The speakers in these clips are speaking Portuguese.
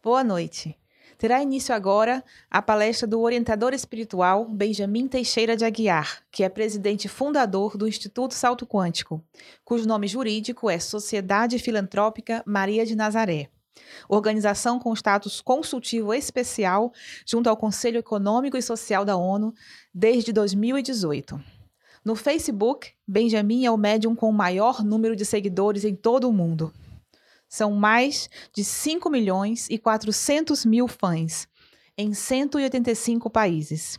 Boa noite. Terá início agora a palestra do orientador espiritual Benjamin Teixeira de Aguiar, que é presidente fundador do Instituto Salto Quântico, cujo nome jurídico é Sociedade Filantrópica Maria de Nazaré. Organização com status consultivo especial junto ao Conselho Econômico e Social da ONU desde 2018. No Facebook, Benjamin é o médium com o maior número de seguidores em todo o mundo. São mais de 5 milhões e 400 mil fãs em 185 países.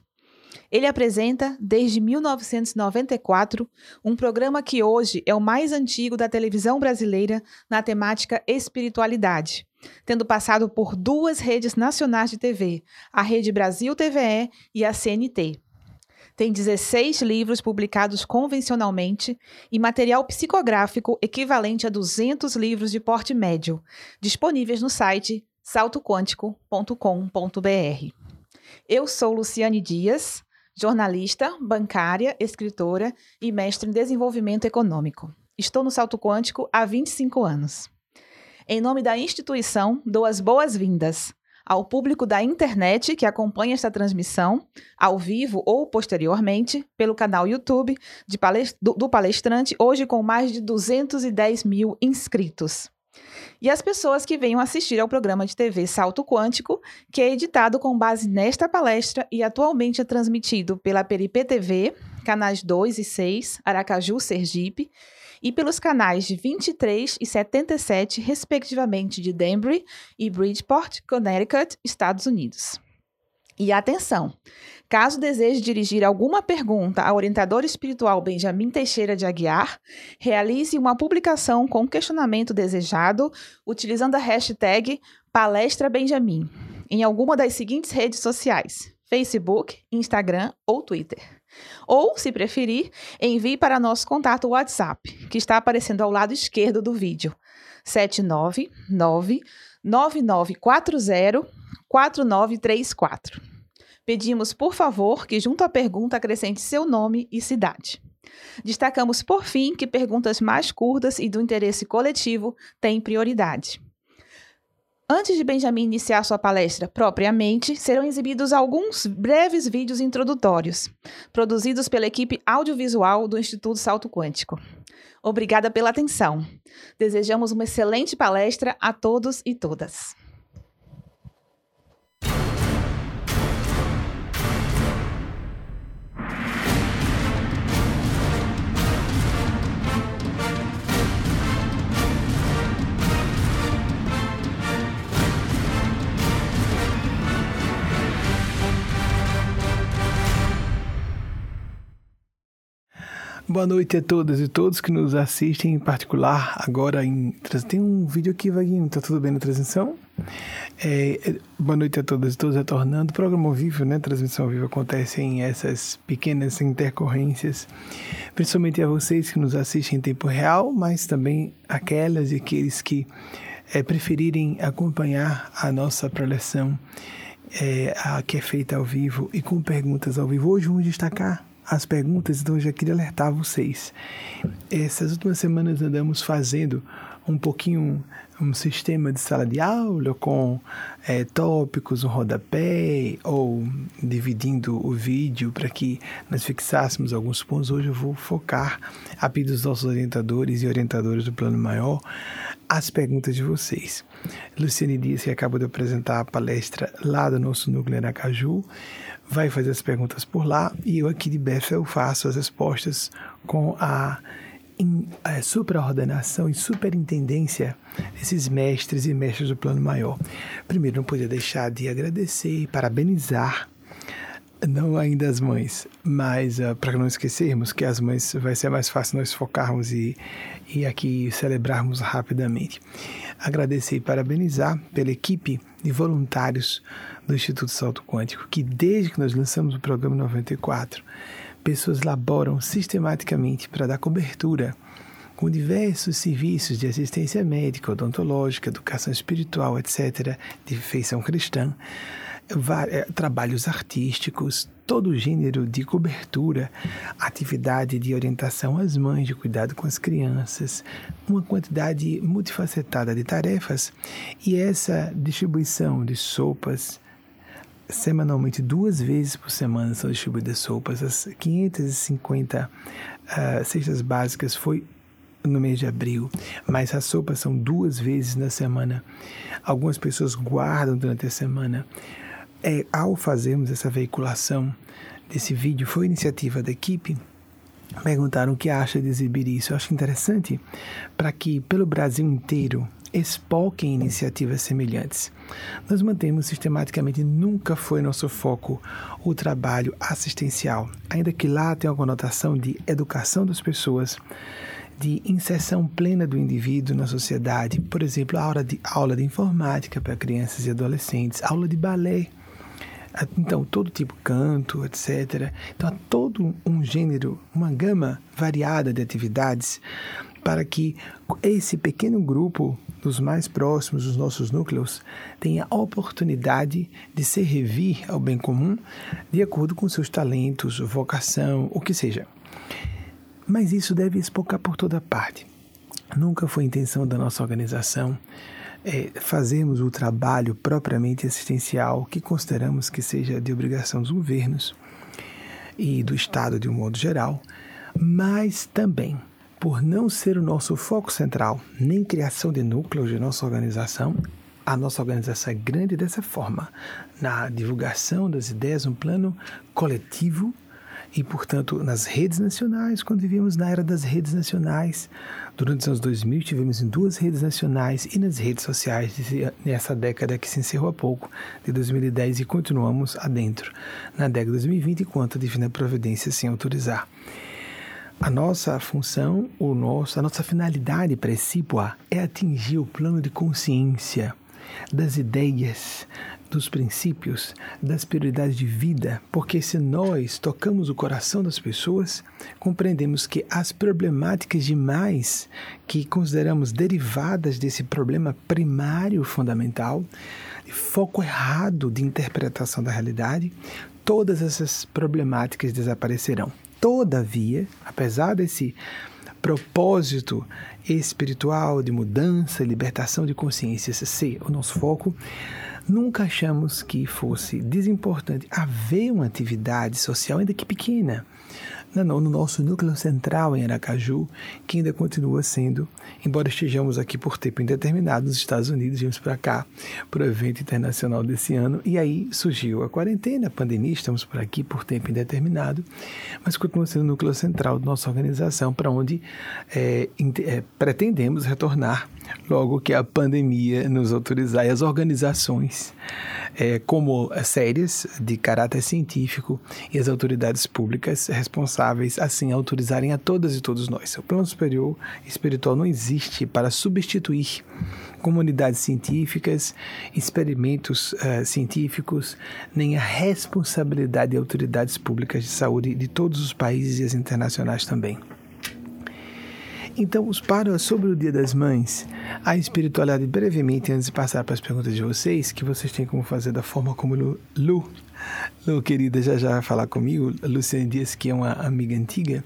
Ele apresenta, desde 1994, um programa que hoje é o mais antigo da televisão brasileira na temática espiritualidade, tendo passado por duas redes nacionais de TV, a Rede Brasil TVE e a CNT. Tem 16 livros publicados convencionalmente e material psicográfico equivalente a 200 livros de porte médio, disponíveis no site saltoquântico.com.br. Eu sou Luciane Dias, jornalista, bancária, escritora e mestre em desenvolvimento econômico. Estou no Salto Quântico há 25 anos. Em nome da instituição, dou as boas-vindas ao público da internet que acompanha esta transmissão, ao vivo ou posteriormente, pelo canal YouTube palest do, palestrante, hoje com mais de 210 mil inscritos. E as pessoas que venham assistir ao programa de TV Salto Quântico, que é editado com base nesta palestra e atualmente é transmitido pela Peripê TV, canais 2 e 6, Aracaju, Sergipe, e pelos canais de 23 e 77, respectivamente, de Danbury e Bridgeport, Connecticut, Estados Unidos. E atenção! Caso deseje dirigir alguma pergunta ao orientador espiritual Benjamin Teixeira de Aguiar, realize uma publicação com o questionamento desejado utilizando a hashtag Palestra Benjamin em alguma das seguintes redes sociais: Facebook, Instagram ou Twitter. Ou, se preferir, envie para nosso contato WhatsApp, que está aparecendo ao lado esquerdo do vídeo. 799 9940 4934. Pedimos, por favor, que junto à pergunta acrescente seu nome e cidade. Destacamos, por fim, que perguntas mais curtas e do interesse coletivo têm prioridade. Antes de Benjamin iniciar sua palestra propriamente, serão exibidos alguns breves vídeos introdutórios, produzidos pela equipe audiovisual do Instituto Salto Quântico. Obrigada pela atenção. Desejamos uma excelente palestra a todos e todas. Boa noite a todas e todos que nos assistem, em particular agora em. Tem um vídeo aqui, Vaguinho, tá tudo bem na transmissão? É, é, boa noite a todas e todos, retornando. Programa ao vivo, né? Transmissão ao vivo acontece em essas pequenas intercorrências, principalmente a vocês que nos assistem em tempo real, mas também aquelas e aqueles que é, preferirem acompanhar a nossa preleção é, a, que é feita ao vivo e com perguntas ao vivo. Hoje vamos destacar as perguntas, então eu já queria alertar vocês. Essas últimas semanas andamos fazendo um pouquinho um sistema de sala de aula com é, tópicos, um rodapé ou dividindo o vídeo para que nós fixássemos alguns pontos. Hoje eu vou focar, a pedido dos nossos orientadores e orientadoras do plano maior, as perguntas de vocês. Luciane Dias, que acabou de apresentar a palestra lá do nosso núcleo Aracaju, vai fazer as perguntas por lá e eu aqui de Bethel faço as respostas com a, a supraordenação e superintendência desses mestres e mestres do plano maior. Primeiro, não podia deixar de agradecer e parabenizar não ainda as mães, mas uh, para não esquecermos que as mães vai ser mais fácil nós focarmos e, e aqui celebrarmos rapidamente. Agradecer e parabenizar pela equipe de voluntários do Instituto Salto Quântico, que desde que nós lançamos o programa 94, pessoas laboram sistematicamente para dar cobertura com diversos serviços de assistência médica, odontológica, educação espiritual, etc., de feição cristã, eh, trabalhos artísticos, todo gênero de cobertura, atividade de orientação às mães, de cuidado com as crianças, uma quantidade multifacetada de tarefas e essa distribuição de sopas, semanalmente, duas vezes por semana são distribuídas sopas. As 550 uh, cestas básicas foi no mês de abril, mas as sopas são duas vezes na semana. Algumas pessoas guardam durante a semana é, ao fazermos essa veiculação desse vídeo, foi iniciativa da equipe, perguntaram o que acha de exibir isso. Eu acho interessante para que, pelo Brasil inteiro, expoquem iniciativas semelhantes. Nós mantemos sistematicamente, nunca foi nosso foco o trabalho assistencial, ainda que lá tenha uma conotação de educação das pessoas, de inserção plena do indivíduo na sociedade, por exemplo, aula de, aula de informática para crianças e adolescentes, aula de balé então, todo tipo canto, etc. Então, há todo um gênero, uma gama variada de atividades para que esse pequeno grupo dos mais próximos dos nossos núcleos tenha a oportunidade de se revir ao bem comum de acordo com seus talentos, vocação, o que seja. Mas isso deve espocar por toda parte. Nunca foi intenção da nossa organização é, fazemos o trabalho propriamente assistencial que consideramos que seja de obrigação dos governos e do Estado de um modo geral, mas também por não ser o nosso foco central, nem criação de núcleos de nossa organização, a nossa organização é grande dessa forma, na divulgação das ideias, um plano coletivo e, portanto, nas redes nacionais, quando vivíamos na era das redes nacionais. Durante os anos 2000, tivemos em duas redes nacionais e nas redes sociais nessa década que se encerrou há pouco, de 2010, e continuamos adentro, na década de 2020, enquanto Divina Providência sem autorizar. A nossa função, o nosso, a nossa finalidade precípua é atingir o plano de consciência das ideias, dos princípios, das prioridades de vida, porque se nós tocamos o coração das pessoas, compreendemos que as problemáticas demais que consideramos derivadas desse problema primário fundamental, foco errado de interpretação da realidade, todas essas problemáticas desaparecerão. Todavia, apesar desse propósito espiritual de mudança, libertação de consciência ser o nosso foco, Nunca achamos que fosse desimportante haver uma atividade social, ainda que pequena, no nosso núcleo central em Aracaju, que ainda continua sendo, embora estejamos aqui por tempo indeterminado nos Estados Unidos, viemos para cá para o evento internacional desse ano, e aí surgiu a quarentena, a pandemia, estamos por aqui por tempo indeterminado, mas continua sendo o núcleo central da nossa organização, para onde é, é, pretendemos retornar logo que a pandemia nos autorizar e as organizações é, como sérias de caráter científico e as autoridades públicas responsáveis assim autorizarem a todas e todos nós. O plano superior espiritual não existe para substituir comunidades científicas, experimentos uh, científicos, nem a responsabilidade de autoridades públicas de saúde de todos os países e as internacionais também. Então, os para sobre o Dia das Mães, a espiritualidade brevemente antes de passar para as perguntas de vocês, que vocês têm como fazer da forma como Lu, Lu querida, já já vai falar comigo, a Luciane Dias, que é uma amiga antiga,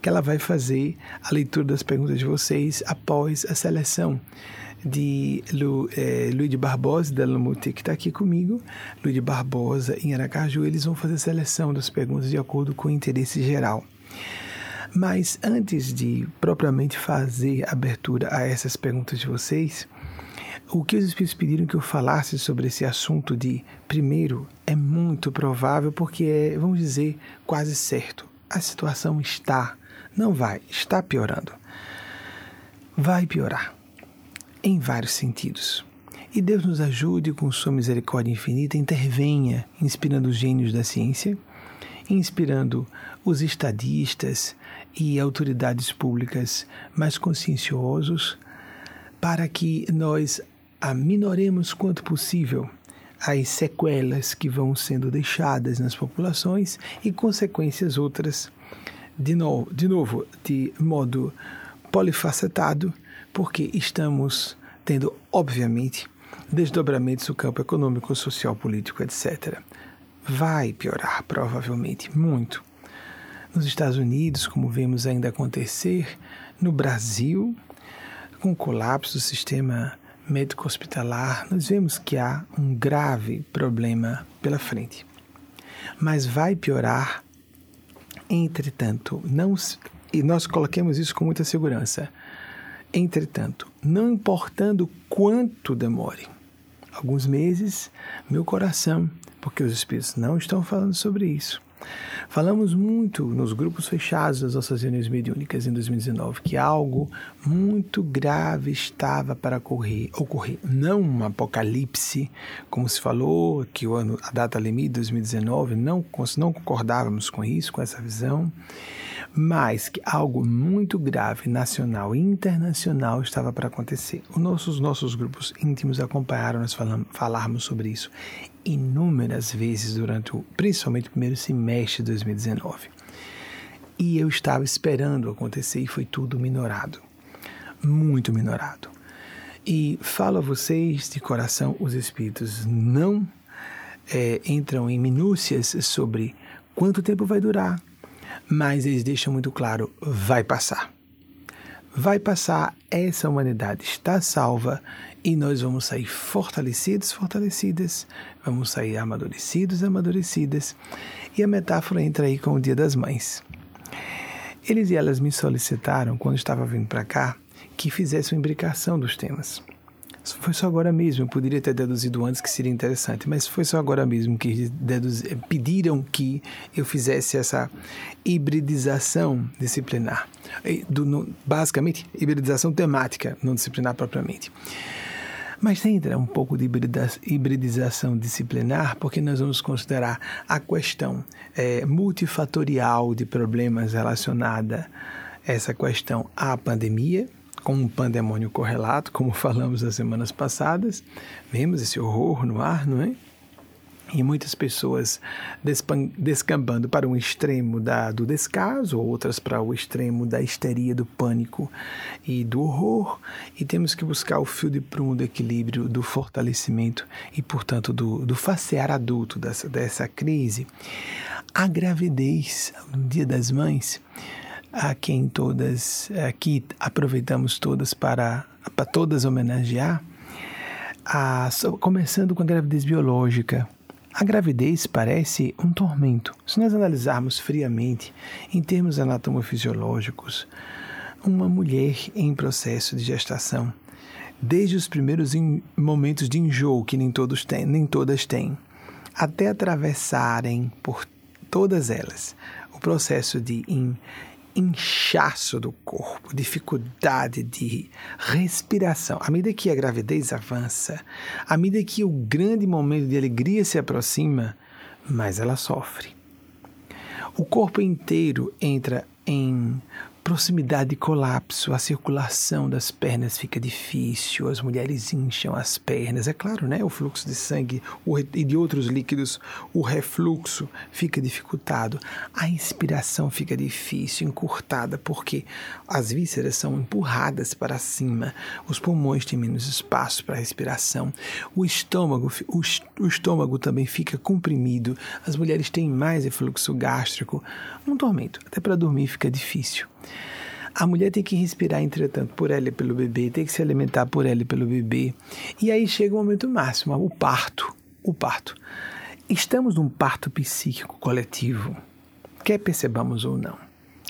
que ela vai fazer a leitura das perguntas de vocês após a seleção de Lu, é, Luiz Barbosa, da Lamute, que está aqui comigo, Luiz Barbosa em Aracaju, eles vão fazer a seleção das perguntas de acordo com o interesse geral. Mas antes de propriamente fazer abertura a essas perguntas de vocês, o que os Espíritos pediram que eu falasse sobre esse assunto de, primeiro, é muito provável, porque é, vamos dizer, quase certo. A situação está, não vai, está piorando. Vai piorar, em vários sentidos. E Deus nos ajude com sua misericórdia infinita, intervenha, inspirando os gênios da ciência, inspirando os estadistas, e autoridades públicas mais conscienciosos para que nós aminoremos quanto possível as sequelas que vão sendo deixadas nas populações e consequências outras, de, no, de novo, de modo polifacetado, porque estamos tendo, obviamente, desdobramentos no campo econômico, social, político, etc. Vai piorar, provavelmente, muito. Nos Estados Unidos, como vemos ainda acontecer, no Brasil, com o colapso do sistema médico hospitalar, nós vemos que há um grave problema pela frente. Mas vai piorar, entretanto, não e nós coloquemos isso com muita segurança. Entretanto, não importando quanto demore, alguns meses, meu coração, porque os espíritos não estão falando sobre isso. Falamos muito nos grupos fechados das nossas reuniões mediúnicas em 2019 que algo muito grave estava para ocorrer, ocorrer. Não um apocalipse, como se falou, que o ano, a data limite 2019, não, não concordávamos com isso, com essa visão mas que algo muito grave, nacional e internacional, estava para acontecer. Os nossos, nossos grupos íntimos acompanharam nós falarmos sobre isso inúmeras vezes durante o, principalmente o primeiro semestre de 2019. E eu estava esperando acontecer e foi tudo minorado. Muito minorado. E falo a vocês de coração, os espíritos não é, entram em minúcias sobre quanto tempo vai durar, mas eles deixam muito claro: vai passar. Vai passar, essa humanidade está salva e nós vamos sair fortalecidos, fortalecidas, vamos sair amadurecidos, amadurecidas. E a metáfora entra aí com o Dia das Mães. Eles e elas me solicitaram, quando estava vindo para cá, que fizesse uma imbricação dos temas. Foi só agora mesmo, eu poderia ter deduzido antes que seria interessante, mas foi só agora mesmo que pediram que eu fizesse essa hibridização disciplinar. Do, no, basicamente, hibridização temática, não disciplinar propriamente. Mas tem um pouco de hibridização disciplinar, porque nós vamos considerar a questão é, multifatorial de problemas relacionada essa questão à pandemia, com um pandemônio correlato, como falamos as semanas passadas. Vemos esse horror no ar, não é? E muitas pessoas descambando para um extremo da, do descaso, outras para o extremo da histeria, do pânico e do horror. E temos que buscar o fio de prumo do equilíbrio, do fortalecimento e, portanto, do, do facear adulto dessa, dessa crise. A gravidez, no Dia das Mães, a quem todas aqui aproveitamos todas para, para todas homenagear, a, começando com a gravidez biológica. A gravidez parece um tormento. Se nós analisarmos friamente, em termos anatomofisiológicos, uma mulher em processo de gestação, desde os primeiros momentos de enjoo que nem todos têm, nem todas têm, até atravessarem por todas elas o processo de in, inchaço do corpo, dificuldade de respiração. À medida que a gravidez avança, à medida que o grande momento de alegria se aproxima, mais ela sofre. O corpo inteiro entra em proximidade de colapso, a circulação das pernas fica difícil, as mulheres incham as pernas, é claro, né? O fluxo de sangue e de outros líquidos, o refluxo fica dificultado, a inspiração fica difícil, encurtada, porque as vísceras são empurradas para cima, os pulmões têm menos espaço para respiração, o estômago, o estômago também fica comprimido, as mulheres têm mais refluxo gástrico, um tormento, até para dormir fica difícil. A mulher tem que respirar, entretanto, por ela e pelo bebê, tem que se alimentar por ela e pelo bebê. E aí chega o momento máximo, o parto. O parto. Estamos num parto psíquico coletivo, quer percebamos ou não.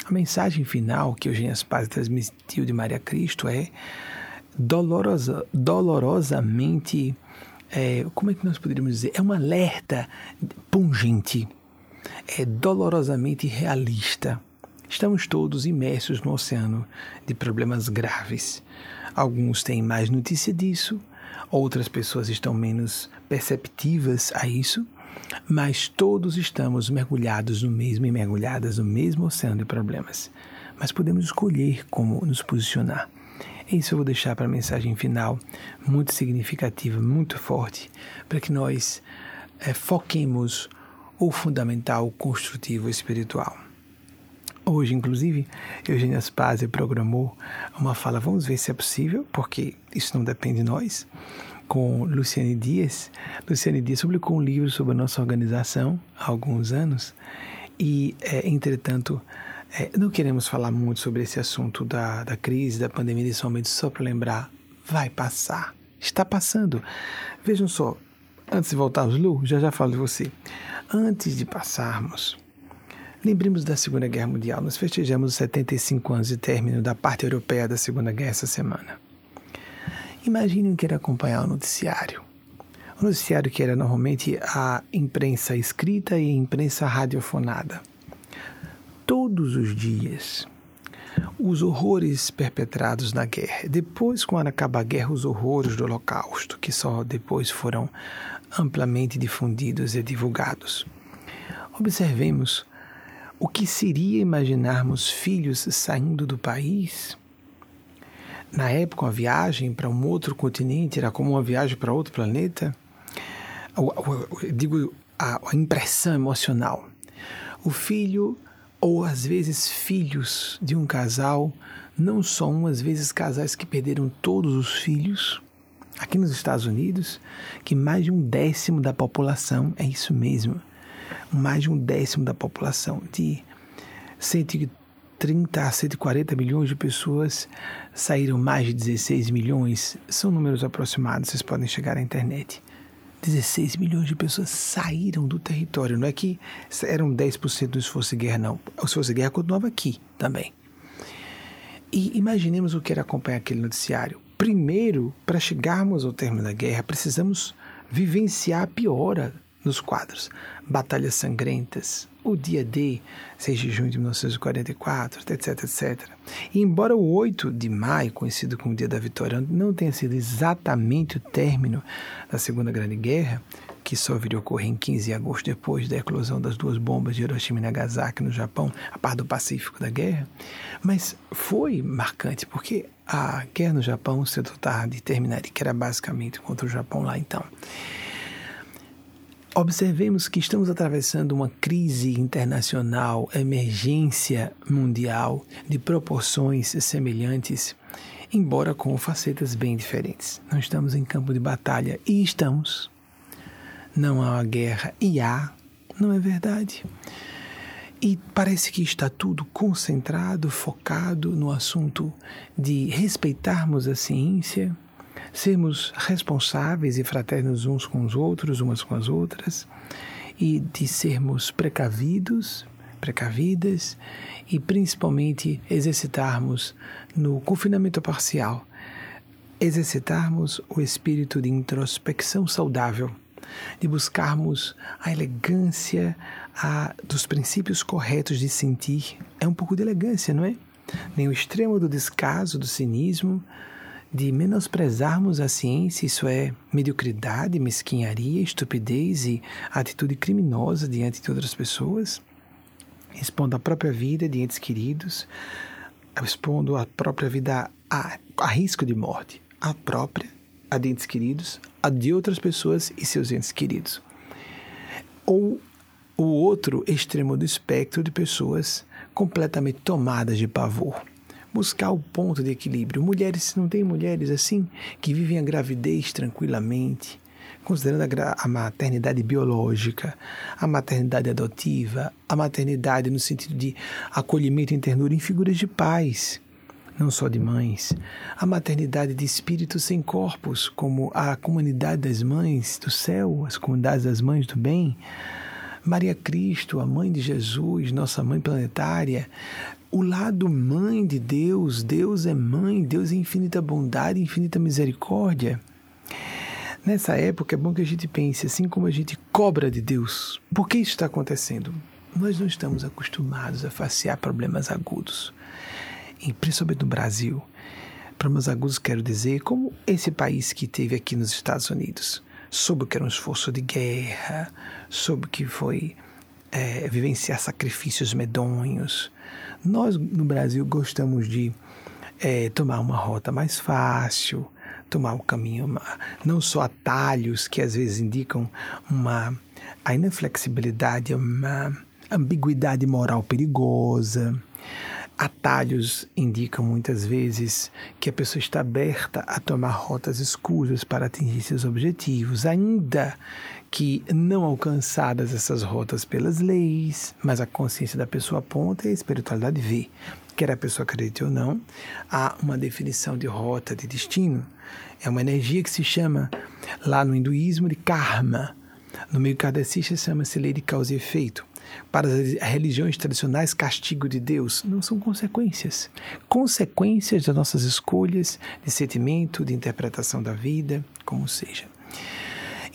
A mensagem final que Eugênia Spaz transmitiu de Maria Cristo é dolorosa, dolorosamente, é, como é que nós poderíamos dizer? É um alerta pungente, é dolorosamente realista Estamos todos imersos no oceano de problemas graves. Alguns têm mais notícia disso, outras pessoas estão menos perceptivas a isso, mas todos estamos mergulhados no mesmo e mergulhadas no mesmo oceano de problemas. Mas podemos escolher como nos posicionar. Isso eu vou deixar para a mensagem final, muito significativa, muito forte, para que nós é, foquemos o fundamental construtivo espiritual. Hoje, inclusive, Eugênia Spazia programou uma fala, vamos ver se é possível, porque isso não depende de nós, com Luciane Dias. Luciane Dias publicou um livro sobre a nossa organização há alguns anos e, é, entretanto, é, não queremos falar muito sobre esse assunto da, da crise, da pandemia nesse momento, só para lembrar, vai passar, está passando. Vejam só, antes de voltarmos, Lu, já já falo de você. Antes de passarmos Lembremos da Segunda Guerra Mundial. Nós festejamos os 75 anos de término da parte europeia da Segunda Guerra essa semana. Imaginem que era acompanhar o noticiário. O noticiário que era normalmente a imprensa escrita e a imprensa radiofonada. Todos os dias, os horrores perpetrados na guerra. Depois, quando acaba a guerra, os horrores do Holocausto, que só depois foram amplamente difundidos e divulgados. Observemos o que seria imaginarmos filhos saindo do país? Na época, uma viagem para um outro continente era como uma viagem para outro planeta? Eu digo a, a impressão emocional. O filho, ou às vezes filhos de um casal, não são às vezes casais que perderam todos os filhos. Aqui nos Estados Unidos, que mais de um décimo da população, é isso mesmo, mais de um décimo da população, de 130 a 140 milhões de pessoas, saíram mais de 16 milhões, são números aproximados, vocês podem chegar à internet. 16 milhões de pessoas saíram do território. Não é que eram 10% do esforço de guerra, não. O esforço de guerra continuava aqui também. E imaginemos o que era acompanhar aquele noticiário. Primeiro, para chegarmos ao término da guerra, precisamos vivenciar a piora nos quadros Batalhas Sangrentas, o dia D, 6 de junho de 1944, etc, etc. E embora o 8 de maio, conhecido como Dia da Vitória, não tenha sido exatamente o término da Segunda Grande Guerra, que só viria ocorrer em 15 de agosto depois da eclosão das duas bombas de Hiroshima e Nagasaki no Japão, a par do Pacífico da guerra, mas foi marcante porque a guerra no Japão se tratava de terminar, que era basicamente contra o Japão lá então. Observemos que estamos atravessando uma crise internacional, emergência mundial de proporções semelhantes, embora com facetas bem diferentes. Não estamos em campo de batalha e estamos. Não há uma guerra e há, não é verdade? E parece que está tudo concentrado, focado no assunto de respeitarmos a ciência, sermos responsáveis e fraternos uns com os outros, umas com as outras, e de sermos precavidos, precavidas, e principalmente exercitarmos no confinamento parcial, exercitarmos o espírito de introspecção saudável, de buscarmos a elegância a, dos princípios corretos de sentir. É um pouco de elegância, não é? Nem o extremo do descaso, do cinismo, de menosprezarmos a ciência, isso é mediocridade, mesquinharia, estupidez e atitude criminosa diante de outras pessoas, expondo a própria vida de entes queridos, expondo a própria vida a, a risco de morte, a própria, a de entes queridos, a de outras pessoas e seus entes queridos. Ou o outro extremo do espectro de pessoas completamente tomadas de pavor buscar o ponto de equilíbrio. Mulheres, não tem mulheres assim que vivem a gravidez tranquilamente, considerando a, a, maternidade biológica, a maternidade adotiva, a maternidade no sentido de acolhimento e ternura em figuras de pais, não só de mães, a maternidade de espíritos sem corpos, como a comunidade das mães do céu, as comunidades das mães do bem. Maria Cristo, a mãe de Jesus, nossa mãe planetária, o lado mãe de Deus, Deus é mãe, Deus é infinita bondade, infinita misericórdia. Nessa época é bom que a gente pense assim como a gente cobra de Deus. Por que isso está acontecendo? Nós não estamos acostumados a facear problemas agudos, e principalmente no Brasil. Problemas agudos, quero dizer, como esse país que teve aqui nos Estados Unidos, soube que era um esforço de guerra, soube que foi é, vivenciar sacrifícios medonhos, nós no Brasil gostamos de é, tomar uma rota mais fácil, tomar um caminho, não só atalhos que às vezes indicam uma a inflexibilidade, uma ambiguidade moral perigosa, Atalhos indicam muitas vezes que a pessoa está aberta a tomar rotas escuras para atingir seus objetivos, ainda que não alcançadas essas rotas pelas leis, mas a consciência da pessoa aponta e a espiritualidade vê. Quer a pessoa acredite ou não, há uma definição de rota, de destino. É uma energia que se chama, lá no hinduísmo, de karma. No meio kardecista chama-se lei de causa e efeito. Para as religiões tradicionais, castigo de Deus não são consequências. Consequências das nossas escolhas de sentimento, de interpretação da vida, como seja.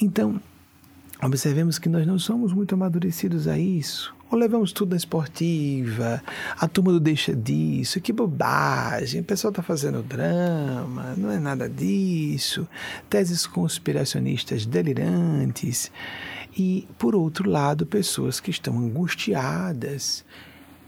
Então, observemos que nós não somos muito amadurecidos a isso. Ou levamos tudo na esportiva, a turma do deixa disso, que bobagem, o pessoal está fazendo drama, não é nada disso, teses conspiracionistas delirantes. E, por outro lado, pessoas que estão angustiadas.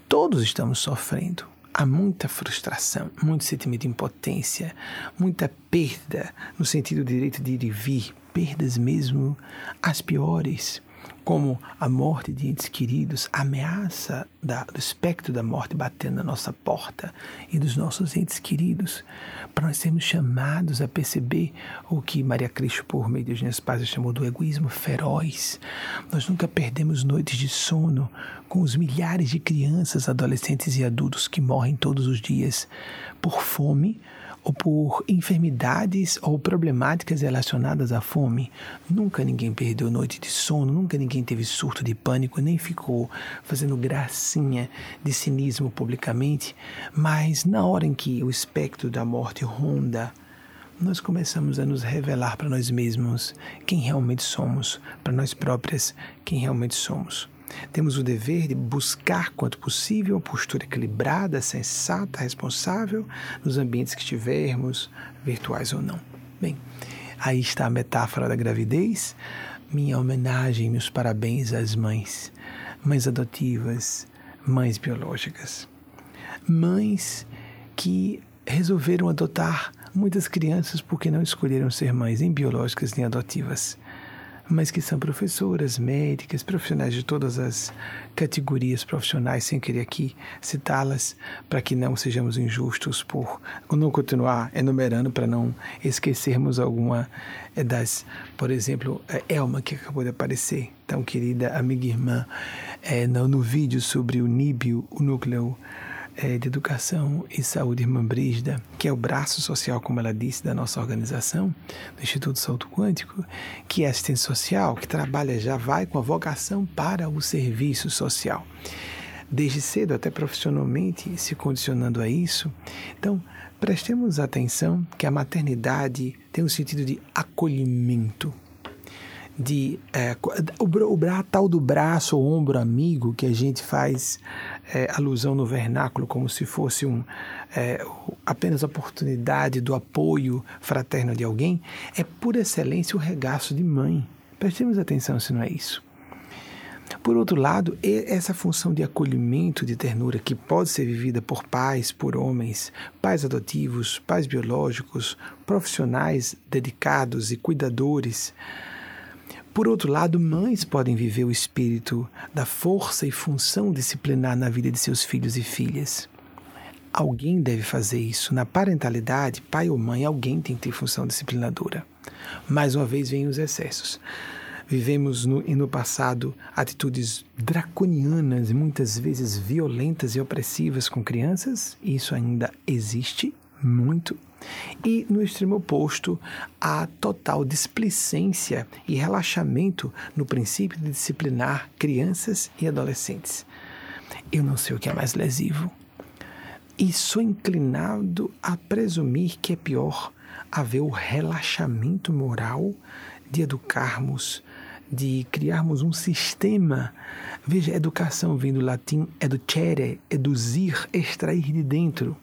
Todos estamos sofrendo. Há muita frustração, muito sentimento de impotência, muita perda no sentido direito de ir e vir, perdas mesmo as piores como a morte de entes queridos, a ameaça da, do espectro da morte batendo na nossa porta e dos nossos entes queridos, para nós sermos chamados a perceber o que Maria Cristo, por meio de Eugênio Paz, chamou do egoísmo feroz. Nós nunca perdemos noites de sono com os milhares de crianças, adolescentes e adultos que morrem todos os dias por fome ou por enfermidades ou problemáticas relacionadas à fome. Nunca ninguém perdeu noite de sono, nunca ninguém teve surto de pânico, nem ficou fazendo gracinha de cinismo publicamente. Mas na hora em que o espectro da morte ronda, nós começamos a nos revelar para nós mesmos quem realmente somos, para nós próprias quem realmente somos. Temos o dever de buscar, quanto possível, uma postura equilibrada, sensata, responsável nos ambientes que estivermos, virtuais ou não. Bem, aí está a metáfora da gravidez. Minha homenagem, meus parabéns às mães, mães adotivas, mães biológicas. Mães que resolveram adotar muitas crianças porque não escolheram ser mães, nem biológicas nem adotivas mas que são professoras, médicas, profissionais de todas as categorias profissionais, sem querer aqui citá-las, para que não sejamos injustos por não continuar enumerando, para não esquecermos alguma eh, das, por exemplo, Elma, que acabou de aparecer, tão querida amiga e irmã, é, no, no vídeo sobre o níbio, o núcleo é, de Educação e Saúde Irmã Brígida, que é o braço social, como ela disse, da nossa organização, do Instituto Salto Quântico, que é assistente social, que trabalha, já vai com a vocação para o serviço social. Desde cedo, até profissionalmente, se condicionando a isso. Então, prestemos atenção que a maternidade tem um sentido de acolhimento, de é, o, o, o, tal do braço ou ombro amigo que a gente faz é, alusão no vernáculo como se fosse um é, apenas oportunidade do apoio fraterno de alguém é por excelência o regaço de mãe. Prestemos atenção se não é isso. Por outro lado, essa função de acolhimento, de ternura, que pode ser vivida por pais, por homens, pais adotivos, pais biológicos, profissionais dedicados e cuidadores, por outro lado, mães podem viver o espírito da força e função disciplinar na vida de seus filhos e filhas. Alguém deve fazer isso. Na parentalidade, pai ou mãe, alguém tem que ter função disciplinadora. Mais uma vez vêm os excessos. Vivemos no, no passado atitudes draconianas, muitas vezes violentas e opressivas com crianças. Isso ainda existe muito e no extremo oposto, a total displicência e relaxamento no princípio de disciplinar crianças e adolescentes. Eu não sei o que é mais lesivo. E sou inclinado a presumir que é pior haver o relaxamento moral de educarmos, de criarmos um sistema. Veja, educação vem do latim educere, eduzir, extrair de dentro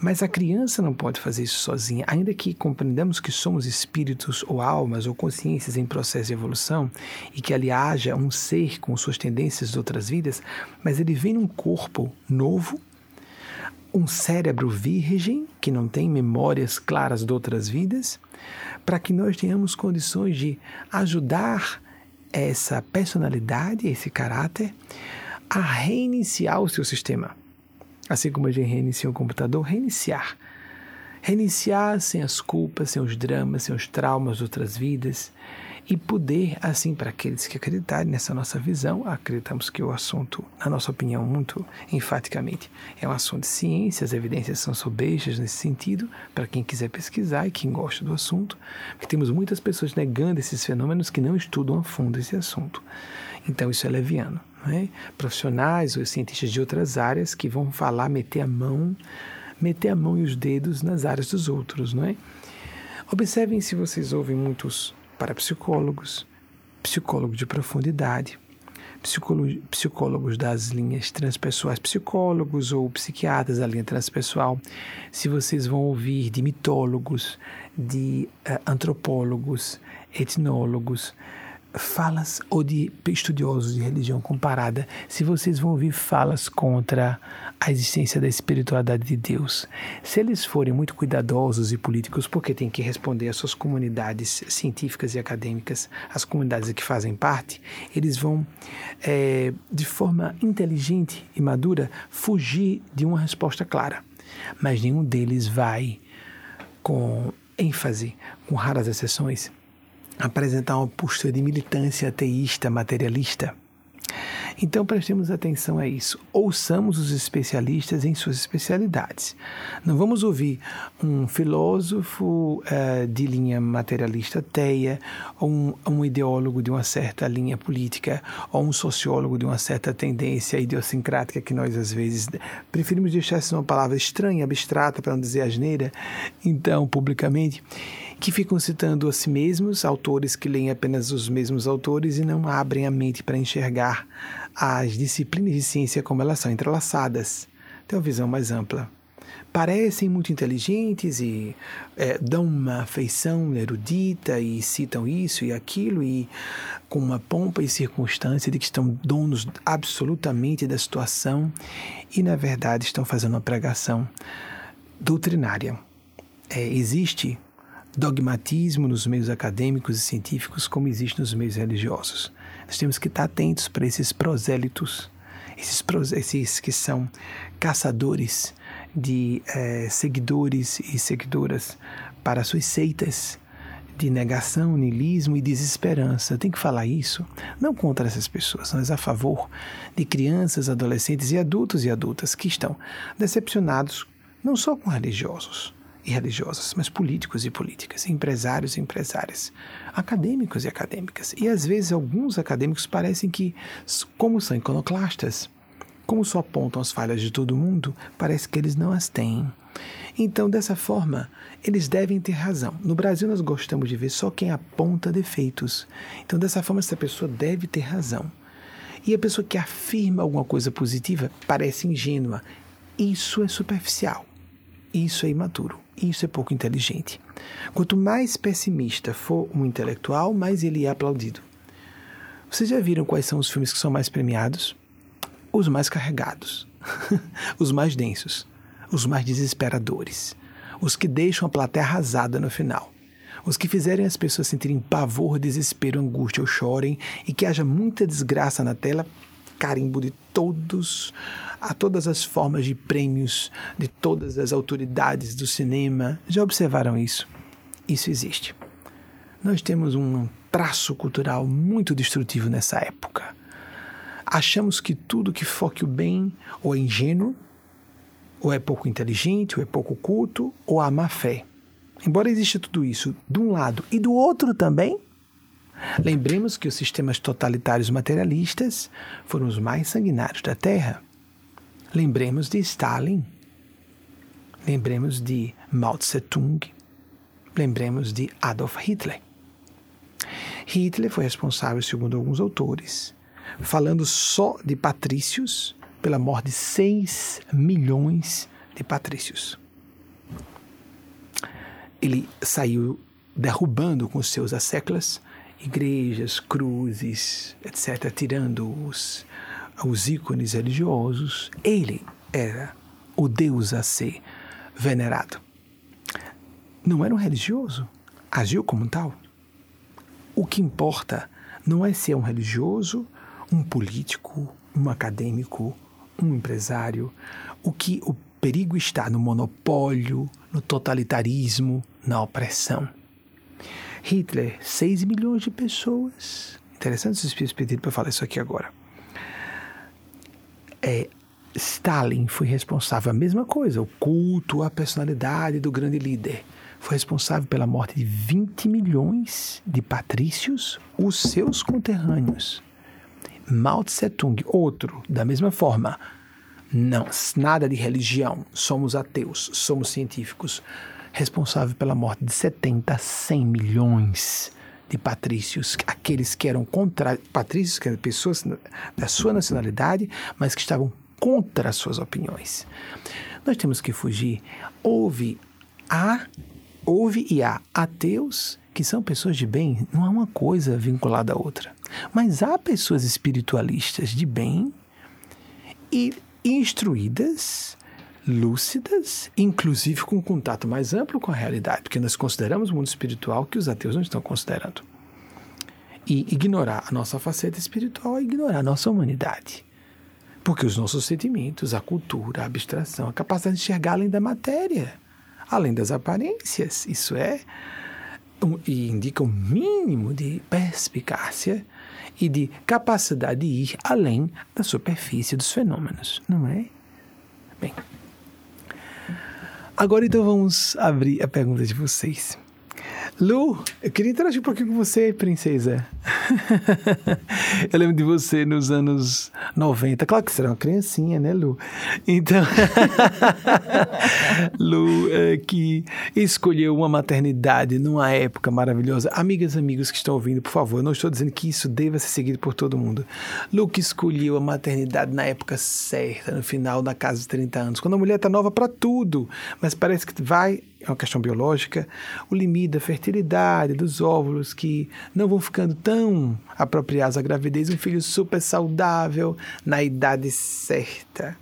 mas a criança não pode fazer isso sozinha, ainda que compreendamos que somos espíritos ou almas ou consciências em processo de evolução e que ali haja um ser com suas tendências de outras vidas, mas ele vem num corpo novo, um cérebro virgem que não tem memórias claras de outras vidas, para que nós tenhamos condições de ajudar essa personalidade, esse caráter, a reiniciar o seu sistema Assim como a gente reinicia um computador, reiniciar. Reiniciar sem as culpas, sem os dramas, sem os traumas de outras vidas e poder, assim, para aqueles que acreditarem nessa nossa visão, acreditamos que o assunto, na nossa opinião, muito enfaticamente, é um assunto de ciência, as evidências são sobejas nesse sentido, para quem quiser pesquisar e quem gosta do assunto, porque temos muitas pessoas negando esses fenômenos que não estudam a fundo esse assunto. Então, isso é leviano. É? Profissionais ou cientistas de outras áreas que vão falar, meter a mão, meter a mão e os dedos nas áreas dos outros, não é? Observem se vocês ouvem muitos parapsicólogos, psicólogos de profundidade, psicólogos das linhas transpessoais, psicólogos ou psiquiatras da linha transpessoal, se vocês vão ouvir de mitólogos, de uh, antropólogos, etnólogos, falas ou de estudiosos de religião comparada, se vocês vão ouvir falas contra a existência da espiritualidade de Deus, se eles forem muito cuidadosos e políticos, porque têm que responder às suas comunidades científicas e acadêmicas, as comunidades que fazem parte, eles vão, é, de forma inteligente e madura, fugir de uma resposta clara. Mas nenhum deles vai, com ênfase, com raras exceções, apresentar uma postura de militância ateísta, materialista. Então prestemos atenção a isso. Ouçamos os especialistas em suas especialidades. Não vamos ouvir um filósofo uh, de linha materialista ateia, ou um, um, ideólogo de uma certa linha política, ou um sociólogo de uma certa tendência idiosincrática que nós às vezes preferimos deixar essa uma palavra estranha, abstrata, para não dizer asneira, então publicamente que ficam citando a si mesmos, autores que leem apenas os mesmos autores e não abrem a mente para enxergar as disciplinas de ciência como elas são entrelaçadas. Tem uma visão mais ampla. Parecem muito inteligentes e é, dão uma feição erudita e citam isso e aquilo e com uma pompa e circunstância de que estão donos absolutamente da situação e, na verdade, estão fazendo uma pregação doutrinária. É, existe dogmatismo nos meios acadêmicos e científicos como existe nos meios religiosos. Nós temos que estar atentos para esses prosélitos, esses, esses que são caçadores de eh, seguidores e seguidoras para suas seitas de negação, niilismo e desesperança. Tem que falar isso, não contra essas pessoas, mas a favor de crianças, adolescentes e adultos e adultas que estão decepcionados não só com religiosos, e religiosas, mas políticos e políticas, empresários e empresárias, acadêmicos e acadêmicas. E às vezes alguns acadêmicos parecem que, como são iconoclastas, como só apontam as falhas de todo mundo, parece que eles não as têm. Então, dessa forma, eles devem ter razão. No Brasil, nós gostamos de ver só quem aponta defeitos. Então, dessa forma, essa pessoa deve ter razão. E a pessoa que afirma alguma coisa positiva parece ingênua. Isso é superficial. Isso é imaturo. Isso é pouco inteligente. Quanto mais pessimista for um intelectual, mais ele é aplaudido. Vocês já viram quais são os filmes que são mais premiados? Os mais carregados, os mais densos, os mais desesperadores, os que deixam a plateia arrasada no final, os que fizerem as pessoas sentirem pavor, desespero, angústia ou chorem e que haja muita desgraça na tela, carimbo de todos a todas as formas de prêmios de todas as autoridades do cinema. Já observaram isso? Isso existe. Nós temos um traço cultural muito destrutivo nessa época. Achamos que tudo que foque o bem ou é ingênuo, ou é pouco inteligente, ou é pouco culto, ou há má fé. Embora exista tudo isso de um lado e do outro também, lembremos que os sistemas totalitários materialistas foram os mais sanguinários da Terra. Lembremos de Stalin, lembremos de Mao Tse-tung, lembremos de Adolf Hitler. Hitler foi responsável, segundo alguns autores, falando só de patrícios, pela morte de 6 milhões de patrícios. Ele saiu derrubando com seus asseclas igrejas, cruzes, etc., tirando os os ícones religiosos, ele era o Deus a ser venerado. Não era um religioso, agiu como tal. O que importa não é se é um religioso, um político, um acadêmico um empresário, o que o perigo está no monopólio, no totalitarismo, na opressão. Hitler, 6 milhões de pessoas. Interessante esse pedido para falar isso aqui agora. É, Stalin foi responsável, a mesma coisa, o culto à personalidade do grande líder. Foi responsável pela morte de 20 milhões de patrícios, os seus conterrâneos. Mao Tse Tung, outro, da mesma forma. Não, nada de religião, somos ateus, somos científicos. Responsável pela morte de 70 a 100 milhões de patrícios, aqueles que eram contra patrícios, que eram pessoas da sua nacionalidade, mas que estavam contra as suas opiniões. Nós temos que fugir. Houve há, houve e há ateus que são pessoas de bem, não há uma coisa vinculada à outra. Mas há pessoas espiritualistas de bem e instruídas, lúcidas, inclusive com um contato mais amplo com a realidade, porque nós consideramos o mundo espiritual que os ateus não estão considerando. E ignorar a nossa faceta espiritual é ignorar a nossa humanidade. Porque os nossos sentimentos, a cultura, a abstração, a capacidade de enxergar além da matéria, além das aparências, isso é, um, e indica um mínimo de perspicácia e de capacidade de ir além da superfície dos fenômenos, não é? Bem, agora então vamos abrir a pergunta de vocês. Lu, eu queria interagir um pouquinho com você, princesa. eu lembro de você nos anos 90. Claro que você era uma criancinha, né, Lu? Então, Lu, é, que escolheu uma maternidade numa época maravilhosa. Amigas e amigos que estão ouvindo, por favor, eu não estou dizendo que isso deva ser seguido por todo mundo. Lu que escolheu a maternidade na época certa, no final da casa dos 30 anos, quando a mulher está nova para tudo, mas parece que vai é uma questão biológica, o limite da fertilidade dos óvulos que não vão ficando tão apropriados à gravidez, um filho super saudável na idade certa,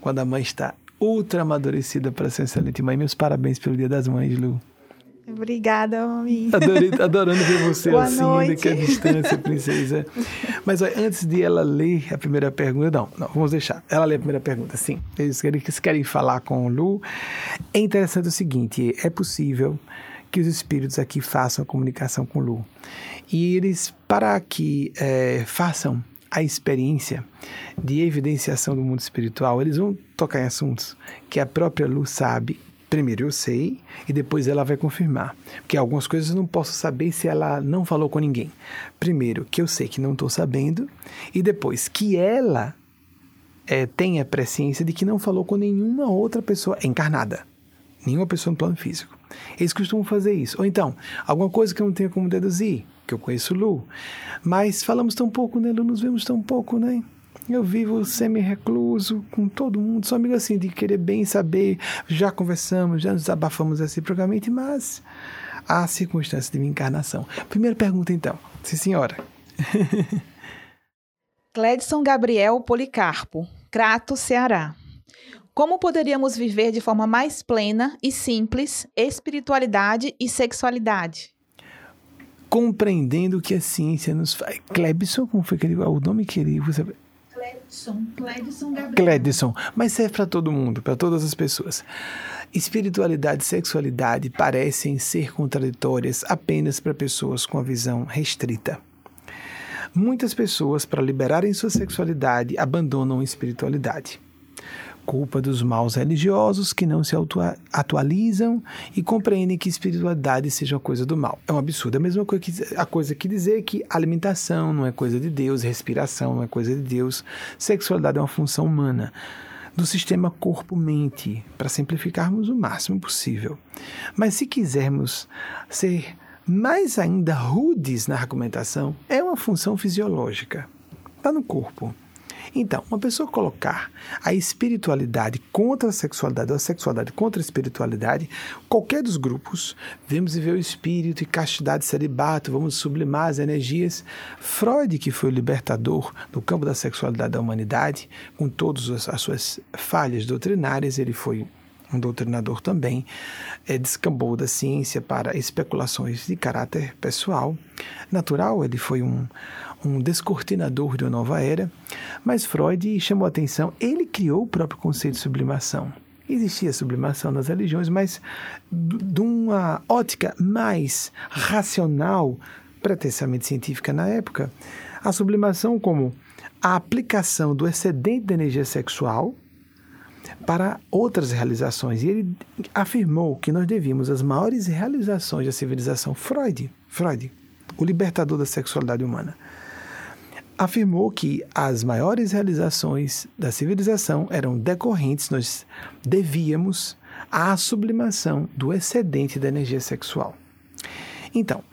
quando a mãe está ultra amadurecida para ser excelente mãe. Meus parabéns pelo Dia das Mães, Lu. Obrigada, mãe. Adorei, adorando ver você Boa assim, noite. daqui à distância, princesa. Mas ó, antes de ela ler a primeira pergunta, não, não, vamos deixar. Ela lê a primeira pergunta, sim. Eles querem, eles querem falar com o Lu. É interessante o seguinte: é possível que os espíritos aqui façam a comunicação com o Lu. E eles, para que é, façam a experiência de evidenciação do mundo espiritual, eles vão tocar em assuntos que a própria Lu sabe primeiro eu sei e depois ela vai confirmar. Porque algumas coisas eu não posso saber se ela não falou com ninguém. Primeiro, que eu sei que não estou sabendo, e depois que ela é, tem a presciência de que não falou com nenhuma outra pessoa encarnada, nenhuma pessoa no plano físico. Eles costumam fazer isso. Ou então, alguma coisa que eu não tenho como deduzir, que eu conheço Lu, mas falamos tão pouco, né, Lu? Nos vemos tão pouco, né? Eu vivo semi-recluso com todo mundo, sou amigo assim de querer bem saber. Já conversamos, já nos abafamos reciprocamente, mas há circunstâncias de minha encarnação. Primeira pergunta, então. Sim, senhora. Cledson Gabriel Policarpo, Crato, Ceará. Como poderíamos viver de forma mais plena e simples espiritualidade e sexualidade? Compreendendo o que a ciência nos faz. Clebson, como foi que ele, o nome que ele usa? Cledson, Cledson Gabriel. Cledson, mas serve para todo mundo, para todas as pessoas. Espiritualidade e sexualidade parecem ser contraditórias apenas para pessoas com a visão restrita. Muitas pessoas, para liberarem sua sexualidade, abandonam a espiritualidade culpa dos maus religiosos que não se atualizam e compreendem que espiritualidade seja coisa do mal. É um absurdo. É a mesma coisa que, a coisa que dizer que alimentação não é coisa de Deus, respiração não é coisa de Deus, sexualidade é uma função humana do sistema corpo-mente, para simplificarmos o máximo possível. Mas se quisermos ser mais ainda rudes na argumentação, é uma função fisiológica. Está no corpo. Então, uma pessoa colocar a espiritualidade contra a sexualidade ou a sexualidade contra a espiritualidade, qualquer dos grupos, vemos ver o espírito e castidade celibato, vamos sublimar as energias. Freud, que foi o libertador do campo da sexualidade da humanidade, com todas as suas falhas doutrinárias, ele foi um doutrinador também, é, descambou da ciência para especulações de caráter pessoal. Natural, ele foi um, um descortinador de uma nova era, mas Freud chamou atenção, ele criou o próprio conceito de sublimação. Existia sublimação nas religiões, mas de uma ótica mais racional, pretensamente científica na época, a sublimação como a aplicação do excedente de energia sexual para outras realizações. E ele afirmou que nós devíamos as maiores realizações da civilização. Freud, Freud, o libertador da sexualidade humana, afirmou que as maiores realizações da civilização eram decorrentes, nós devíamos à sublimação do excedente da energia sexual. Então,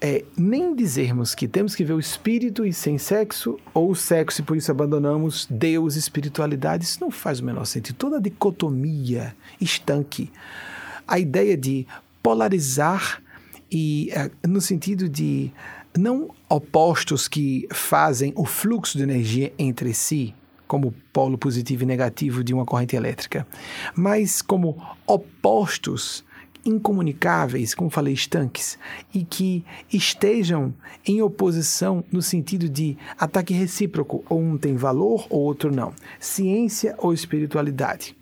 é, nem dizermos que temos que ver o espírito e sem sexo, ou o sexo e por isso abandonamos Deus e espiritualidade, isso não faz o menor sentido. Toda dicotomia estanque. A ideia de polarizar e é, no sentido de não opostos que fazem o fluxo de energia entre si, como polo positivo e negativo de uma corrente elétrica, mas como opostos incomunicáveis, como falei, estanques, e que estejam em oposição no sentido de ataque recíproco, ou um tem valor ou outro não, ciência ou espiritualidade.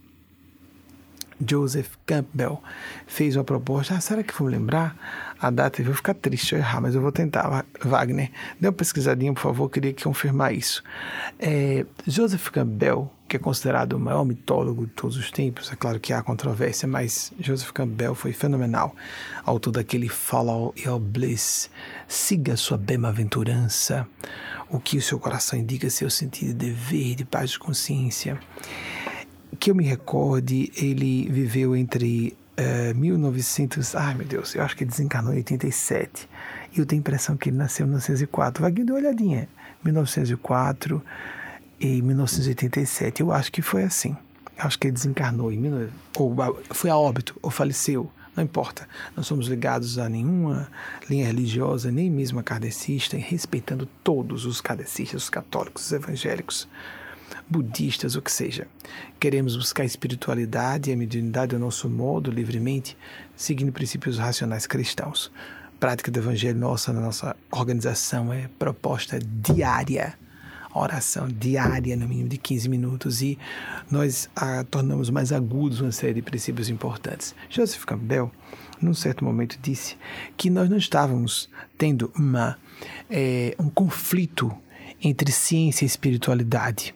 Joseph Campbell fez uma proposta. Ah, será que vou lembrar a data? Eu vou ficar triste eu errar, mas eu vou tentar. Wagner, dê uma pesquisadinha, por favor, queria confirmar isso. É, Joseph Campbell que é considerado o maior mitólogo de todos os tempos. É claro que há controvérsia, mas Joseph Campbell foi fenomenal. Autor daquele Follow Your Bliss, siga sua bem-aventurança, o que o seu coração indica seu sentido de dever, de paz de consciência. Que eu me recorde, ele viveu entre uh, eh, 1900, ai meu Deus, eu acho que desencarnou em 87. E eu tenho a impressão que ele nasceu em 1904. Vai dar uma olhadinha. 1904 em 1987. Eu acho que foi assim. Eu acho que ele desencarnou em ou foi a óbito ou faleceu. Não importa. Não somos ligados a nenhuma linha religiosa, nem mesmo a kardecista, e respeitando todos os kardecistas, os católicos, os evangélicos, budistas, o que seja. Queremos buscar a espiritualidade e a mediunidade ao nosso modo, livremente, seguindo princípios racionais cristãos. Prática do evangelho nossa na nossa organização é proposta diária oração diária, no mínimo de 15 minutos, e nós a tornamos mais agudos uma série de princípios importantes. Joseph Campbell, num certo momento, disse que nós não estávamos tendo uma, é, um conflito entre ciência e espiritualidade,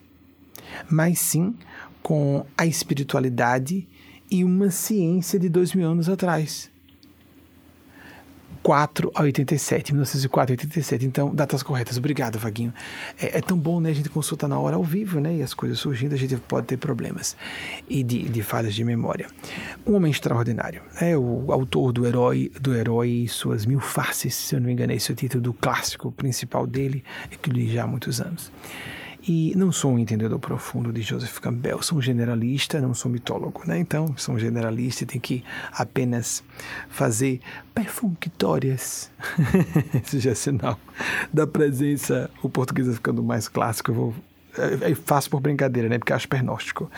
mas sim com a espiritualidade e uma ciência de dois mil anos atrás. 1904 a 87, 1904 a 87. Então, datas corretas. Obrigado, Vaguinho. É, é, tão bom, né? A gente consulta na hora ao vivo, né? E as coisas surgindo, a gente pode ter problemas e de, de falhas de memória. Um homem extraordinário. É o autor do Herói, do Herói e Suas Mil Faces, se eu não me engano, esse é o título do clássico principal dele, que eu li já há muitos anos. E não sou um entendedor profundo de Joseph Campbell, sou um generalista, não sou mitólogo, né? Então, sou um generalista e tenho que apenas fazer perfunctórias. Isso já é sinal da presença, o português ficando mais clássico, eu vou é, faço por brincadeira, né? Porque acho pernóstico.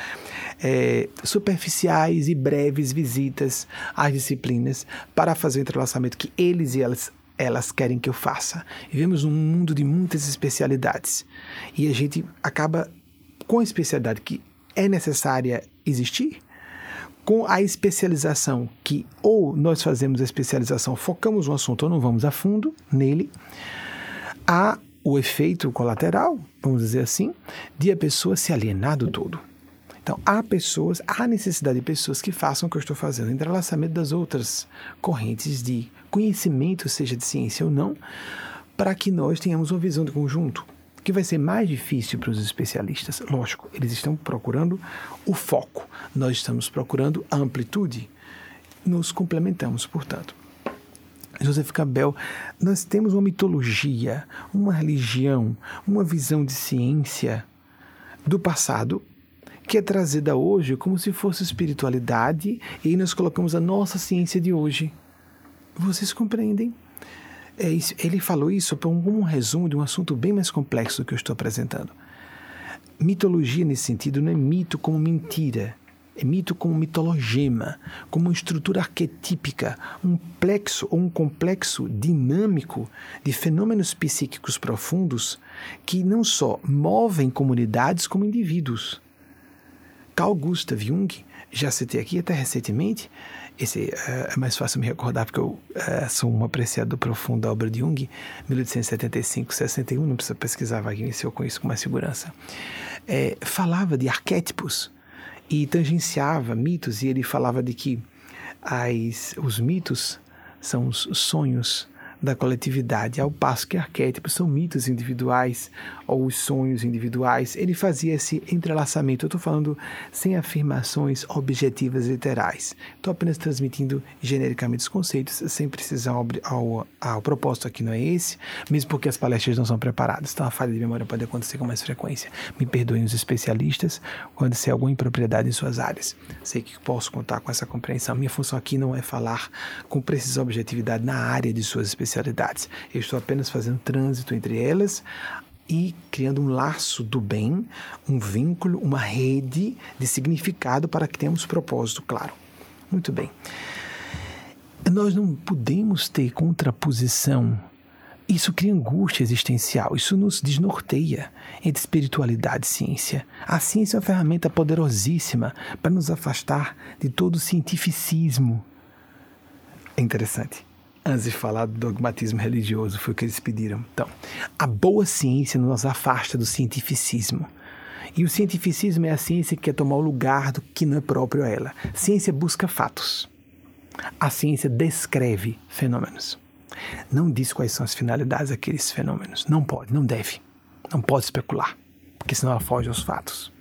É, superficiais e breves visitas às disciplinas para fazer o entrelaçamento que eles e elas elas querem que eu faça. Vivemos num mundo de muitas especialidades e a gente acaba com a especialidade que é necessária existir, com a especialização que ou nós fazemos a especialização, focamos no assunto ou não vamos a fundo nele, há o efeito colateral, vamos dizer assim, de a pessoa se alienar do todo. Então, há pessoas, há necessidade de pessoas que façam o que eu estou fazendo, entrelaçamento das outras correntes de conhecimento, seja de ciência ou não, para que nós tenhamos uma visão de conjunto. Que vai ser mais difícil para os especialistas. Lógico, eles estão procurando o foco, nós estamos procurando a amplitude. Nos complementamos, portanto. Joseph Campbell, nós temos uma mitologia, uma religião, uma visão de ciência do passado que é trazida hoje como se fosse espiritualidade, e nós colocamos a nossa ciência de hoje. Vocês compreendem? É isso, ele falou isso como um resumo de um assunto bem mais complexo do que eu estou apresentando. Mitologia, nesse sentido, não é mito como mentira. É mito como mitologema, como uma estrutura arquetípica, um plexo ou um complexo dinâmico de fenômenos psíquicos profundos que não só movem comunidades como indivíduos. Carl Gustav Jung, já citei aqui até recentemente, esse uh, é mais fácil me recordar porque eu uh, sou um apreciador profundo da obra de Jung, 1875-61, não precisa pesquisar Wagner, se eu conheço com mais segurança. É, falava de arquétipos e tangenciava mitos, e ele falava de que as, os mitos são os sonhos da coletividade, ao passo que arquétipos são mitos individuais ou os sonhos individuais. Ele fazia esse entrelaçamento. Eu estou falando sem afirmações objetivas literais. Estou apenas transmitindo genericamente os conceitos, sem precisar ao, ao, ao propósito aqui não é esse, mesmo porque as palestras não são preparadas. Então a falha de memória pode acontecer com mais frequência. Me perdoem os especialistas quando se alguma impropriedade em suas áreas. Sei que posso contar com essa compreensão. Minha função aqui não é falar com precisão objetividade na área de suas especialidades especialidades. Eu estou apenas fazendo trânsito entre elas e criando um laço do bem, um vínculo, uma rede de significado para que tenhamos propósito claro. Muito bem. Nós não podemos ter contraposição. Isso cria angústia existencial, isso nos desnorteia entre espiritualidade e ciência. A ciência é uma ferramenta poderosíssima para nos afastar de todo o cientificismo. É interessante antes de falar do dogmatismo religioso, foi o que eles pediram. Então, a boa ciência nos afasta do cientificismo. E o cientificismo é a ciência que quer tomar o lugar do que não é próprio a ela. Ciência busca fatos. A ciência descreve fenômenos. Não diz quais são as finalidades daqueles fenômenos. Não pode, não deve. Não pode especular, porque senão ela foge aos fatos.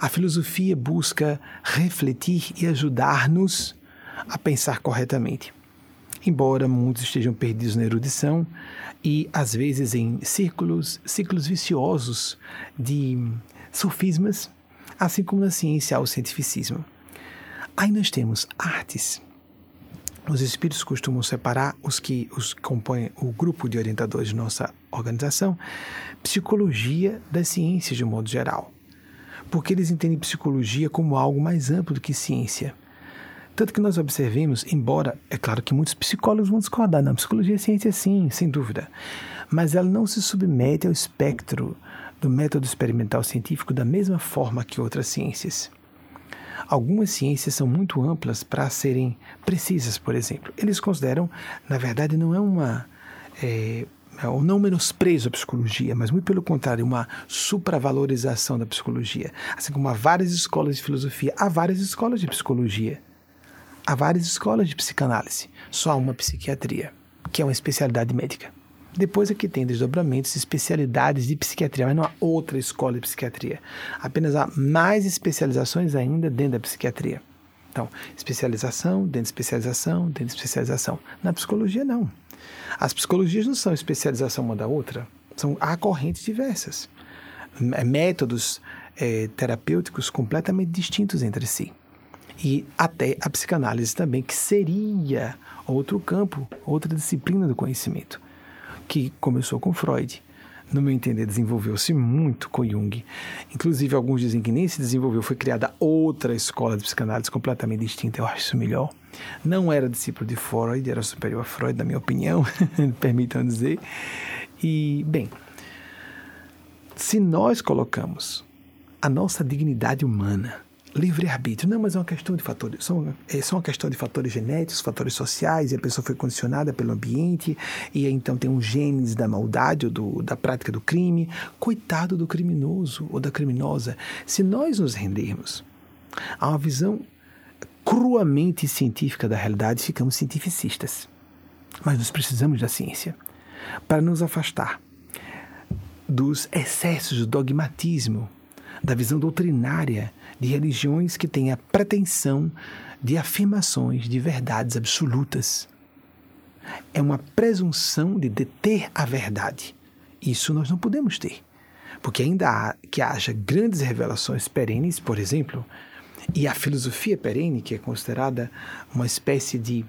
A filosofia busca refletir e ajudar-nos a pensar corretamente embora muitos estejam perdidos na erudição e às vezes em círculos, ciclos viciosos de sofismas, assim como na ciência há o cientificismo. Aí nós temos artes. Os espíritos costumam separar os que os compõem o grupo de orientadores de nossa organização, psicologia das ciências de um modo geral, porque eles entendem psicologia como algo mais amplo do que ciência. Tanto que nós observemos, embora é claro que muitos psicólogos vão discordar, na psicologia é ciência sim, sem dúvida, mas ela não se submete ao espectro do método experimental científico da mesma forma que outras ciências. Algumas ciências são muito amplas para serem precisas, por exemplo. Eles consideram, na verdade, não é uma. É, ou não menosprezo a psicologia, mas muito pelo contrário, uma supravalorização da psicologia. Assim como há várias escolas de filosofia, há várias escolas de psicologia. Há várias escolas de psicanálise, só uma psiquiatria, que é uma especialidade médica. Depois aqui tem desdobramentos especialidades de psiquiatria, mas não há outra escola de psiquiatria. Apenas há mais especializações ainda dentro da psiquiatria. Então, especialização, dentro de especialização, dentro de especialização. Na psicologia, não. As psicologias não são especialização uma da outra, são há correntes diversas. Métodos é, terapêuticos completamente distintos entre si e até a psicanálise também, que seria outro campo, outra disciplina do conhecimento, que começou com Freud. No meu entender, desenvolveu-se muito com Jung. Inclusive, alguns dizem que nem se desenvolveu, foi criada outra escola de psicanálise completamente distinta. Eu acho isso melhor. Não era discípulo de Freud, era superior a Freud, na minha opinião, permitam dizer. E, bem, se nós colocamos a nossa dignidade humana livre-arbítrio. Não, mas é uma questão de fatores. São, é só uma questão de fatores genéticos, fatores sociais, e a pessoa foi condicionada pelo ambiente, e então tem um genes da maldade ou do, da prática do crime. Coitado do criminoso ou da criminosa. Se nós nos rendermos a uma visão cruamente científica da realidade, ficamos cientificistas. Mas nós precisamos da ciência para nos afastar dos excessos do dogmatismo, da visão doutrinária de religiões que têm a pretensão de afirmações de verdades absolutas. É uma presunção de deter a verdade. Isso nós não podemos ter. Porque ainda há que haja grandes revelações perenes, por exemplo, e a filosofia perene, que é considerada uma espécie de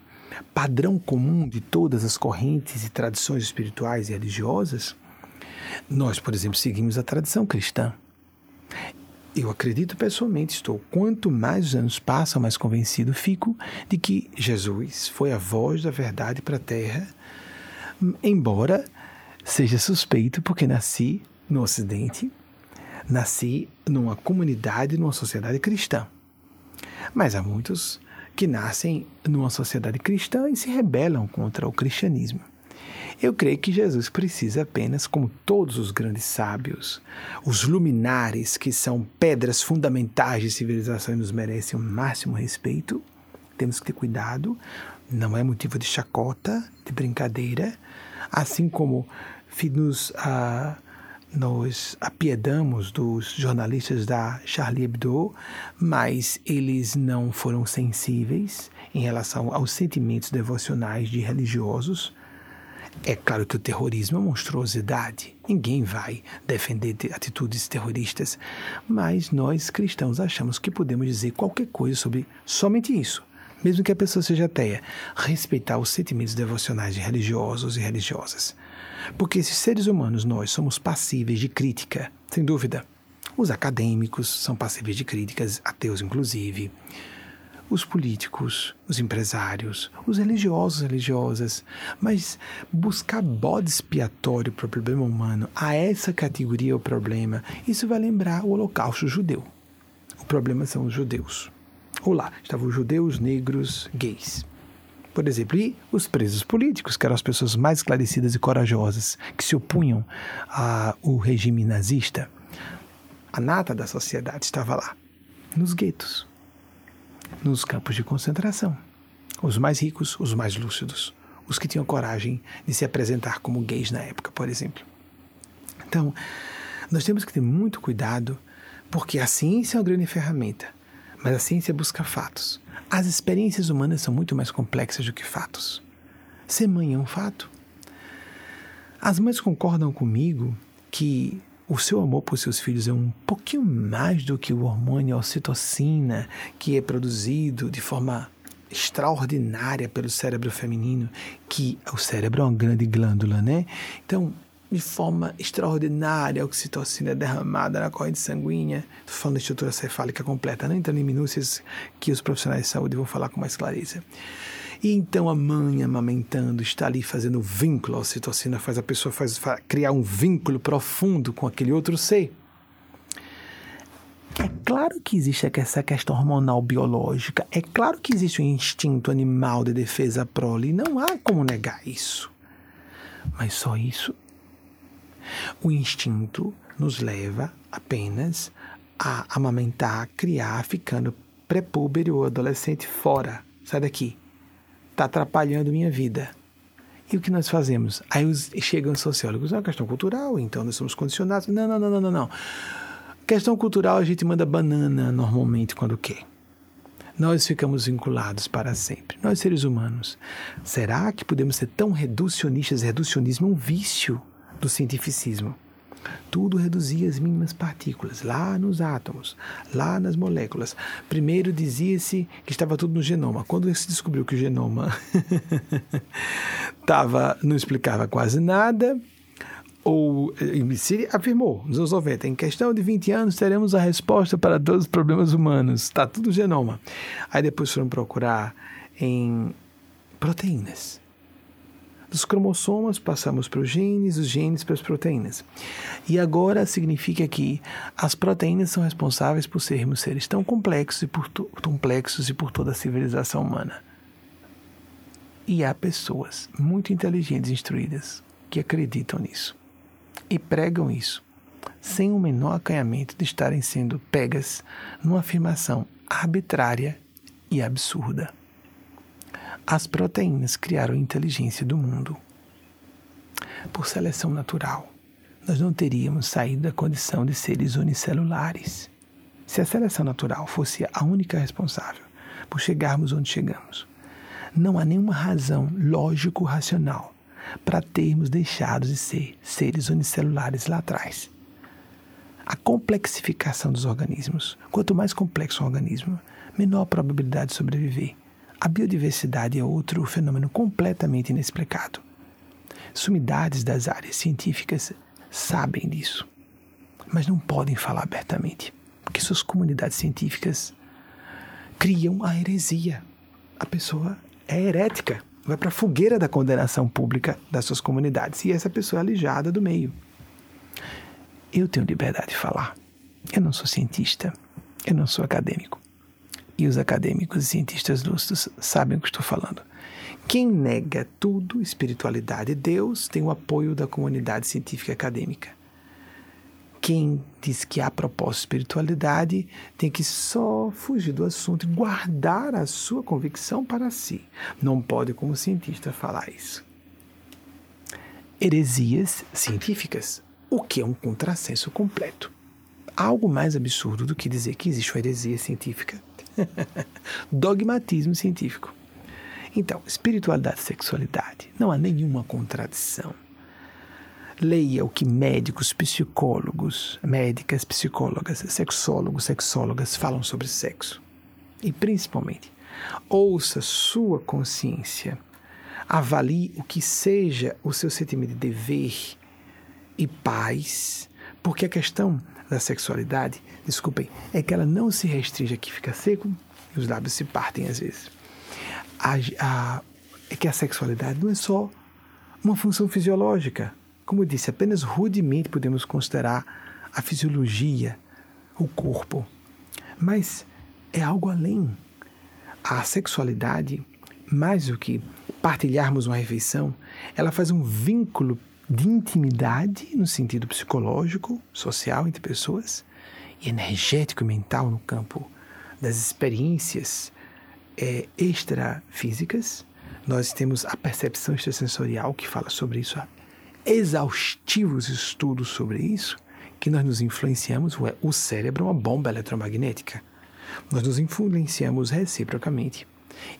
padrão comum de todas as correntes e tradições espirituais e religiosas, nós, por exemplo, seguimos a tradição cristã. Eu acredito pessoalmente, estou, quanto mais os anos passam, mais convencido fico de que Jesus foi a voz da verdade para a terra, embora seja suspeito porque nasci no Ocidente, nasci numa comunidade, numa sociedade cristã. Mas há muitos que nascem numa sociedade cristã e se rebelam contra o cristianismo. Eu creio que Jesus precisa apenas, como todos os grandes sábios, os luminares que são pedras fundamentais de civilização e nos merecem o máximo respeito, temos que ter cuidado, não é motivo de chacota, de brincadeira, assim como nos, ah, nós apiedamos dos jornalistas da Charlie Hebdo, mas eles não foram sensíveis em relação aos sentimentos devocionais de religiosos é claro que o terrorismo é uma monstruosidade. Ninguém vai defender atitudes terroristas, mas nós cristãos achamos que podemos dizer qualquer coisa sobre somente isso, mesmo que a pessoa seja ateia, respeitar os sentimentos devocionais de religiosos e religiosas. Porque esses seres humanos, nós somos passíveis de crítica, sem dúvida. Os acadêmicos são passíveis de críticas, ateus inclusive os políticos, os empresários, os religiosos, religiosas, mas buscar bode expiatório para o problema humano, a essa categoria é o problema, isso vai lembrar o holocausto judeu. O problema são os judeus. Olá, estavam os judeus, negros, gays. Por exemplo, e os presos políticos, que eram as pessoas mais esclarecidas e corajosas, que se opunham ao regime nazista. A nata da sociedade estava lá, nos guetos nos campos de concentração. Os mais ricos, os mais lúcidos, os que tinham coragem de se apresentar como gays na época, por exemplo. Então, nós temos que ter muito cuidado, porque a ciência é uma grande ferramenta, mas a ciência busca fatos. As experiências humanas são muito mais complexas do que fatos. Ser mãe é um fato. As mães concordam comigo que o seu amor por seus filhos é um pouquinho mais do que o hormônio ocitocina que é produzido de forma extraordinária pelo cérebro feminino, que o cérebro é uma grande glândula, né? Então, de forma extraordinária, a oxitocina é derramada na corrente sanguínea. Estou falando de estrutura cefálica completa, não entrando em minúcias que os profissionais de saúde vão falar com mais clareza. E então a mãe amamentando está ali fazendo vínculo, a ocitocina faz a pessoa faz, faz, criar um vínculo profundo com aquele outro ser. É claro que existe essa questão hormonal biológica, é claro que existe um instinto animal de defesa prole, não há como negar isso. Mas só isso. O instinto nos leva apenas a amamentar, criar, ficando prepúbero ou adolescente fora. Sai daqui está atrapalhando minha vida. E o que nós fazemos? Aí os, chegam os sociólogos, é uma questão cultural, então nós somos condicionados. Não, não, não, não, não, não. Questão cultural, a gente manda banana normalmente quando quer. Nós ficamos vinculados para sempre. Nós, seres humanos. Será que podemos ser tão reducionistas? Reducionismo é um vício do cientificismo tudo reduzia as mínimas partículas, lá nos átomos, lá nas moléculas. Primeiro dizia-se que estava tudo no genoma. Quando se descobriu que o genoma tava, não explicava quase nada, ou se afirmou nos anos 90, em questão de 20 anos teremos a resposta para todos os problemas humanos. Está tudo no genoma. Aí depois foram procurar em proteínas. Dos cromossomas passamos para os genes, os genes para as proteínas. E agora significa que as proteínas são responsáveis por sermos seres tão complexos e por, complexos e por toda a civilização humana. E há pessoas muito inteligentes e instruídas que acreditam nisso e pregam isso, sem o menor acanhamento de estarem sendo pegas numa afirmação arbitrária e absurda. As proteínas criaram a inteligência do mundo. Por seleção natural, nós não teríamos saído da condição de seres unicelulares. Se a seleção natural fosse a única responsável por chegarmos onde chegamos, não há nenhuma razão lógico-racional para termos deixado de ser seres unicelulares lá atrás. A complexificação dos organismos. Quanto mais complexo o organismo, menor a probabilidade de sobreviver. A biodiversidade é outro fenômeno completamente inexplicado. Sumidades das áreas científicas sabem disso, mas não podem falar abertamente. porque suas comunidades científicas criam a heresia. A pessoa é herética, vai para a fogueira da condenação pública das suas comunidades e essa pessoa é alijada do meio. Eu tenho liberdade de falar. Eu não sou cientista, eu não sou acadêmico. E os acadêmicos e cientistas lúcidos sabem o que estou falando. Quem nega tudo, espiritualidade e Deus, tem o apoio da comunidade científica e acadêmica. Quem diz que há propósito espiritualidade tem que só fugir do assunto e guardar a sua convicção para si. Não pode, como cientista, falar isso. Heresias científicas, o que é um contrassenso completo. Algo mais absurdo do que dizer que existe uma heresia científica. Dogmatismo científico. Então, espiritualidade e sexualidade, não há nenhuma contradição. Leia o que médicos, psicólogos, médicas, psicólogas, sexólogos, sexólogas falam sobre sexo. E principalmente, ouça sua consciência. Avalie o que seja o seu sentimento de dever e paz, porque a questão da sexualidade, desculpem, é que ela não se restringe aqui, fica seco e os lábios se partem às vezes. A, a, é que a sexualidade não é só uma função fisiológica, como eu disse, apenas rudemente podemos considerar a fisiologia, o corpo. Mas é algo além. A sexualidade, mais do que partilharmos uma refeição, ela faz um vínculo de intimidade no sentido psicológico, social entre pessoas e energético e mental no campo das experiências é, extrafísicas. Nós temos a percepção extrasensorial que fala sobre isso exaustivos estudos sobre isso que nós nos influenciamos. O cérebro é uma bomba eletromagnética. Nós nos influenciamos reciprocamente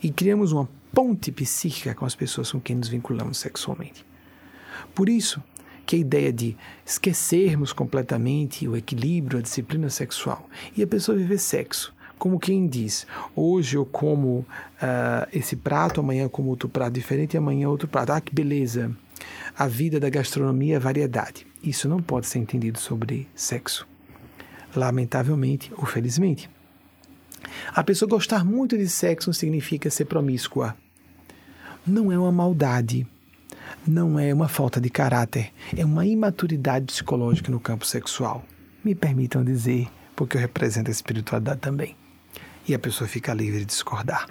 e criamos uma ponte psíquica com as pessoas com quem nos vinculamos sexualmente. Por isso que a ideia de esquecermos completamente o equilíbrio, a disciplina sexual e a pessoa viver sexo como quem diz, hoje eu como uh, esse prato, amanhã como outro prato diferente e amanhã outro prato. Ah, que beleza! A vida da gastronomia é variedade. Isso não pode ser entendido sobre sexo. Lamentavelmente ou felizmente. A pessoa gostar muito de sexo não significa ser promíscua. Não é uma maldade. Não é uma falta de caráter. É uma imaturidade psicológica no campo sexual. Me permitam dizer, porque eu represento a espiritualidade também. E a pessoa fica livre de discordar.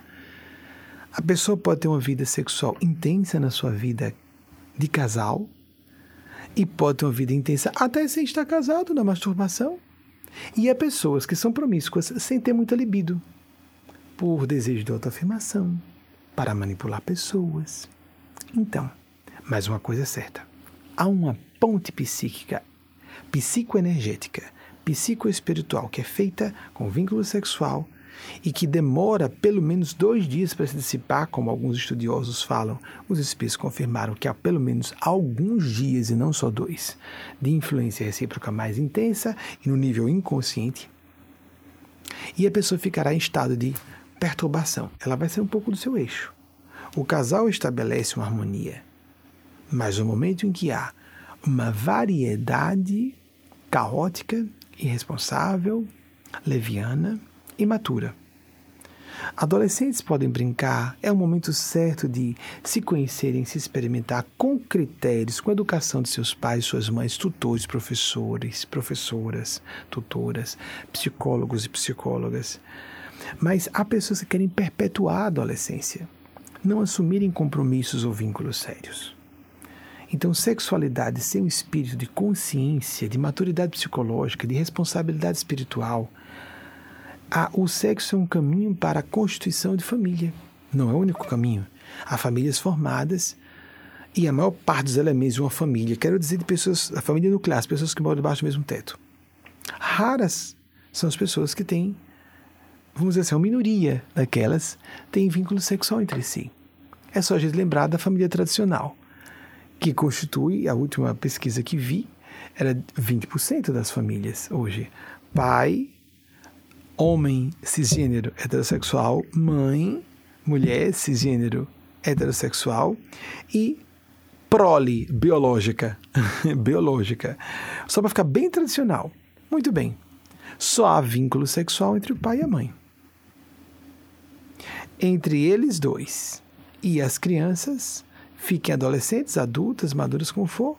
A pessoa pode ter uma vida sexual intensa na sua vida de casal e pode ter uma vida intensa até sem estar casado na masturbação. E há pessoas que são promíscuas sem ter muita libido, por desejo de autoafirmação, para manipular pessoas. Então, mais uma coisa é certa: há uma ponte psíquica, psicoenergética, psicoespiritual que é feita com vínculo sexual e que demora pelo menos dois dias para se dissipar, como alguns estudiosos falam. Os espíritos confirmaram que há pelo menos alguns dias, e não só dois, de influência recíproca mais intensa e no nível inconsciente. E a pessoa ficará em estado de perturbação. Ela vai ser um pouco do seu eixo. O casal estabelece uma harmonia, mas no momento em que há uma variedade caótica, irresponsável, leviana, imatura. Adolescentes podem brincar, é o momento certo de se conhecerem, se experimentar com critérios, com a educação de seus pais, suas mães, tutores, professores, professoras, tutoras, psicólogos e psicólogas. Mas há pessoas que querem perpetuar a adolescência, não assumirem compromissos ou vínculos sérios. Então, sexualidade sem um espírito de consciência, de maturidade psicológica, de responsabilidade espiritual, a, o sexo é um caminho para a constituição de família. Não é o único caminho. Há famílias formadas e a maior parte dos elementos de uma família, quero dizer de pessoas, a família nuclear, as pessoas que moram debaixo do mesmo teto. Raras são as pessoas que têm, vamos dizer assim, uma minoria daquelas têm vínculo sexual entre si. É só a gente lembrar da família tradicional, que constitui, a última pesquisa que vi, era 20% das famílias hoje. Pai, homem cisgênero heterossexual, mãe, mulher cisgênero heterossexual e prole biológica, biológica. Só para ficar bem tradicional. Muito bem. Só há vínculo sexual entre o pai e a mãe. Entre eles dois e as crianças, fiquem adolescentes, adultas, maduras como for,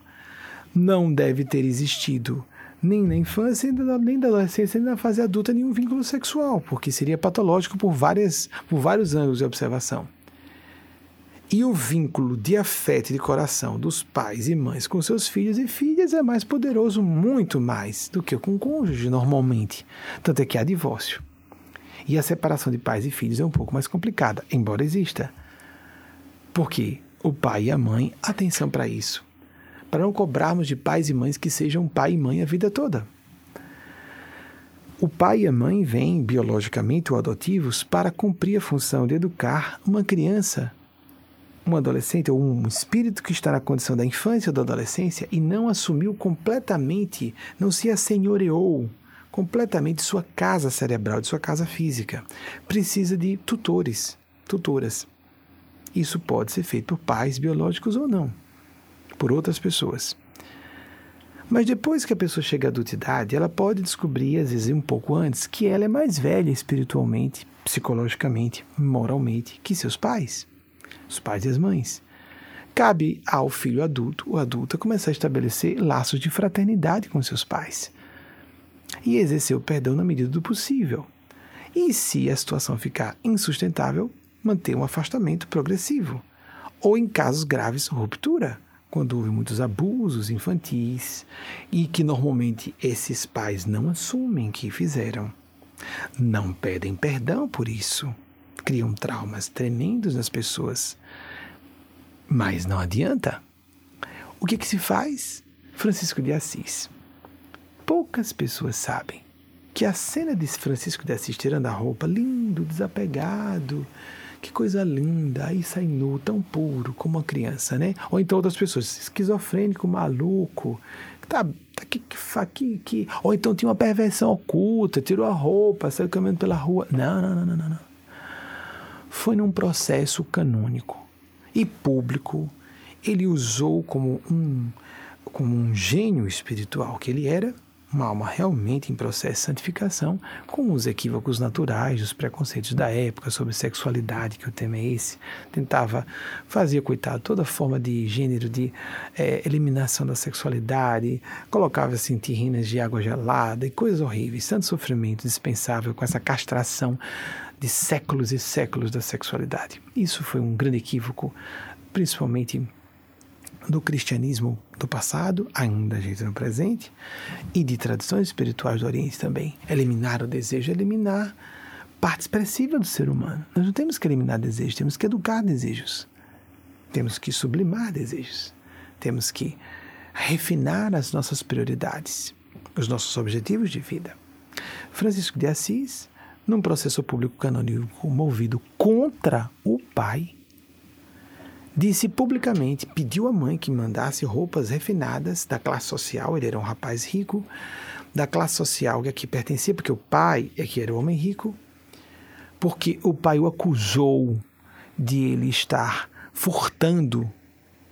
não deve ter existido nem na infância, nem na adolescência, nem na fase adulta nenhum vínculo sexual, porque seria patológico por, várias, por vários ângulos de observação. E o vínculo de afeto e de coração dos pais e mães com seus filhos e filhas é mais poderoso, muito mais, do que com o cônjuge, normalmente. Tanto é que há divórcio. E a separação de pais e filhos é um pouco mais complicada, embora exista. Porque o pai e a mãe, atenção para isso, para não cobrarmos de pais e mães que sejam pai e mãe a vida toda. O pai e a mãe vêm, biologicamente ou adotivos, para cumprir a função de educar uma criança um adolescente ou um espírito que está na condição da infância ou da adolescência e não assumiu completamente, não se assenhoreou completamente de sua casa cerebral, de sua casa física. Precisa de tutores, tutoras. Isso pode ser feito por pais biológicos ou não, por outras pessoas. Mas depois que a pessoa chega à adultidade, ela pode descobrir, às vezes um pouco antes, que ela é mais velha espiritualmente, psicologicamente, moralmente que seus pais os pais e as mães. Cabe ao filho adulto ou adulta começar a estabelecer laços de fraternidade com seus pais e exercer o perdão na medida do possível. E se a situação ficar insustentável, manter um afastamento progressivo. Ou, em casos graves, ruptura, quando houve muitos abusos infantis e que normalmente esses pais não assumem que fizeram. Não pedem perdão por isso criam traumas tremendos nas pessoas. Mas não adianta. O que, que se faz? Francisco de Assis. Poucas pessoas sabem que a cena de Francisco de Assis tirando a roupa, lindo, desapegado, que coisa linda, aí sai nu, tão puro como uma criança, né? Ou então outras pessoas, esquizofrênico, maluco, tá, tá que, que, que, ou então tinha uma perversão oculta, tirou a roupa, saiu caminhando pela rua. Não, não, não, não, não foi num processo canônico e público. Ele usou como um, como um gênio espiritual que ele era, uma alma realmente em processo de santificação, com os equívocos naturais, os preconceitos da época sobre sexualidade, que o tema é esse. Tentava, fazia, coitado, toda forma de gênero de é, eliminação da sexualidade, colocava assim rinas de água gelada e coisas horríveis, tanto sofrimento dispensável com essa castração de séculos e séculos da sexualidade. Isso foi um grande equívoco, principalmente do cristianismo do passado, ainda gente no presente, e de tradições espirituais do Oriente também. Eliminar o desejo, eliminar parte expressiva do ser humano. Nós não temos que eliminar desejos, temos que educar desejos. Temos que sublimar desejos. Temos que refinar as nossas prioridades, os nossos objetivos de vida. Francisco de Assis num processo público canônico movido contra o pai, disse publicamente, pediu à mãe que mandasse roupas refinadas da classe social, ele era um rapaz rico, da classe social que aqui pertencia, porque o pai é que era o homem rico, porque o pai o acusou de ele estar furtando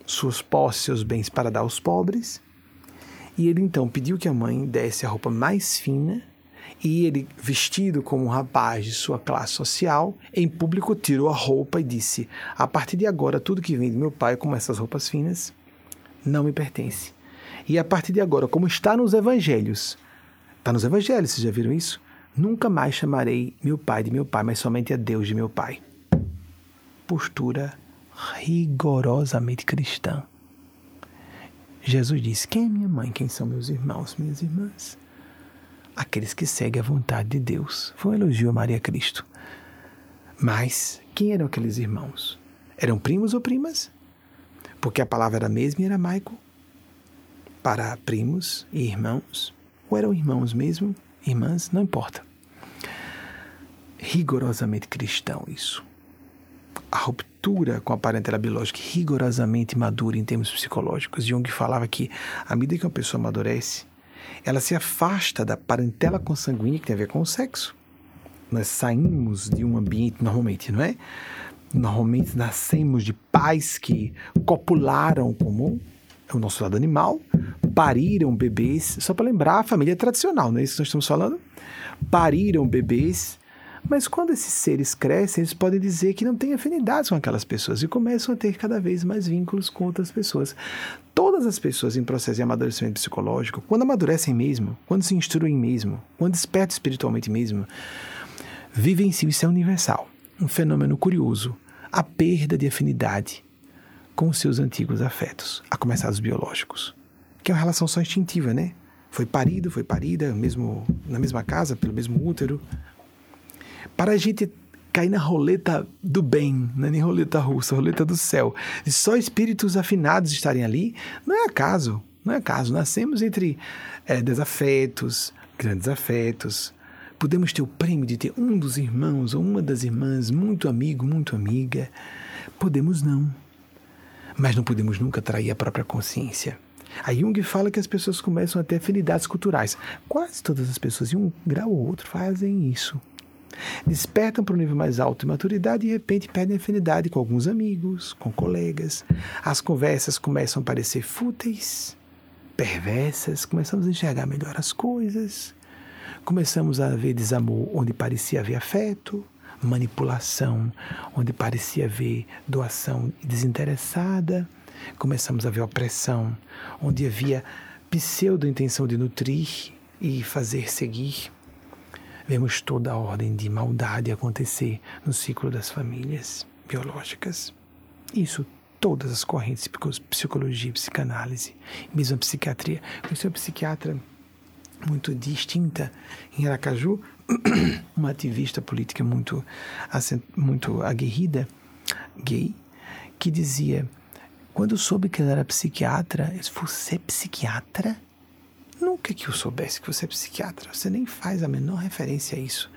suas posses, seus bens para dar aos pobres. E ele então pediu que a mãe desse a roupa mais fina e ele, vestido como um rapaz de sua classe social, em público tirou a roupa e disse: A partir de agora, tudo que vem de meu pai, como essas roupas finas, não me pertence. E a partir de agora, como está nos evangelhos, está nos evangelhos, vocês já viram isso? Nunca mais chamarei meu pai de meu pai, mas somente a Deus de meu pai. Postura rigorosamente cristã. Jesus disse: Quem é minha mãe? Quem são meus irmãos, minhas irmãs? Aqueles que seguem a vontade de Deus. Foi um elogio a Maria Cristo. Mas quem eram aqueles irmãos? Eram primos ou primas? Porque a palavra era a mesma em aramaico para primos e irmãos. Ou eram irmãos mesmo? Irmãs? Não importa. Rigorosamente cristão isso. A ruptura com a parentela biológica rigorosamente madura em termos psicológicos. Jung falava que, à medida que uma pessoa amadurece, ela se afasta da parentela consanguínea que tem a ver com o sexo. Nós saímos de um ambiente, normalmente, não é? Normalmente nascemos de pais que copularam como o nosso lado animal, pariram bebês, só para lembrar, a família tradicional, não é isso que nós estamos falando? Pariram bebês, mas quando esses seres crescem, eles podem dizer que não têm afinidades com aquelas pessoas e começam a ter cada vez mais vínculos com outras pessoas. Todas as pessoas em processo de amadurecimento psicológico, quando amadurecem mesmo, quando se instruem mesmo, quando despertam espiritualmente mesmo, vivem sim, isso é universal. Um fenômeno curioso, a perda de afinidade com os seus antigos afetos, a começar dos biológicos, que é uma relação só instintiva, né? Foi parido, foi parida, mesmo na mesma casa, pelo mesmo útero. Para a gente cair na roleta do bem, não é nem roleta russa, roleta do céu, e só espíritos afinados estarem ali, não é acaso, não é acaso. Nascemos entre é, desafetos, grandes afetos. Podemos ter o prêmio de ter um dos irmãos ou uma das irmãs muito amigo, muito amiga. Podemos não mas não podemos nunca trair a própria consciência. A Jung fala que as pessoas começam a ter afinidades culturais. Quase todas as pessoas, em um grau ou outro, fazem isso. Despertam para um nível mais alto de maturidade e de repente perdem afinidade com alguns amigos, com colegas. As conversas começam a parecer fúteis, perversas, começamos a enxergar melhor as coisas, começamos a ver desamor onde parecia haver afeto, manipulação, onde parecia haver doação desinteressada, começamos a ver opressão, onde havia pseudo-intenção de nutrir e fazer seguir. Vemos toda a ordem de maldade acontecer no ciclo das famílias biológicas. Isso todas as correntes psicologia, psicanálise, mesmo a psiquiatria. Conheci uma psiquiatra muito distinta em Aracaju, uma ativista política muito, muito aguerrida, gay, que dizia: quando soube que ela era psiquiatra, eu disse, você é psiquiatra? Nunca que eu soubesse que você é psiquiatra. Você nem faz a menor referência a isso.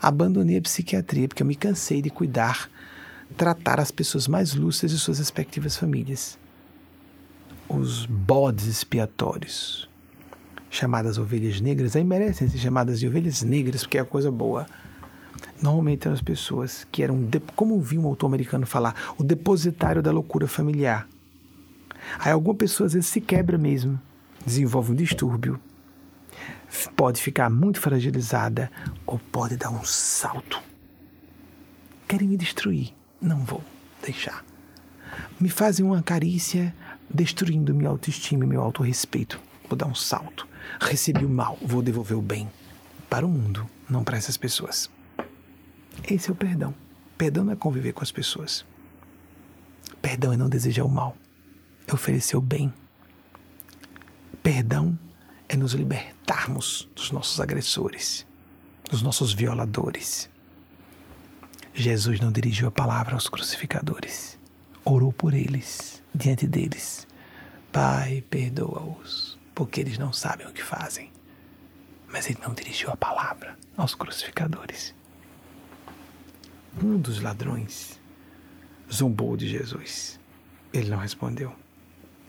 Abandonei a psiquiatria porque eu me cansei de cuidar, tratar as pessoas mais lúcidas de suas respectivas famílias. Os bodes expiatórios, chamadas ovelhas negras, aí merecem ser chamadas de ovelhas negras, porque é a coisa boa. Normalmente eram as pessoas que eram, como vi um autor americano falar, o depositário da loucura familiar. Aí alguma pessoa às vezes se quebra mesmo, desenvolve um distúrbio, pode ficar muito fragilizada ou pode dar um salto. Querem me destruir, não vou deixar. Me fazem uma carícia destruindo minha autoestima e meu autorrespeito. Vou dar um salto. Recebi o mal, vou devolver o bem para o mundo, não para essas pessoas. Esse é o perdão. Perdão não é conviver com as pessoas. Perdão é não desejar o mal, é oferecer o bem. Perdão é nos libertarmos dos nossos agressores, dos nossos violadores. Jesus não dirigiu a palavra aos crucificadores, orou por eles, diante deles. Pai, perdoa-os, porque eles não sabem o que fazem. Mas ele não dirigiu a palavra aos crucificadores. Um dos ladrões zombou de Jesus. Ele não respondeu.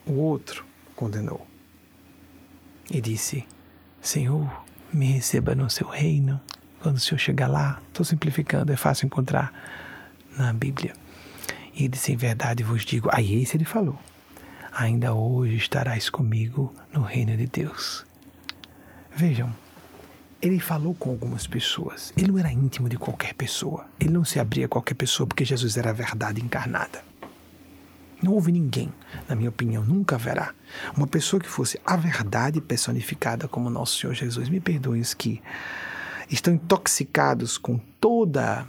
O outro condenou e disse: Senhor, me receba no seu reino. Quando o Senhor chegar lá, estou simplificando, é fácil encontrar na Bíblia. E disse: Em verdade vos digo. Aí esse ele falou: ainda hoje estarás comigo no reino de Deus. Vejam, ele falou com algumas pessoas. Ele não era íntimo de qualquer pessoa. Ele não se abria a qualquer pessoa porque Jesus era a verdade encarnada. Não houve ninguém, na minha opinião, nunca haverá uma pessoa que fosse a verdade personificada como nosso Senhor Jesus. Me perdoem os que estão intoxicados com toda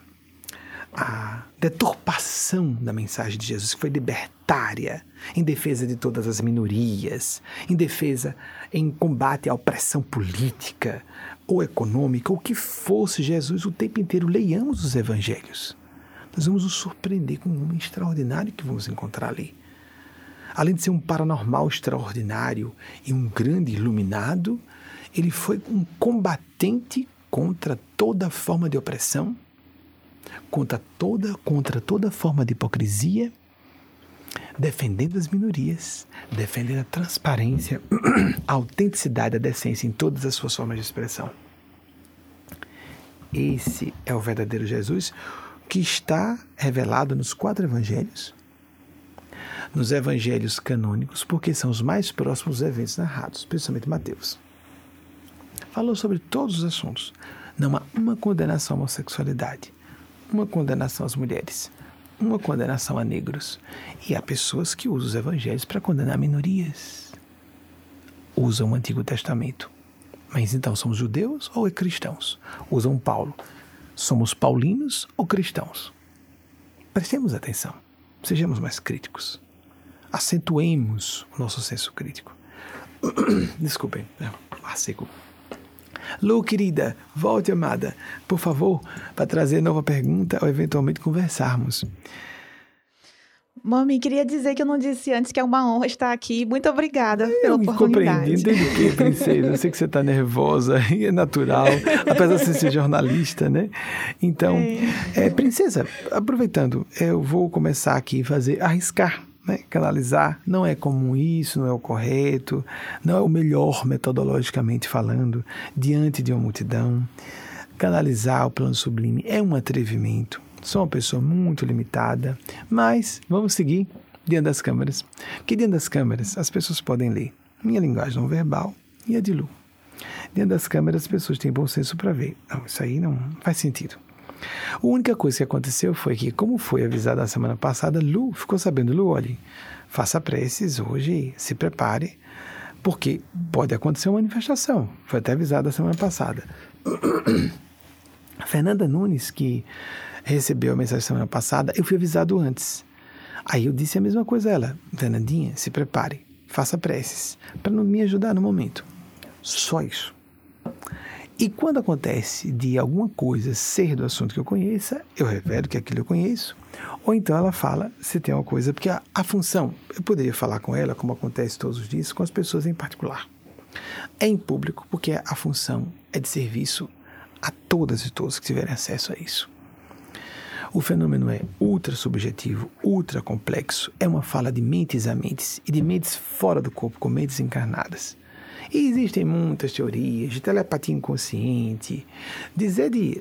a deturpação da mensagem de Jesus, que foi libertária, em defesa de todas as minorias, em defesa, em combate à opressão política ou econômica, o que fosse Jesus o tempo inteiro. Leiamos os evangelhos. Nós vamos nos surpreender com um homem extraordinário que vamos encontrar ali. Além de ser um paranormal extraordinário e um grande iluminado, ele foi um combatente contra toda forma de opressão, contra toda, contra toda forma de hipocrisia, defendendo as minorias, defendendo a transparência, a autenticidade, a decência em todas as suas formas de expressão. Esse é o verdadeiro Jesus que está revelado nos quatro evangelhos. nos evangelhos canônicos, porque são os mais próximos eventos narrados, principalmente Mateus. Falou sobre todos os assuntos. Não há uma condenação à homossexualidade, uma condenação às mulheres, uma condenação a negros. E há pessoas que usam os evangelhos para condenar minorias. Usam o Antigo Testamento. Mas então somos judeus ou é cristãos? Usam Paulo. Somos paulinos ou cristãos? Prestemos atenção. Sejamos mais críticos. Acentuemos o nosso senso crítico. Desculpem, é, ar seco. Lu, querida, volte, amada, por favor, para trazer nova pergunta ou eventualmente conversarmos. Mami, queria dizer que eu não disse antes que é uma honra estar aqui. Muito obrigada eu pela oportunidade. Compreendi. Entende o quê, princesa? Eu sei que você está nervosa e é natural, apesar de você ser jornalista, né? Então, é. É, princesa, aproveitando, eu vou começar aqui a fazer, arriscar né, canalizar. Não é comum isso, não é o correto, não é o melhor metodologicamente falando, diante de uma multidão. Canalizar o plano sublime é um atrevimento. Sou uma pessoa muito limitada, mas vamos seguir diante das câmeras. Que diante das câmeras as pessoas podem ler minha linguagem não verbal e a de Lu. Diante das câmeras as pessoas têm bom senso para ver. Não, isso aí não faz sentido. A única coisa que aconteceu foi que, como foi avisado na semana passada, Lu ficou sabendo, Lu, olhe, faça preces hoje, se prepare, porque pode acontecer uma manifestação. Foi até avisado na semana passada. Fernanda Nunes, que recebeu a mensagem semana passada, eu fui avisado antes. Aí eu disse a mesma coisa a ela, Fernandinha, se prepare, faça preces, para não me ajudar no momento. Só isso. E quando acontece de alguma coisa ser do assunto que eu conheça, eu revelo que aquilo eu conheço. Ou então ela fala se tem uma coisa, porque a, a função, eu poderia falar com ela, como acontece todos os dias, com as pessoas em particular. É em público, porque a função é de serviço a todas e todos que tiverem acesso a isso. O fenômeno é ultra subjetivo, ultra complexo, é uma fala de mentes a mentes e de mentes fora do corpo, com mentes encarnadas. E existem muitas teorias de telepatia inconsciente, dizer de,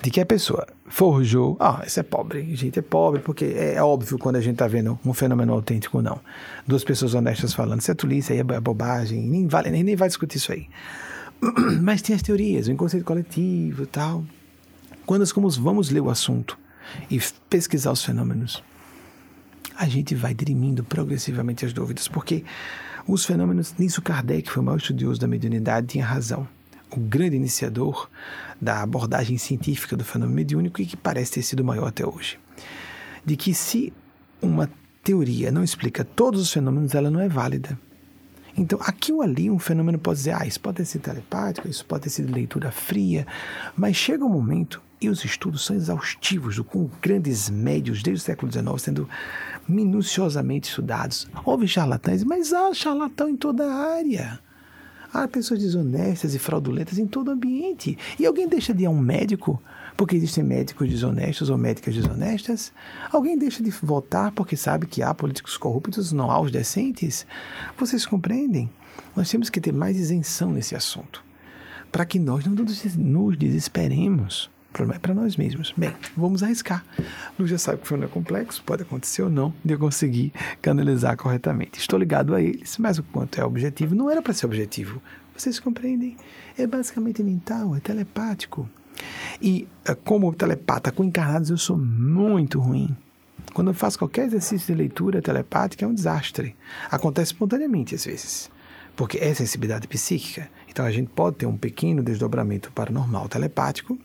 de que a pessoa forjou. Ah, isso é pobre, gente, é pobre, porque é, é óbvio quando a gente está vendo um fenômeno autêntico ou não. Duas pessoas honestas falando, isso é tolice, aí é bobagem, nem, vale, nem, nem vai discutir isso aí. Mas tem as teorias, o inconsciente coletivo tal. Quando nós vamos ler o assunto e pesquisar os fenômenos, a gente vai dirimindo progressivamente as dúvidas, porque os fenômenos, nisso Kardec foi o maior estudioso da mediunidade, tinha razão. O grande iniciador da abordagem científica do fenômeno mediúnico e que parece ter sido maior até hoje. De que se uma teoria não explica todos os fenômenos, ela não é válida. Então, aqui ou ali, um fenômeno pode dizer, ah, isso pode ter sido telepático, isso pode ter sido leitura fria, mas chega um momento, e os estudos são exaustivos, com grandes médios desde o século XIX sendo minuciosamente estudados. Houve charlatães, mas há charlatão em toda a área. Há pessoas desonestas e fraudulentas em todo o ambiente. E alguém deixa de ir a um médico porque existem médicos desonestos ou médicas desonestas? Alguém deixa de votar porque sabe que há políticos corruptos, não há os decentes? Vocês compreendem? Nós temos que ter mais isenção nesse assunto, para que nós não nos desesperemos problema é para nós mesmos. Bem, vamos arriscar. Lu já sabe que o fenômeno é complexo, pode acontecer ou não, de eu conseguir canalizar corretamente. Estou ligado a eles, mas o quanto é objetivo, não era para ser objetivo. Vocês compreendem? É basicamente mental, é telepático. E eh, como telepata com encarnados, eu sou muito ruim. Quando eu faço qualquer exercício de leitura telepática, é um desastre. Acontece espontaneamente às vezes, porque é sensibilidade psíquica. Então a gente pode ter um pequeno desdobramento paranormal telepático,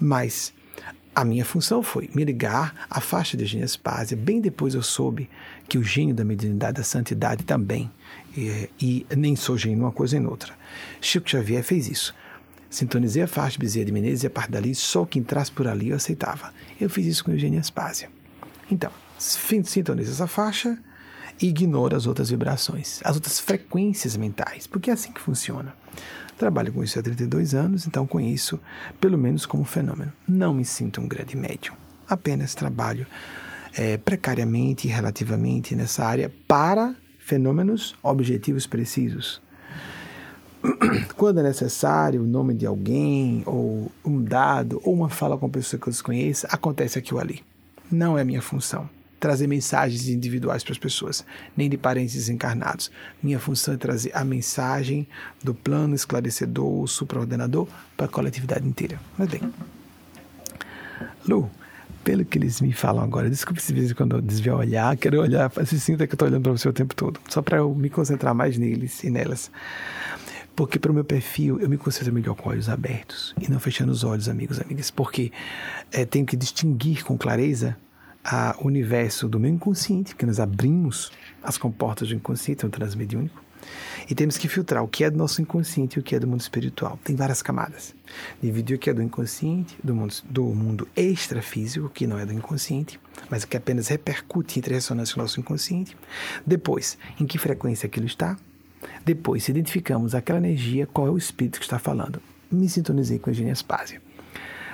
mas a minha função foi me ligar à faixa de Gênio Spásia. Bem depois eu soube que o gênio da mediunidade, da santidade também, e, e nem sou gênio numa coisa nem outra. Chico Xavier fez isso. Sintonizei a faixa de Bezerra de Menezes e a parte dali, só quem entrasse por ali eu aceitava. Eu fiz isso com Eugênia Aspásia. Então, sintoniza essa faixa e ignora as outras vibrações, as outras frequências mentais, porque é assim que funciona. Trabalho com isso há 32 anos, então conheço pelo menos como fenômeno. Não me sinto um grande médium, apenas trabalho é, precariamente e relativamente nessa área para fenômenos objetivos precisos. Quando é necessário o nome de alguém, ou um dado, ou uma fala com uma pessoa que eu desconheço, acontece aquilo ali. Não é minha função. Trazer mensagens individuais para as pessoas, nem de parentes encarnados. Minha função é trazer a mensagem do plano esclarecedor, supraordenador, para a coletividade inteira. Mas bem, Lu, pelo que eles me falam agora, desculpe se vezes quando eu desviar olhar, quero olhar, se sinta que eu estou olhando para você o tempo todo, só para eu me concentrar mais neles e nelas. Porque para o meu perfil, eu me concentro melhor com olhos abertos e não fechando os olhos, amigos, amigas. Porque é, tenho que distinguir com clareza o universo do meu inconsciente, porque nós abrimos as comportas do inconsciente, é um transmediúnico, e temos que filtrar o que é do nosso inconsciente e o que é do mundo espiritual. Tem várias camadas. Dividir o que é do inconsciente, do mundo, do mundo extrafísico, que não é do inconsciente, mas que apenas repercute entre ressonância com nosso inconsciente. Depois, em que frequência aquilo está, depois, se identificamos aquela energia, qual é o espírito que está falando. Me sintonizei com a Eugênia Aspásia.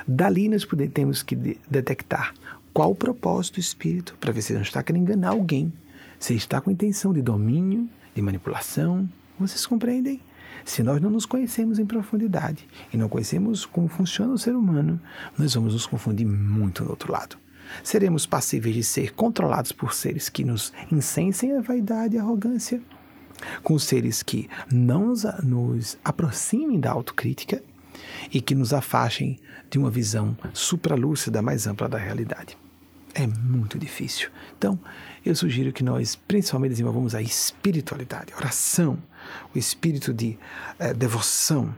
Dali nós temos que de detectar qual o propósito do espírito, para ver se não está querendo enganar alguém, se está com intenção de domínio, de manipulação. Vocês compreendem? Se nós não nos conhecemos em profundidade e não conhecemos como funciona o ser humano, nós vamos nos confundir muito no outro lado. Seremos passíveis de ser controlados por seres que nos incensem a vaidade e a arrogância, com seres que não nos, nos aproximem da autocrítica e que nos afastem de uma visão supralúcida mais ampla da realidade. É muito difícil. Então, eu sugiro que nós, principalmente, desenvolvamos a espiritualidade, a oração, o espírito de eh, devoção.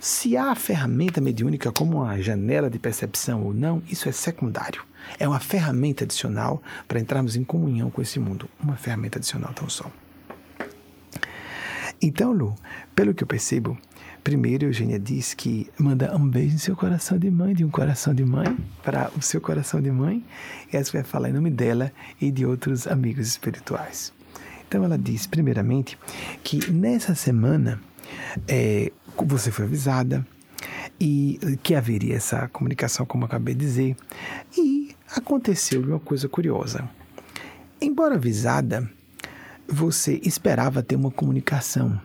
Se há a ferramenta mediúnica como uma janela de percepção ou não, isso é secundário. É uma ferramenta adicional para entrarmos em comunhão com esse mundo. Uma ferramenta adicional tão só. Então, Lu, pelo que eu percebo, primeiro Eugênia diz que manda um beijo no seu coração de mãe, de um coração de mãe, para o seu coração de mãe, e essa vai falar em nome dela e de outros amigos espirituais. Então, ela diz, primeiramente, que nessa semana é, você foi avisada e que haveria essa comunicação, como eu acabei de dizer, e aconteceu uma coisa curiosa. Embora avisada, você esperava ter uma comunicação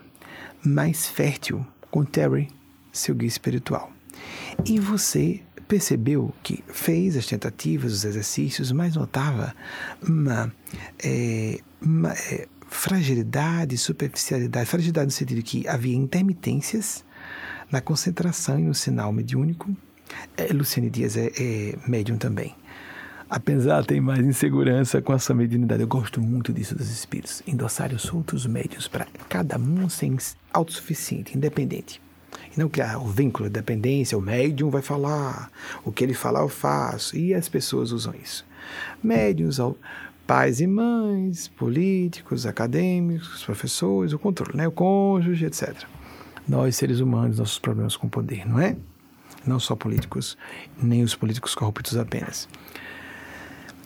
mais fértil com Terry, seu guia espiritual. E você percebeu que fez as tentativas, os exercícios, mas notava uma, é, uma é, fragilidade, superficialidade. Fragilidade no sentido que havia intermitências na concentração e no sinal mediúnico. É, Luciane Dias é, é médium também apesar ter mais insegurança com a sua mediunidade. Eu gosto muito disso dos espíritos. Endossar os outros médios para cada um ser autossuficiente, independente. E não criar o vínculo de dependência, o médium vai falar, o que ele falar eu faço. E as pessoas usam isso. Médiums, pais e mães, políticos, acadêmicos, professores, o controle, né? o cônjuge, etc. Nós, seres humanos, nossos problemas com poder, não é? Não só políticos, nem os políticos corruptos apenas.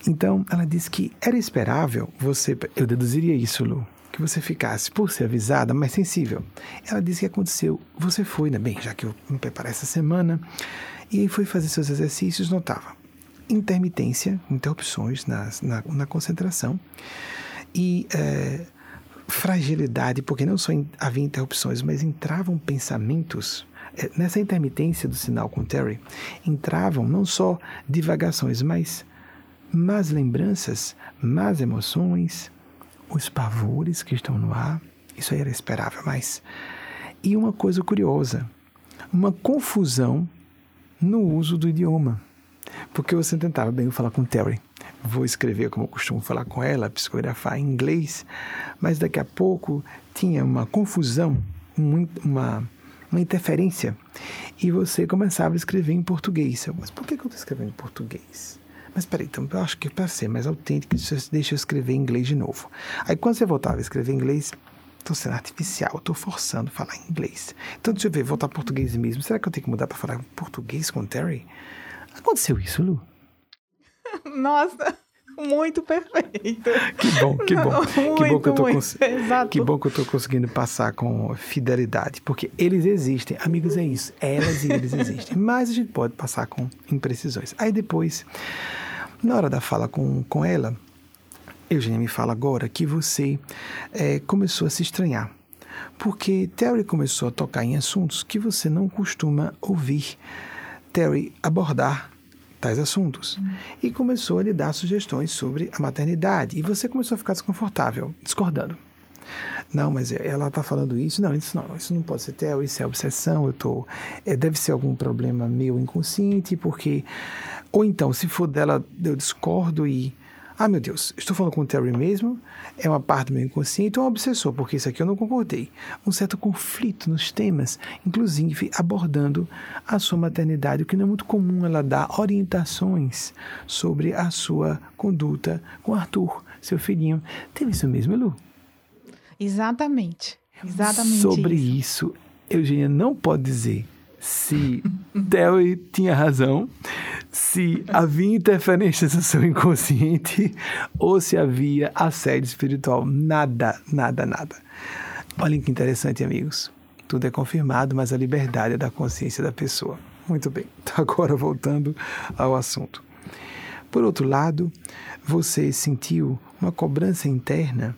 Então, ela disse que era esperável você, eu deduziria isso, Lu, que você ficasse, por ser avisada, mais sensível. Ela disse que aconteceu, você foi, né? Bem, já que eu me preparei essa semana, e aí foi fazer seus exercícios, notava intermitência, interrupções na, na, na concentração e é, fragilidade, porque não só havia interrupções, mas entravam pensamentos é, nessa intermitência do sinal com Terry, entravam não só divagações, mas más lembranças, más emoções, os pavores que estão no ar. Isso aí era esperável, mas. E uma coisa curiosa: uma confusão no uso do idioma. Porque você tentava, bem, eu falar com Terry, vou escrever como eu costumo falar com ela, psicografar em inglês, mas daqui a pouco tinha uma confusão, uma, uma interferência, e você começava a escrever em português. Mas por que eu estou escrevendo em português? Mas peraí, então eu acho que para ser mais autêntico, deixa eu escrever em inglês de novo. Aí quando você voltava a escrever em inglês, estou sendo artificial, estou forçando a falar inglês. Então deixa eu ver, voltar português mesmo. Será que eu tenho que mudar para falar português com o Terry? Aconteceu isso, Lu? Nossa, muito perfeito. Que bom, que bom. Não, que muito, bom que eu tô cons... Que bom que eu estou conseguindo passar com fidelidade, porque eles existem, amigos é isso, elas e eles existem, mas a gente pode passar com imprecisões. Aí depois na hora da fala com, com ela, Eugênia me fala agora que você é, começou a se estranhar. Porque Terry começou a tocar em assuntos que você não costuma ouvir Terry abordar tais assuntos. Uhum. E começou a lhe dar sugestões sobre a maternidade. E você começou a ficar desconfortável, discordando. Não, mas ela está falando isso. Não, isso não, isso não pode ser tel, isso é obsessão, eu tô. É, deve ser algum problema meu inconsciente, porque. Ou então, se for dela, eu discordo e. Ah, meu Deus, estou falando com o Terry mesmo, é uma parte do meu inconsciente ou um obsessor, porque isso aqui eu não concordei. Um certo conflito nos temas, inclusive abordando a sua maternidade, o que não é muito comum ela dar orientações sobre a sua conduta com Arthur, seu filhinho. Teve isso mesmo, Lu? Exatamente. Exatamente. Sobre isso, isso Eugênia não pode dizer se Terry tinha razão, se havia interferências no seu inconsciente ou se havia assédio espiritual. Nada, nada, nada. Olhem que interessante, amigos. Tudo é confirmado, mas a liberdade é da consciência da pessoa. Muito bem. Então, agora voltando ao assunto. Por outro lado, você sentiu uma cobrança interna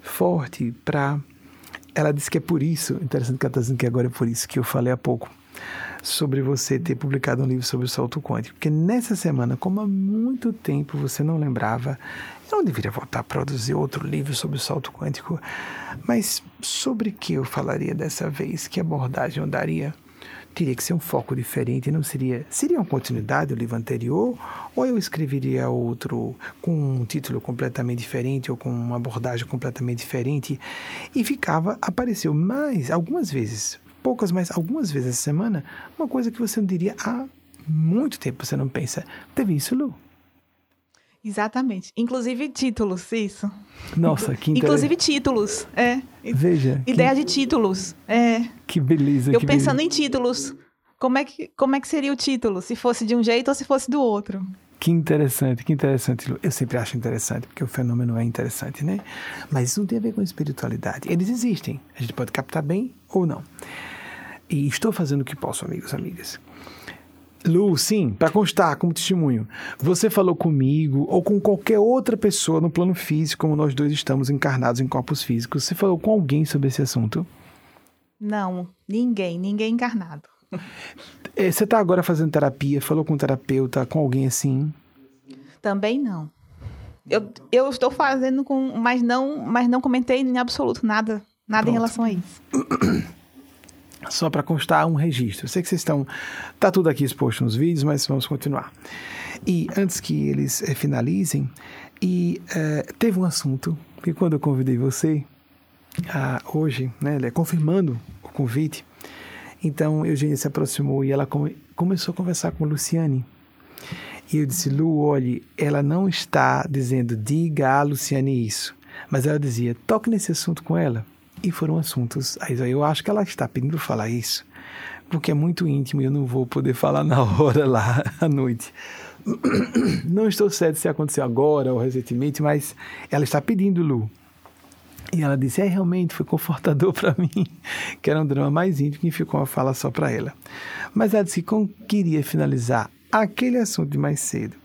forte para. Ela disse que é por isso, interessante que ela está dizendo que agora é por isso que eu falei há pouco, sobre você ter publicado um livro sobre o salto quântico. Porque nessa semana, como há muito tempo você não lembrava, eu não deveria voltar a produzir outro livro sobre o salto quântico. Mas sobre que eu falaria dessa vez? Que abordagem eu daria? teria que ser um foco diferente, não seria. Seria uma continuidade do livro anterior? Ou eu escreveria outro com um título completamente diferente ou com uma abordagem completamente diferente? E ficava, apareceu mais, algumas vezes, poucas, mas algumas vezes essa semana, uma coisa que você não diria há muito tempo, você não pensa. Teve isso, Lu? Exatamente. Inclusive títulos, isso. Nossa, que Inclusive títulos, é. Veja. Ideia que... de títulos, é. Que beleza. Eu que pensando beleza. em títulos, como é, que, como é que seria o título? Se fosse de um jeito ou se fosse do outro? Que interessante, que interessante. Eu sempre acho interessante, porque o fenômeno é interessante, né? Mas isso não tem a ver com espiritualidade. Eles existem. A gente pode captar bem ou não. E estou fazendo o que posso, amigos, amigas. Lu, sim, para constar como testemunho, você falou comigo ou com qualquer outra pessoa no plano físico, como nós dois estamos encarnados em corpos físicos, você falou com alguém sobre esse assunto? Não, ninguém, ninguém encarnado. É, você está agora fazendo terapia, falou com um terapeuta, com alguém assim? Também não. Eu, eu estou fazendo com, mas não, mas não comentei em absoluto nada, nada Pronto. em relação a isso. Só para constar um registro. Eu sei que vocês estão. Tá tudo aqui exposto nos vídeos, mas vamos continuar. E antes que eles é, finalizem, e é, teve um assunto que quando eu convidei você, ah, hoje, né, é confirmando o convite, então Eugênia se aproximou e ela come, começou a conversar com Luciane. E eu disse, Lu, olhe, ela não está dizendo, diga a Luciane isso. Mas ela dizia, toque nesse assunto com ela. E foram assuntos. Aí eu acho que ela está pedindo falar isso, porque é muito íntimo e eu não vou poder falar na hora lá à noite. Não estou certo se aconteceu agora ou recentemente, mas ela está pedindo, Lu. E ela disse: É, realmente foi confortador para mim, que era um drama mais íntimo que ficou uma fala só para ela. Mas ela disse que queria finalizar aquele assunto de mais cedo,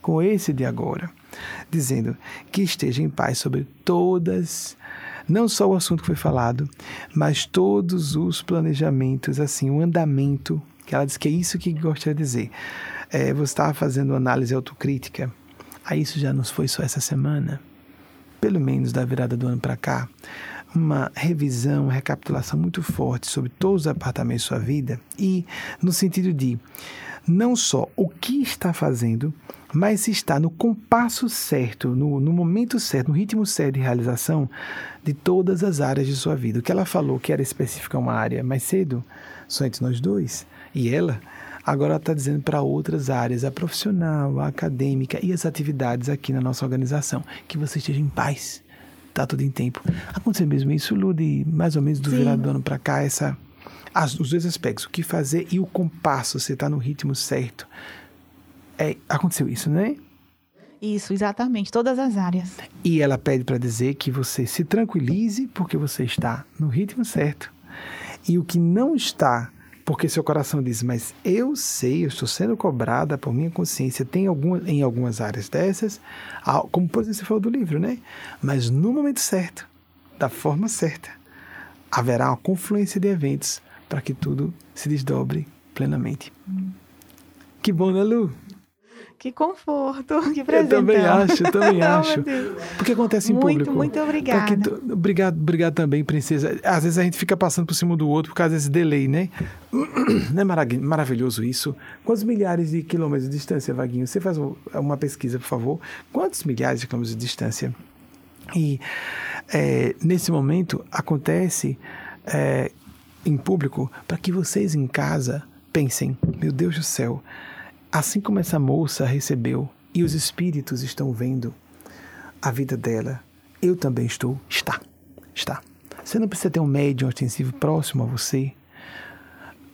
com esse de agora, dizendo que esteja em paz sobre todas não só o assunto que foi falado, mas todos os planejamentos, assim, o andamento, que ela diz que é isso que gostaria de dizer. É, você estava fazendo análise autocrítica, aí isso já não foi só essa semana, pelo menos da virada do ano para cá, uma revisão, uma recapitulação muito forte sobre todos os apartamentos da sua vida e no sentido de não só o que está fazendo, mas se está no compasso certo, no, no momento certo, no ritmo certo de realização de todas as áreas de sua vida. O que ela falou que era específica uma área mais cedo, só entre nós dois, e ela, agora está dizendo para outras áreas, a profissional, a acadêmica e as atividades aqui na nossa organização, que você esteja em paz. Está tudo em tempo. Aconteceu mesmo isso, Lu, de mais ou menos do Sim. virado do ano para cá, essa, as, os dois aspectos, o que fazer e o compasso, você está no ritmo certo é, aconteceu isso, né? Isso, exatamente, todas as áreas. E ela pede para dizer que você se tranquilize porque você está no ritmo certo. E o que não está, porque seu coração diz, mas eu sei, eu estou sendo cobrada por minha consciência, tem alguma, em algumas áreas dessas, como por exemplo você falou do livro, né? Mas no momento certo, da forma certa, haverá uma confluência de eventos para que tudo se desdobre plenamente. Hum. Que bom, né, Lu? Que conforto, que presente. Eu também acho, eu também acho. Porque acontece em muito, público. Muito, muito obrigada. Porque, obrigado, obrigado também, princesa. Às vezes a gente fica passando por cima do outro por causa desse delay, né? Não é maravilhoso isso? Quantos milhares de quilômetros de distância, Vaguinho? Você faz uma pesquisa, por favor. Quantos milhares de quilômetros de distância? E é, nesse momento acontece é, em público para que vocês em casa pensem: meu Deus do céu, Assim como essa moça recebeu e os espíritos estão vendo a vida dela, eu também estou. Está. Está. Você não precisa ter um médium ostensivo próximo a você,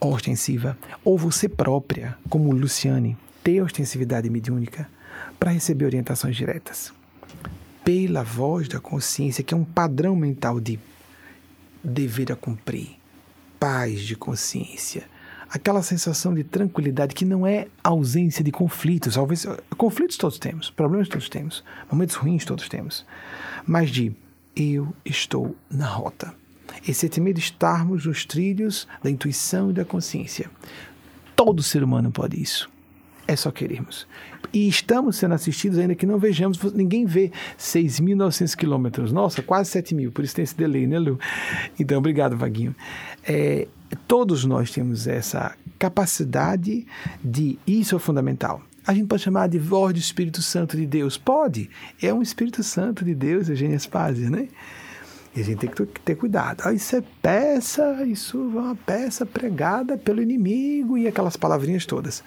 ostensiva, ou você própria, como Luciane, ter ostensividade mediúnica para receber orientações diretas. Pela voz da consciência, que é um padrão mental de dever a cumprir, paz de consciência aquela sensação de tranquilidade que não é ausência de conflitos. Talvez, conflitos todos temos, problemas todos temos, momentos ruins todos temos, mas de eu estou na rota. Esse sentimento de estarmos nos trilhos da intuição e da consciência. Todo ser humano pode isso. É só querermos. E estamos sendo assistidos ainda que não vejamos, ninguém vê 6.900 quilômetros. Nossa, quase 7 mil, por isso tem esse delay, né, Lu? Então, obrigado, Vaguinho. É, todos nós temos essa capacidade de. Isso é fundamental. A gente pode chamar de voz do Espírito Santo de Deus. Pode. É um Espírito Santo de Deus, Eugênia Spazia, né? E a gente tem que ter cuidado. Ah, isso é peça, isso é uma peça pregada pelo inimigo e aquelas palavrinhas todas.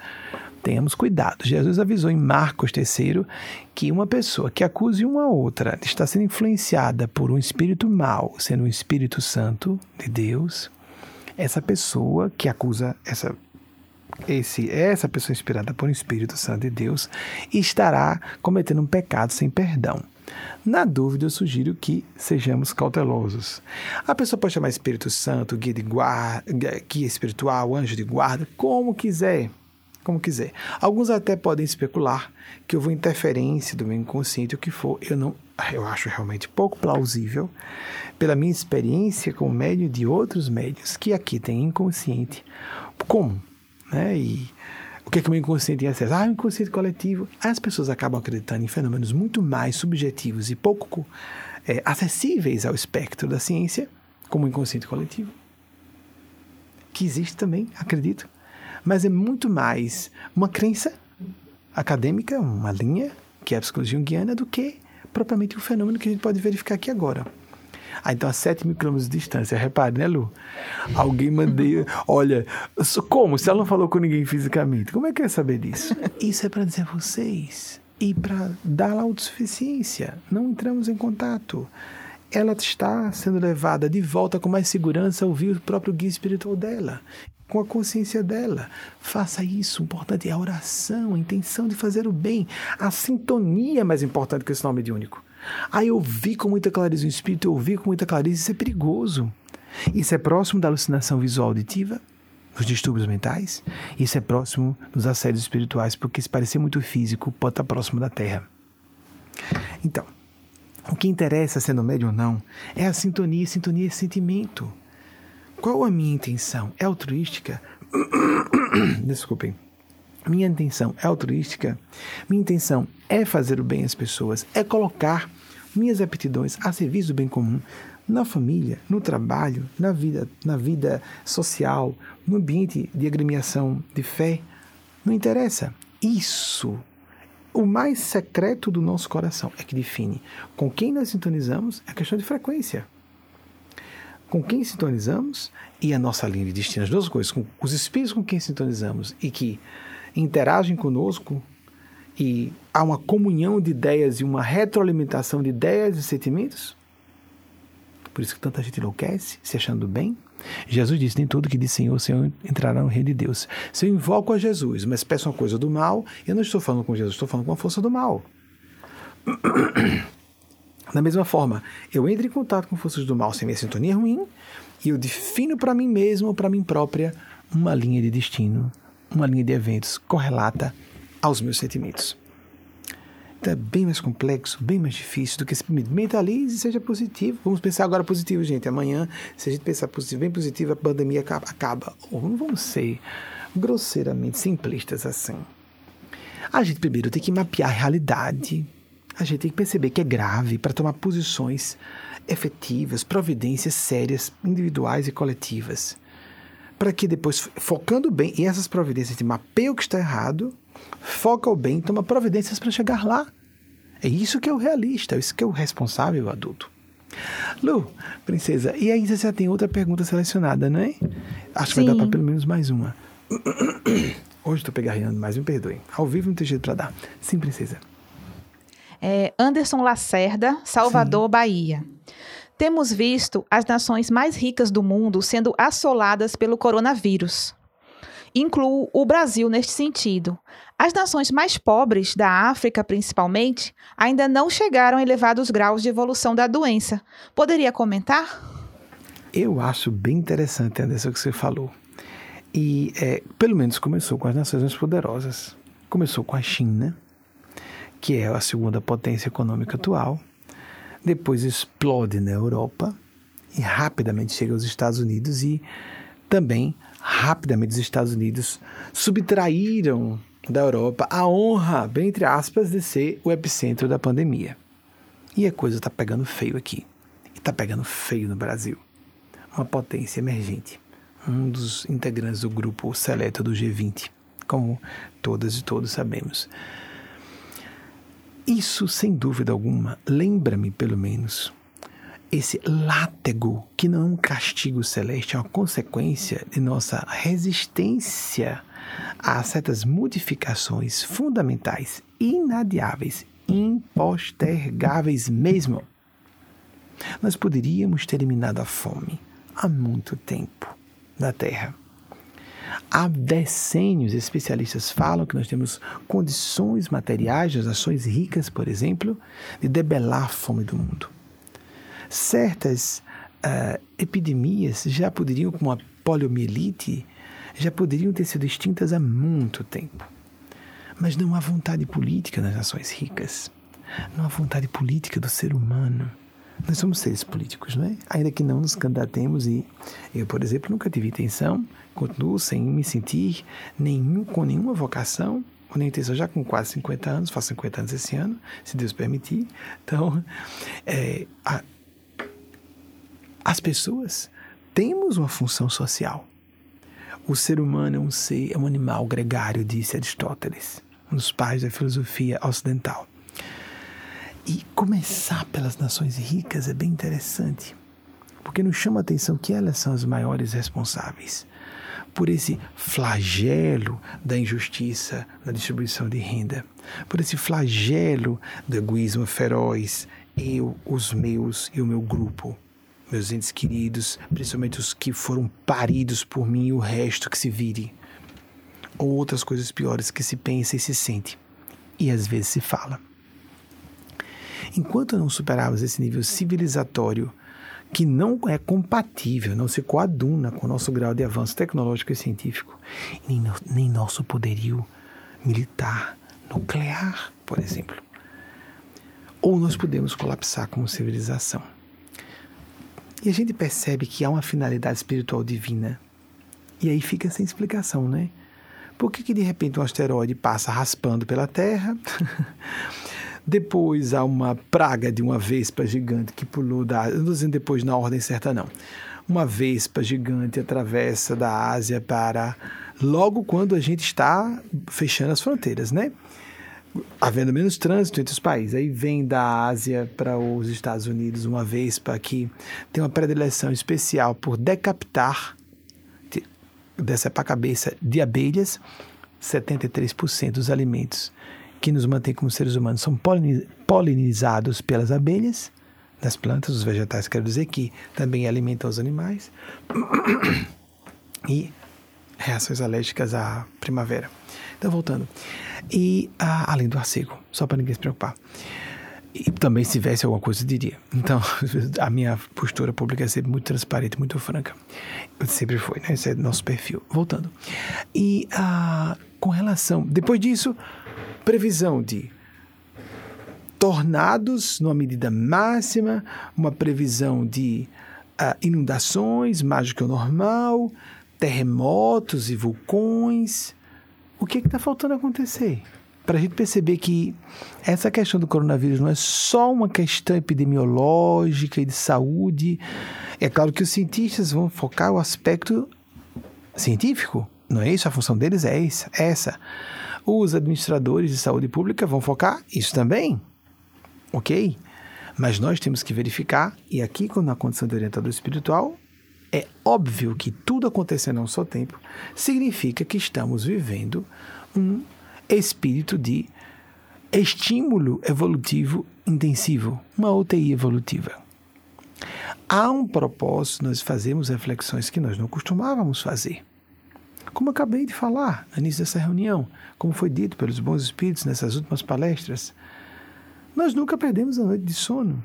Tenhamos cuidado. Jesus avisou em Marcos III que uma pessoa que acuse uma outra estar sendo influenciada por um espírito mau, sendo um Espírito Santo de Deus, essa pessoa que acusa essa esse essa pessoa inspirada por Espírito Santo de Deus estará cometendo um pecado sem perdão. Na dúvida, eu sugiro que sejamos cautelosos. A pessoa pode chamar Espírito Santo, guia de guarda, guia espiritual, anjo de guarda, como quiser como quiser. Alguns até podem especular que houve interferência do meu inconsciente, o que for. Eu não, eu acho realmente pouco plausível, pela minha experiência com médium de outros médios que aqui tem inconsciente. Como? Né? E o que é que o meu inconsciente tem acesso? Ah, o inconsciente coletivo. As pessoas acabam acreditando em fenômenos muito mais subjetivos e pouco é, acessíveis ao espectro da ciência, como o inconsciente coletivo. Que existe também, acredito mas é muito mais uma crença acadêmica, uma linha, que é a psicologia junguiana, do que propriamente o fenômeno que a gente pode verificar aqui agora. Ah, então a 7 mil quilômetros de distância, repare, né, Lu? Alguém mandei. Olha, como? Se ela não falou com ninguém fisicamente, como é que eu ia saber disso? Isso é para dizer a vocês e para dar a autossuficiência. Não entramos em contato. Ela está sendo levada de volta com mais segurança a ouvir o próprio guia espiritual dela com a consciência dela. Faça isso. O importante é a oração, a intenção de fazer o bem. A sintonia é mais importante que esse nome único. Aí eu vi com muita clareza o espírito, eu vi com muita clareza, isso é perigoso. Isso é próximo da alucinação visual auditiva, nos distúrbios mentais. Isso é próximo dos assédios espirituais, porque se parecer muito físico, pode estar próximo da Terra. Então, o que interessa, sendo médio ou não, é a sintonia. Sintonia é sentimento. Qual a minha intenção? É altruística? Desculpem. Minha intenção é altruística? Minha intenção é fazer o bem às pessoas, é colocar minhas aptidões a serviço do bem comum na família, no trabalho, na vida, na vida social, no ambiente de agremiação de fé. Não interessa. Isso, o mais secreto do nosso coração, é que define com quem nós sintonizamos é questão de frequência com quem sintonizamos e a nossa linha de destino, as duas coisas, com os espíritos com quem sintonizamos e que interagem conosco e há uma comunhão de ideias e uma retroalimentação de ideias e sentimentos. Por isso que tanta gente enlouquece, se achando bem. Jesus disse: Nem tudo que diz Senhor, Senhor entrará no reino de Deus. Se eu invoco a Jesus, mas peço uma coisa do mal, eu não estou falando com Jesus, estou falando com a força do mal. Da mesma forma, eu entro em contato com forças do mal sem minha sintonia ruim e eu defino para mim mesmo, para mim própria, uma linha de destino, uma linha de eventos correlata aos meus sentimentos. Então é bem mais complexo, bem mais difícil do que simplesmente mentalize e seja positivo. Vamos pensar agora positivo, gente. Amanhã, se a gente pensar positivo, bem positivo, a pandemia acaba. Ou não vamos ser grosseiramente simplistas assim. A gente primeiro tem que mapear a realidade. A gente tem que perceber que é grave para tomar posições efetivas, providências sérias, individuais e coletivas. Para que depois, focando bem, e essas providências de mapeia o que está errado, foca o bem, toma providências para chegar lá. É isso que é o realista, é isso que é o responsável o adulto. Lu, princesa, e aí você já tem outra pergunta selecionada, né? Acho que Sim. vai dar para pelo menos mais uma. Hoje estou pegarreando, mas me perdoem. Ao vivo não tem jeito para dar. Sim, princesa. É Anderson Lacerda, Salvador, Sim. Bahia. Temos visto as nações mais ricas do mundo sendo assoladas pelo coronavírus. Incluo o Brasil neste sentido. As nações mais pobres, da África principalmente, ainda não chegaram a elevados graus de evolução da doença. Poderia comentar? Eu acho bem interessante, Anderson, o que você falou. E, é, pelo menos, começou com as nações mais poderosas. Começou com a China, que é a segunda potência econômica atual. Depois explode na Europa e rapidamente chega aos Estados Unidos e também rapidamente os Estados Unidos subtraíram da Europa a honra, bem entre aspas, de ser o epicentro da pandemia. E a coisa está pegando feio aqui. E está pegando feio no Brasil. Uma potência emergente. Um dos integrantes do grupo seleto do G20, como todas e todos sabemos. Isso, sem dúvida alguma, lembra-me, pelo menos, esse látego, que não é um castigo celeste, é uma consequência de nossa resistência a certas modificações fundamentais, inadiáveis, impostergáveis mesmo. Nós poderíamos ter eliminado a fome há muito tempo na Terra. Há decênios, especialistas falam que nós temos condições materiais, as nações ricas, por exemplo, de debelar a fome do mundo certas uh, epidemias já poderiam, como a poliomielite, já poderiam ter sido extintas há muito tempo. Mas não há vontade política nas nações ricas. Não há vontade política do ser humano. Nós somos seres políticos, não é? Ainda que não nos candidatemos e eu, por exemplo, nunca tive intenção, continuo sem me sentir nenhum, com nenhuma vocação ou nem intenção, já com quase 50 anos, faço 50 anos esse ano, se Deus permitir. Então, é, a, as pessoas temos uma função social. O ser humano é um ser, é um animal gregário, disse Aristóteles, um dos pais da filosofia ocidental. E começar pelas nações ricas é bem interessante, porque nos chama a atenção que elas são as maiores responsáveis por esse flagelo da injustiça na distribuição de renda, por esse flagelo do egoísmo feroz, eu, os meus e o meu grupo meus entes queridos, principalmente os que foram paridos por mim e o resto que se vire. Ou outras coisas piores que se pensa e se sente, e às vezes se fala. Enquanto não superarmos esse nível civilizatório, que não é compatível, não se coaduna com o nosso grau de avanço tecnológico e científico, nem, no, nem nosso poderio militar, nuclear, por exemplo. Ou nós podemos colapsar como civilização. E a gente percebe que há uma finalidade espiritual divina. E aí fica sem explicação, né? Por que, que de repente um asteroide passa raspando pela Terra? depois há uma praga de uma vespa gigante que pulou da. Eu não estou dizendo depois na ordem certa, não. Uma vespa gigante atravessa da Ásia para. Logo quando a gente está fechando as fronteiras, né? havendo menos trânsito entre os países. Aí vem da Ásia para os Estados Unidos uma vez para que tem uma predileção especial por decapitar, decepar a cabeça de abelhas, 73% dos alimentos que nos mantém como seres humanos são polinizados pelas abelhas, das plantas, dos vegetais, quero dizer que também alimentam os animais, e reações alérgicas à primavera. Então, voltando. E ah, além do arcego, só para ninguém se preocupar. E também, se tivesse alguma coisa, eu diria. Então, a minha postura pública é sempre muito transparente, muito franca. Sempre foi, né? Esse é nosso perfil. Voltando. E ah, com relação. Depois disso, previsão de tornados numa medida máxima, uma previsão de ah, inundações mais do que o normal, terremotos e vulcões o que está faltando acontecer? para a gente perceber que essa questão do coronavírus não é só uma questão epidemiológica e de saúde. É claro que os cientistas vão focar o aspecto científico, não é isso? A função deles é essa. Os administradores de saúde pública vão focar isso também, ok? Mas nós temos que verificar, e aqui, na condição de orientador espiritual, é óbvio que tudo acontecendo a um só tempo significa que estamos vivendo um espírito de estímulo evolutivo intensivo, uma UTI evolutiva. Há um propósito, nós fazemos reflexões que nós não costumávamos fazer. Como acabei de falar no início dessa reunião, como foi dito pelos bons espíritos nessas últimas palestras, nós nunca perdemos a noite de sono.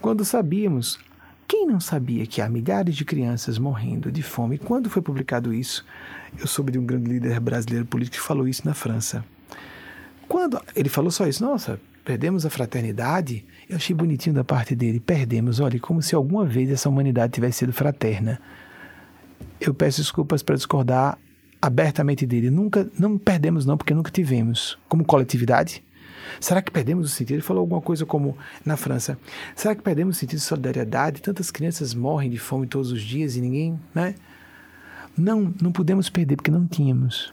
Quando sabíamos, quem não sabia que há milhares de crianças morrendo de fome? Quando foi publicado isso? Eu soube de um grande líder brasileiro político que falou isso na França. Quando ele falou só isso, nossa, perdemos a fraternidade. Eu achei bonitinho da parte dele. Perdemos, olha, como se alguma vez essa humanidade tivesse sido fraterna. Eu peço desculpas para discordar abertamente dele. Nunca, não perdemos não, porque nunca tivemos. Como coletividade, Será que perdemos o sentido? Ele falou alguma coisa como na França. Será que perdemos o sentido de solidariedade? Tantas crianças morrem de fome todos os dias e ninguém, né? Não, não podemos perder porque não tínhamos.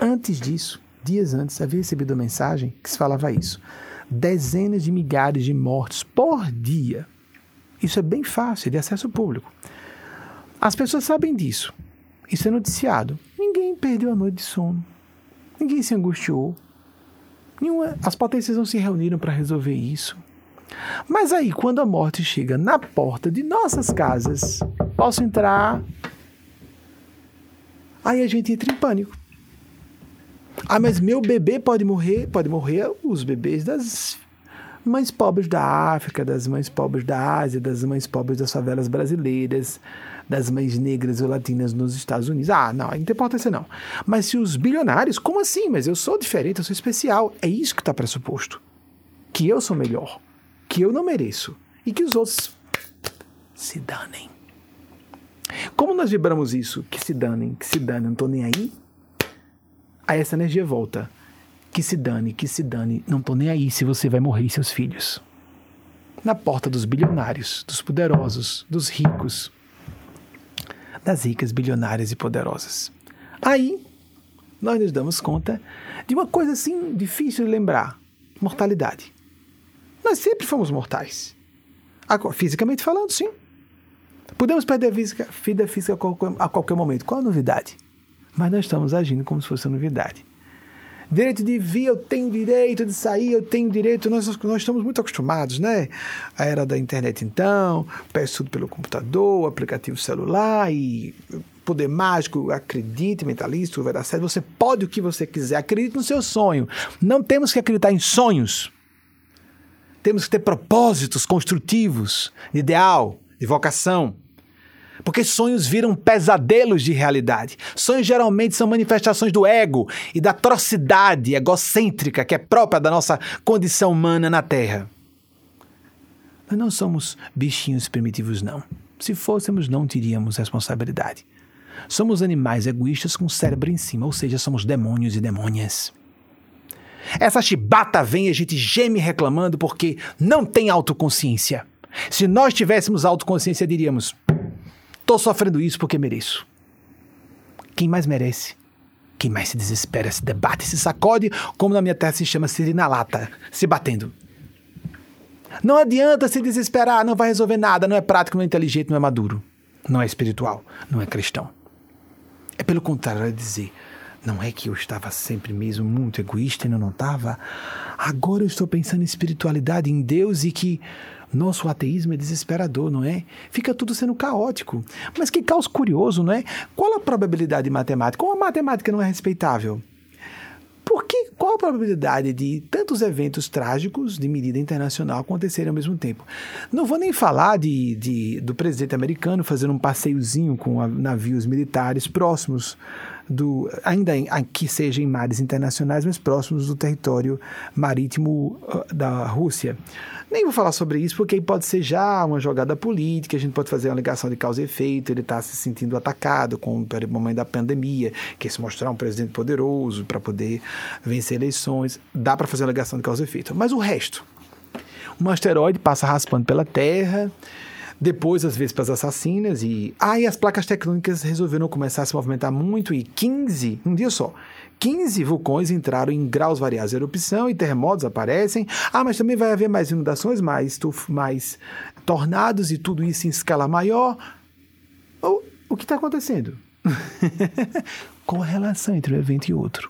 Antes disso, dias antes, havia recebido uma mensagem que se falava isso. Dezenas de milhares de mortos por dia. Isso é bem fácil, de acesso público. As pessoas sabem disso. Isso é noticiado. Ninguém perdeu a noite de sono. Ninguém se angustiou. Nenhuma, as potências não se reuniram para resolver isso. Mas aí, quando a morte chega na porta de nossas casas, posso entrar? Aí a gente entra em pânico. Ah, mas meu bebê pode morrer? Pode morrer os bebês das mães pobres da África, das mães pobres da Ásia, das mães pobres das favelas brasileiras, das mães negras ou latinas nos Estados Unidos. Ah, não, não tem importância não. Mas se os bilionários, como assim? Mas eu sou diferente, eu sou especial. É isso que está pressuposto. Que eu sou melhor, que eu não mereço e que os outros se danem. Como nós vibramos isso? Que se danem, que se danem, não estou nem aí. Aí essa energia volta. Que se dane, que se dane, não estou nem aí se você vai morrer e seus filhos. Na porta dos bilionários, dos poderosos, dos ricos, das ricas, bilionárias e poderosas. Aí, nós nos damos conta de uma coisa assim difícil de lembrar: mortalidade. Nós sempre fomos mortais. Fisicamente falando, sim. Podemos perder a vida física a qualquer momento. Qual a novidade? Mas nós estamos agindo como se fosse novidade. Direito de vir, eu tenho direito de sair, eu tenho direito. Nós, nós estamos muito acostumados, né? A era da internet, então, peço tudo pelo computador, aplicativo celular e poder mágico, acredite, mentalista, vai dar certo. Você pode o que você quiser, acredite no seu sonho. Não temos que acreditar em sonhos. Temos que ter propósitos construtivos, de ideal, de vocação. Porque sonhos viram pesadelos de realidade. Sonhos geralmente são manifestações do ego e da atrocidade egocêntrica que é própria da nossa condição humana na Terra. Nós não somos bichinhos primitivos, não. Se fôssemos, não teríamos responsabilidade. Somos animais egoístas com o cérebro em cima, ou seja, somos demônios e demônias. Essa chibata vem e a gente geme reclamando porque não tem autoconsciência. Se nós tivéssemos autoconsciência, diríamos: Estou sofrendo isso porque mereço. Quem mais merece? Quem mais se desespera, se debate, se sacode, como na minha terra se chama sirina lata, se batendo. Não adianta se desesperar, não vai resolver nada, não é prático, não é inteligente, não é maduro, não é espiritual, não é cristão. É pelo contrário, é dizer, não é que eu estava sempre mesmo muito egoísta e não estava. Agora eu estou pensando em espiritualidade, em Deus e que nosso ateísmo é desesperador, não é? Fica tudo sendo caótico. Mas que caos curioso, não é? Qual a probabilidade matemática? Como a matemática não é respeitável? Porque qual a probabilidade de tantos eventos trágicos de medida internacional acontecerem ao mesmo tempo? Não vou nem falar de, de do presidente americano fazendo um passeiozinho com navios militares próximos do ainda em, que seja em mares internacionais, mas próximos do território marítimo uh, da Rússia. Nem vou falar sobre isso, porque aí pode ser já uma jogada política, a gente pode fazer uma ligação de causa e efeito, ele está se sentindo atacado com o momento da pandemia, quer se mostrar um presidente poderoso para poder vencer eleições, dá para fazer uma ligação de causa e efeito. Mas o resto, um asteroide passa raspando pela Terra, depois as vespas assassinas e. Ah, e as placas tectônicas resolveram começar a se movimentar muito e 15, um dia só, 15 vulcões entraram em graus variados de erupção e terremotos aparecem. Ah, mas também vai haver mais inundações, mais, mais tornados e tudo isso em escala maior. O, o que está acontecendo? Qual a relação entre um evento e outro?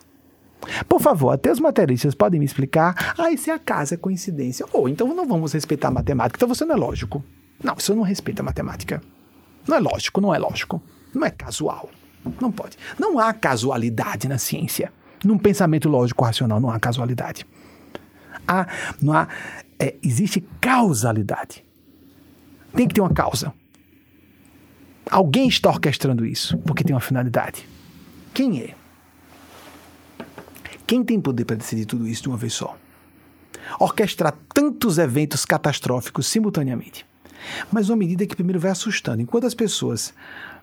Por favor, até os materialistas podem me explicar. Ah, isso é acaso, é coincidência. Ou então não vamos respeitar a matemática, então você não é lógico. Não, isso não respeita a matemática. Não é lógico, não é lógico. Não é casual. Não pode. Não há casualidade na ciência. Num pensamento lógico racional não há casualidade. Há, não há, é, existe causalidade. Tem que ter uma causa. Alguém está orquestrando isso porque tem uma finalidade. Quem é? Quem tem poder para decidir tudo isso de uma vez só? Orquestrar tantos eventos catastróficos simultaneamente. Mas uma medida que primeiro vai assustando. Enquanto as pessoas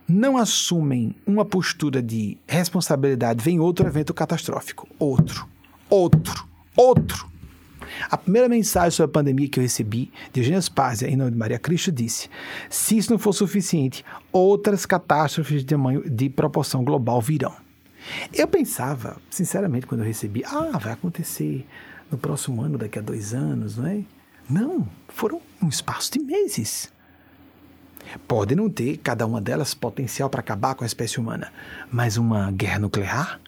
não assumem uma postura de responsabilidade, vem outro evento catastrófico. Outro, outro, outro. A primeira mensagem sobre a pandemia que eu recebi de Eugênia Spazia, em nome de Maria Cristo, disse: se isso não for suficiente, outras catástrofes de, tamanho, de proporção global virão. Eu pensava, sinceramente, quando eu recebi, ah, vai acontecer no próximo ano, daqui a dois anos, não é? Não, foram um espaço de meses. Pode não ter, cada uma delas, potencial para acabar com a espécie humana, mas uma guerra nuclear?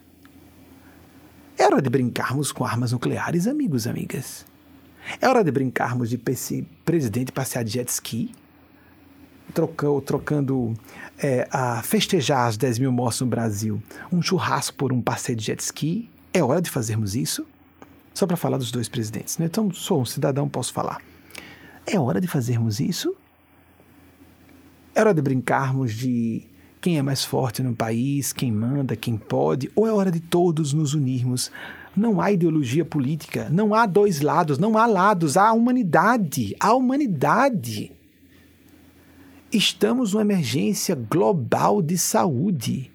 É hora de brincarmos com armas nucleares, amigos, amigas. É hora de brincarmos de presidente passear de jet ski, trocando, trocando é, a festejar as 10 mil mortes no Brasil, um churrasco por um passeio de jet ski. É hora de fazermos isso? Só para falar dos dois presidentes, né? Então, sou um cidadão, posso falar. É hora de fazermos isso? É hora de brincarmos de quem é mais forte no país, quem manda, quem pode, ou é hora de todos nos unirmos? Não há ideologia política, não há dois lados, não há lados, há humanidade, há humanidade. Estamos numa emergência global de saúde,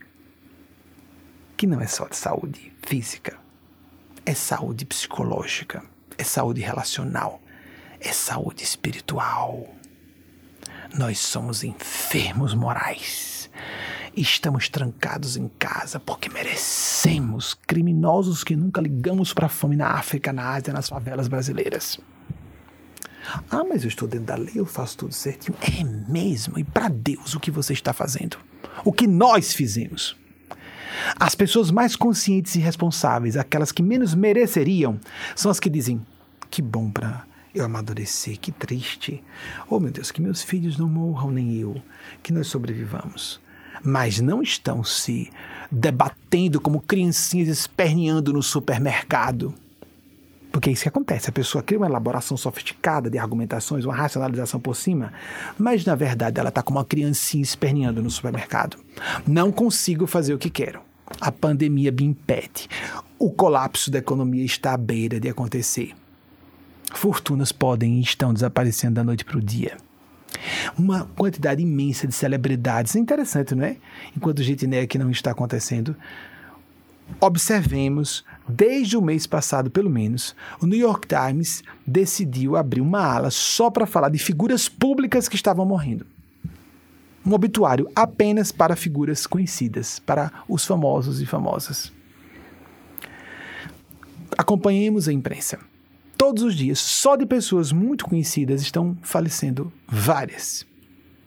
que não é só de saúde física, é saúde psicológica, é saúde relacional, é saúde espiritual. Nós somos enfermos morais. Estamos trancados em casa porque merecemos criminosos que nunca ligamos para a fome na África, na Ásia, nas favelas brasileiras. Ah, mas eu estou dentro da lei, eu faço tudo certinho. É mesmo? E para Deus, o que você está fazendo? O que nós fizemos? As pessoas mais conscientes e responsáveis, aquelas que menos mereceriam, são as que dizem: que bom para eu amadurecer, que triste. Oh meu Deus, que meus filhos não morram, nem eu, que nós sobrevivamos. Mas não estão se debatendo como criancinhas esperneando no supermercado. Porque é isso que acontece. A pessoa cria uma elaboração sofisticada de argumentações, uma racionalização por cima, mas na verdade ela está como uma criancinha esperneando no supermercado. Não consigo fazer o que quero. A pandemia me impede. O colapso da economia está à beira de acontecer. Fortunas podem e estão desaparecendo da noite para o dia. Uma quantidade imensa de celebridades. É interessante, não é? Enquanto gente nega que não está acontecendo, observemos, desde o mês passado, pelo menos, o New York Times decidiu abrir uma ala só para falar de figuras públicas que estavam morrendo. Um obituário apenas para figuras conhecidas, para os famosos e famosas. Acompanhemos a imprensa todos os dias, só de pessoas muito conhecidas, estão falecendo várias.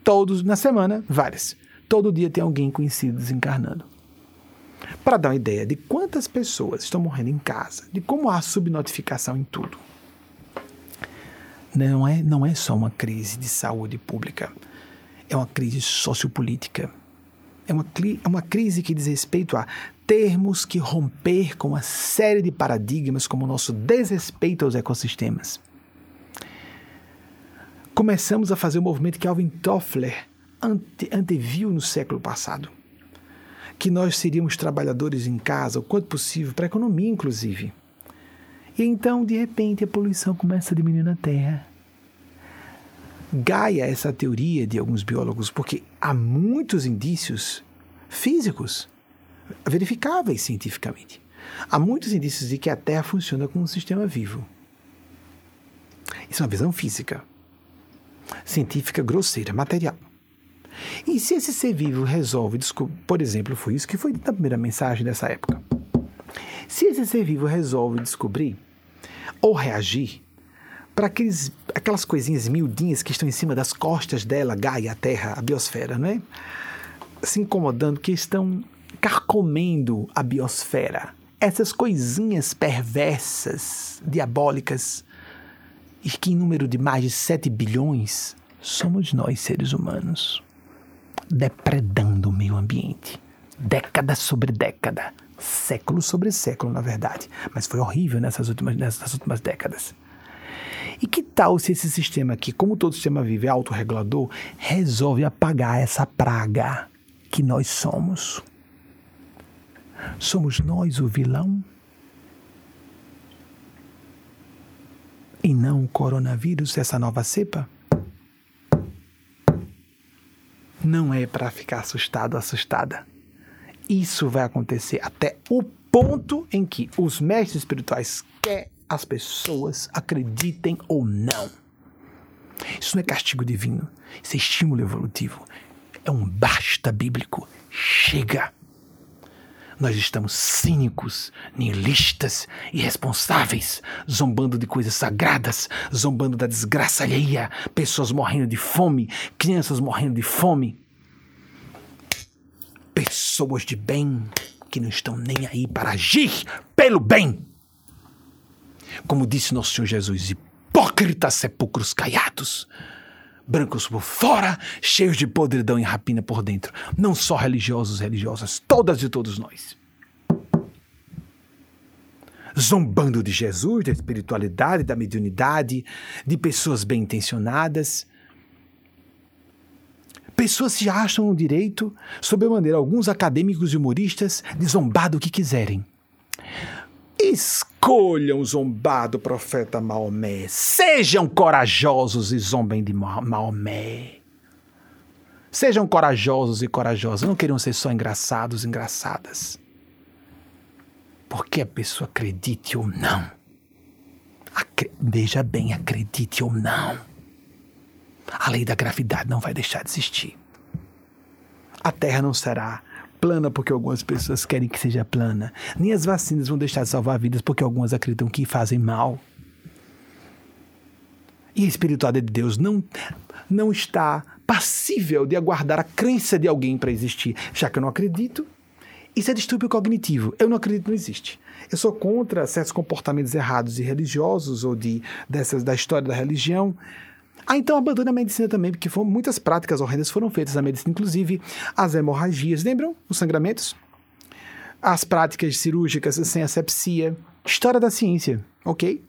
Todos, na semana, várias. Todo dia tem alguém conhecido desencarnando. Para dar uma ideia de quantas pessoas estão morrendo em casa, de como há subnotificação em tudo. Não é, não é só uma crise de saúde pública, é uma crise sociopolítica. É uma, é uma crise que diz respeito a termos que romper com uma série de paradigmas como o nosso desrespeito aos ecossistemas. Começamos a fazer o movimento que Alvin Toffler ante, anteviu no século passado, que nós seríamos trabalhadores em casa, o quanto possível, para a economia, inclusive. E então, de repente, a poluição começa a diminuir na Terra. Gaia essa teoria de alguns biólogos, porque há muitos indícios físicos, verificáveis cientificamente. Há muitos indícios de que a Terra funciona como um sistema vivo. Isso é uma visão física, científica grosseira, material. E se esse ser vivo resolve, por exemplo, foi isso que foi na primeira mensagem dessa época. Se esse ser vivo resolve descobrir ou reagir para aquelas coisinhas miudinhas que estão em cima das costas dela, Gaia, a Terra, a biosfera, não é? Se incomodando, que estão carcomendo a biosfera. Essas coisinhas perversas, diabólicas, e que em número de mais de 7 bilhões somos nós, seres humanos, depredando o meio ambiente, década sobre década, século sobre século, na verdade. Mas foi horrível nessas últimas, nessas últimas décadas. E que tal se esse sistema aqui, como todo sistema vivo é autorregulador, resolve apagar essa praga que nós somos? Somos nós o vilão? e não o coronavírus, essa nova cepa? Não é para ficar assustado, assustada. Isso vai acontecer até o ponto em que os mestres espirituais quer as pessoas acreditem ou não. Isso não é castigo divino, isso é estímulo evolutivo. É um basta bíblico. Chega! Nós estamos cínicos, nihilistas, irresponsáveis, zombando de coisas sagradas, zombando da desgraça alheia, pessoas morrendo de fome, crianças morrendo de fome. Pessoas de bem que não estão nem aí para agir pelo bem. Como disse nosso Senhor Jesus, hipócritas sepulcros caiados brancos por fora, cheios de podridão e rapina por dentro. Não só religiosos religiosas, todas e todos nós. Zombando de Jesus, da espiritualidade, da mediunidade, de pessoas bem intencionadas. Pessoas se acham no direito, sob a maneira alguns acadêmicos e humoristas, de zombar do que quiserem. Escolham zombar do profeta Maomé. Sejam corajosos e zombem de Maomé. Sejam corajosos e corajosas. Não queriam ser só engraçados, engraçadas. Porque a pessoa acredite ou não. Acre veja bem, acredite ou não. A lei da gravidade não vai deixar de existir. A Terra não será plana porque algumas pessoas querem que seja plana. Nem as vacinas vão deixar de salvar vidas porque algumas acreditam que fazem mal. E a espiritualidade de Deus não, não está passível de aguardar a crença de alguém para existir. Já que eu não acredito, isso é distúrbio cognitivo. Eu não acredito, não existe. Eu sou contra certos comportamentos errados e religiosos ou de dessas da história da religião, ah, então abandone a medicina também, porque foram, muitas práticas horrendas foram feitas na medicina, inclusive as hemorragias. Lembram? Os sangramentos? As práticas cirúrgicas sem asepsia. História da ciência, ok?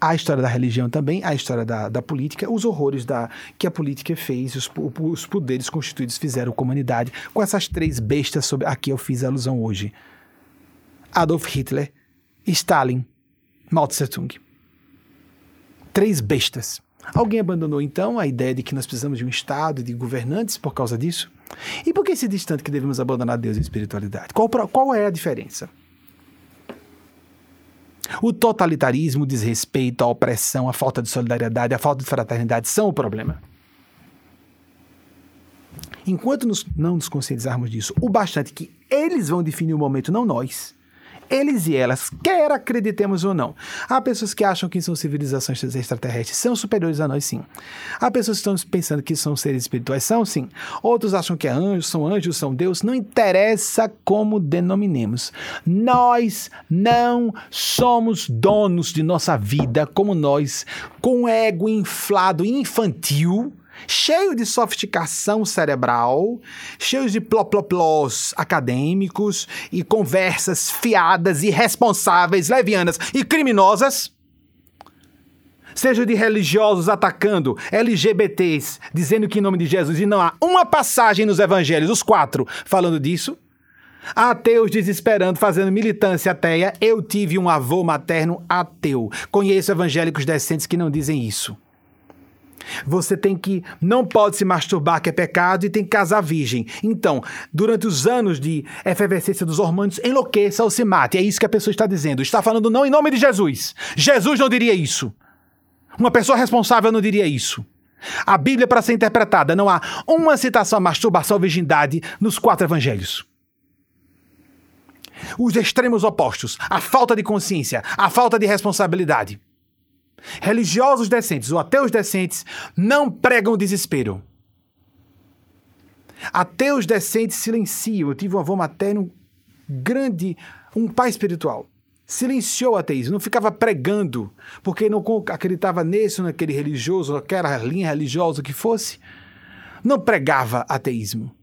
A história da religião também, a história da, da política, os horrores da, que a política fez, os, os poderes constituídos fizeram com a humanidade, com essas três bestas sobre a que eu fiz alusão hoje. Adolf Hitler, Stalin, Mao Tse Tung. Três bestas Alguém abandonou então a ideia de que nós precisamos de um Estado, de governantes por causa disso? E por que se diz tanto que devemos abandonar Deus e espiritualidade? Qual, qual é a diferença? O totalitarismo, o desrespeito, a opressão, a falta de solidariedade, a falta de fraternidade são o problema. Enquanto nos, não nos conscientizarmos disso, o bastante que eles vão definir o momento, não nós, eles e elas, quer acreditemos ou não. Há pessoas que acham que são civilizações extraterrestres, são superiores a nós, sim. Há pessoas que estão pensando que são seres espirituais, são sim. Outros acham que é anjos, são anjos, são Deus. Não interessa como denominemos. Nós não somos donos de nossa vida como nós, com ego inflado infantil cheio de sofisticação cerebral, cheios de ploploplós acadêmicos e conversas fiadas, irresponsáveis, levianas e criminosas. Seja de religiosos atacando LGBTs, dizendo que em nome de Jesus, e não há uma passagem nos evangelhos, os quatro, falando disso. Ateus desesperando, fazendo militância ateia. Eu tive um avô materno ateu. Conheço evangélicos decentes que não dizem isso. Você tem que. Não pode se masturbar, que é pecado, e tem que casar virgem. Então, durante os anos de efervescência dos hormônios, enlouqueça ou se mate. É isso que a pessoa está dizendo. Está falando não em nome de Jesus. Jesus não diria isso. Uma pessoa responsável não diria isso. A Bíblia, para ser interpretada, não há uma citação à masturbação ou virgindade nos quatro evangelhos. Os extremos opostos, a falta de consciência, a falta de responsabilidade. Religiosos decentes ou ateus decentes não pregam desespero. Ateus decentes silenciam. Eu tive um avô materno grande, um pai espiritual. Silenciou o ateísmo, não ficava pregando, porque não acreditava nesse ou naquele religioso, naquela linha religiosa que fosse. Não pregava ateísmo.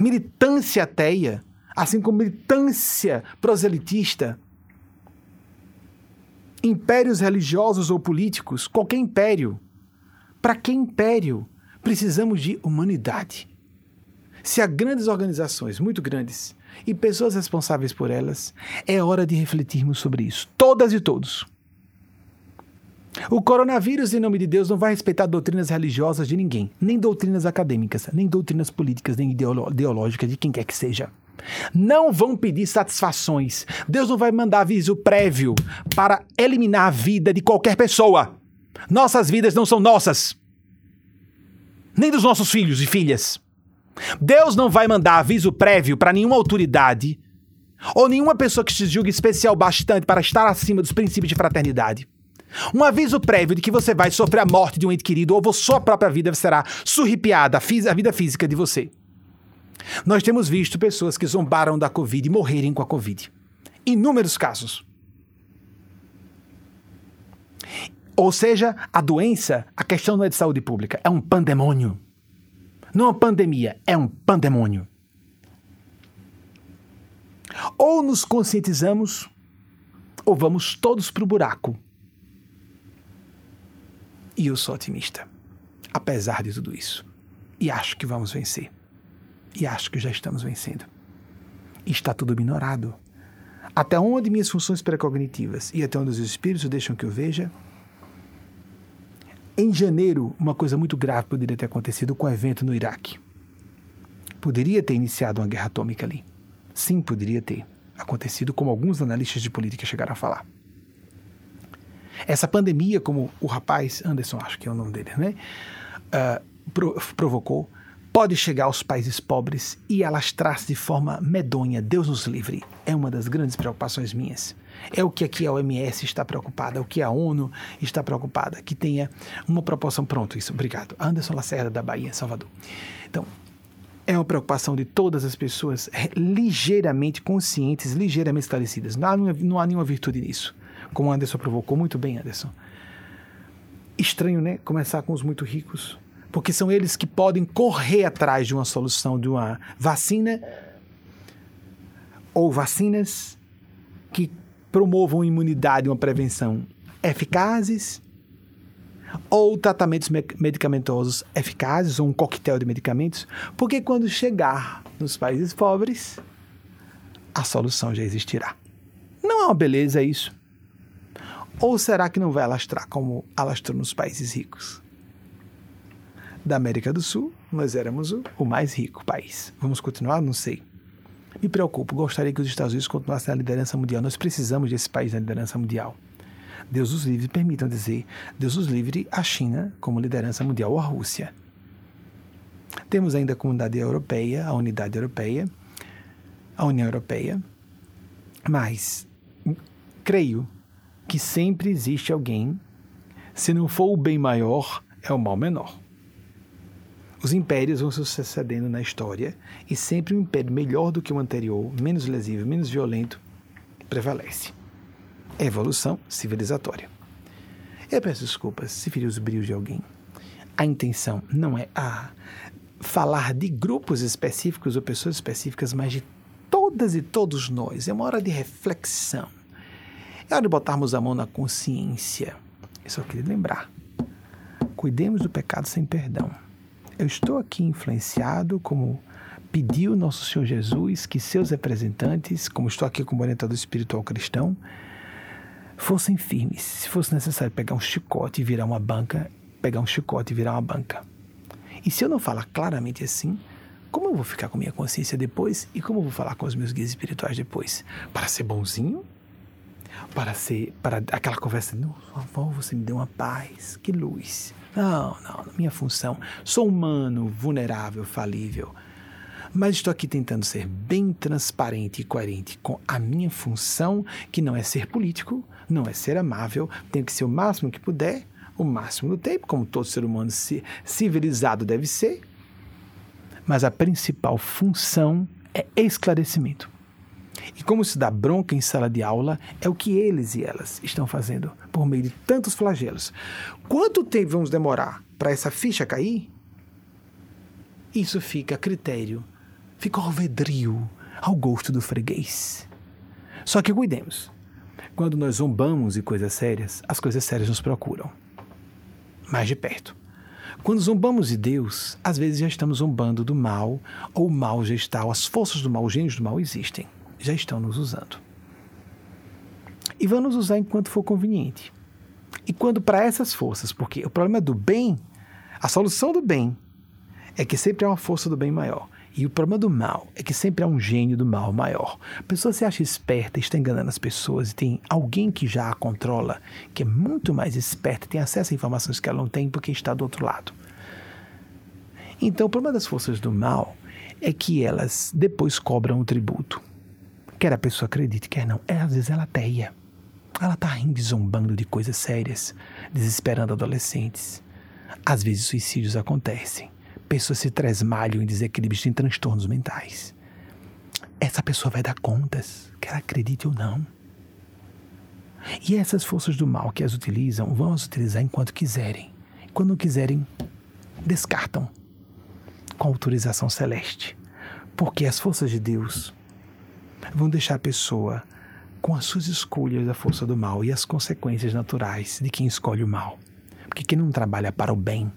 Militância ateia, assim como militância proselitista, impérios religiosos ou políticos, qualquer império. Para que império? Precisamos de humanidade. Se há grandes organizações, muito grandes, e pessoas responsáveis por elas, é hora de refletirmos sobre isso, todas e todos. O coronavírus, em nome de Deus, não vai respeitar doutrinas religiosas de ninguém, nem doutrinas acadêmicas, nem doutrinas políticas, nem ideológicas de quem quer que seja. Não vão pedir satisfações. Deus não vai mandar aviso prévio para eliminar a vida de qualquer pessoa. Nossas vidas não são nossas, nem dos nossos filhos e filhas. Deus não vai mandar aviso prévio para nenhuma autoridade ou nenhuma pessoa que se julgue especial bastante para estar acima dos princípios de fraternidade. Um aviso prévio de que você vai sofrer a morte de um ente querido ou sua própria vida será surripiada, a vida física de você. Nós temos visto pessoas que zombaram da Covid e morrerem com a Covid. Inúmeros casos. Ou seja, a doença, a questão não é de saúde pública, é um pandemônio. Não é uma pandemia, é um pandemônio. Ou nos conscientizamos, ou vamos todos para o buraco. E eu sou otimista, apesar de tudo isso. E acho que vamos vencer. E acho que já estamos vencendo. está tudo minorado. Até onde minhas funções precognitivas e até onde os espíritos deixam que eu veja. Em janeiro, uma coisa muito grave poderia ter acontecido com o evento no Iraque. Poderia ter iniciado uma guerra atômica ali. Sim, poderia ter acontecido, como alguns analistas de política chegaram a falar. Essa pandemia, como o rapaz, Anderson, acho que é o nome dele, né? Uh, pro, provocou, pode chegar aos países pobres e alastrar-se de forma medonha. Deus nos livre. É uma das grandes preocupações minhas. É o que aqui a OMS está preocupada, é o que a ONU está preocupada, que tenha uma proporção. Pronto, isso, obrigado. Anderson Lacerda, da Bahia, Salvador. Então, é uma preocupação de todas as pessoas ligeiramente conscientes, ligeiramente esclarecidas. Não há, não há nenhuma virtude nisso. Como Anderson provocou muito bem, Anderson. Estranho, né? Começar com os muito ricos porque são eles que podem correr atrás de uma solução, de uma vacina ou vacinas que promovam imunidade uma prevenção eficazes ou tratamentos medicamentosos eficazes ou um coquetel de medicamentos, porque quando chegar nos países pobres, a solução já existirá. Não é uma beleza isso? Ou será que não vai alastrar como alastrou nos países ricos? Da América do Sul, nós éramos o, o mais rico país. Vamos continuar? Não sei. Me preocupo, gostaria que os Estados Unidos continuassem na liderança mundial. Nós precisamos desse país na liderança mundial. Deus os livre, permitam dizer, Deus os livre a China como liderança mundial ou a Rússia. Temos ainda a comunidade europeia, a unidade europeia, a União Europeia, mas creio que sempre existe alguém, se não for o bem maior, é o mal menor. Os impérios vão se sucedendo na história e sempre um império melhor do que o anterior, menos lesivo, menos violento, prevalece. Evolução civilizatória. Eu peço desculpas se feri os brilhos de alguém. A intenção não é a falar de grupos específicos ou pessoas específicas, mas de todas e todos nós. É uma hora de reflexão. É hora de botarmos a mão na consciência. Eu só queria lembrar. Cuidemos do pecado sem perdão eu estou aqui influenciado como pediu nosso Senhor Jesus que seus representantes, como estou aqui como orientador espiritual cristão, fossem firmes. Se fosse necessário pegar um chicote e virar uma banca, pegar um chicote e virar uma banca. E se eu não falar claramente assim, como eu vou ficar com minha consciência depois e como eu vou falar com os meus guias espirituais depois? Para ser bonzinho? Para ser, para aquela conversa, não, favor, você me deu uma paz, que luz. Não, não, minha função, sou humano, vulnerável, falível. Mas estou aqui tentando ser bem transparente e coerente com a minha função, que não é ser político, não é ser amável, tenho que ser o máximo que puder, o máximo do tempo, como todo ser humano civilizado deve ser, mas a principal função é esclarecimento. E como se dá bronca em sala de aula, é o que eles e elas estão fazendo por meio de tantos flagelos. Quanto tempo vamos demorar para essa ficha cair? Isso fica a critério, fica ao vedrio, ao gosto do freguês. Só que cuidemos. Quando nós zombamos de coisas sérias, as coisas sérias nos procuram mais de perto. Quando zombamos de Deus, às vezes já estamos zombando do mal, ou o mal já está, ou as forças do mal, os gênios do mal existem, já estão nos usando. E vão nos usar enquanto for conveniente. E quando para essas forças, porque o problema do bem, a solução do bem, é que sempre há uma força do bem maior. E o problema do mal é que sempre há um gênio do mal maior. A pessoa se acha esperta, está enganando as pessoas e tem alguém que já a controla, que é muito mais esperta, tem acesso a informações que ela não tem porque está do outro lado. Então, o problema das forças do mal é que elas depois cobram o tributo. Quer a pessoa acredite, quer não. É, às vezes ela teia. Ela está rindo zombando de coisas sérias, desesperando adolescentes. Às vezes suicídios acontecem pessoas se tresmalham em desequilíbrios, têm transtornos mentais. Essa pessoa vai dar contas, quer acredite ou não. E essas forças do mal que as utilizam, vão as utilizar enquanto quiserem. Quando não quiserem, descartam com autorização celeste. Porque as forças de Deus vão deixar a pessoa com as suas escolhas da força do mal e as consequências naturais de quem escolhe o mal. Porque quem não trabalha para o bem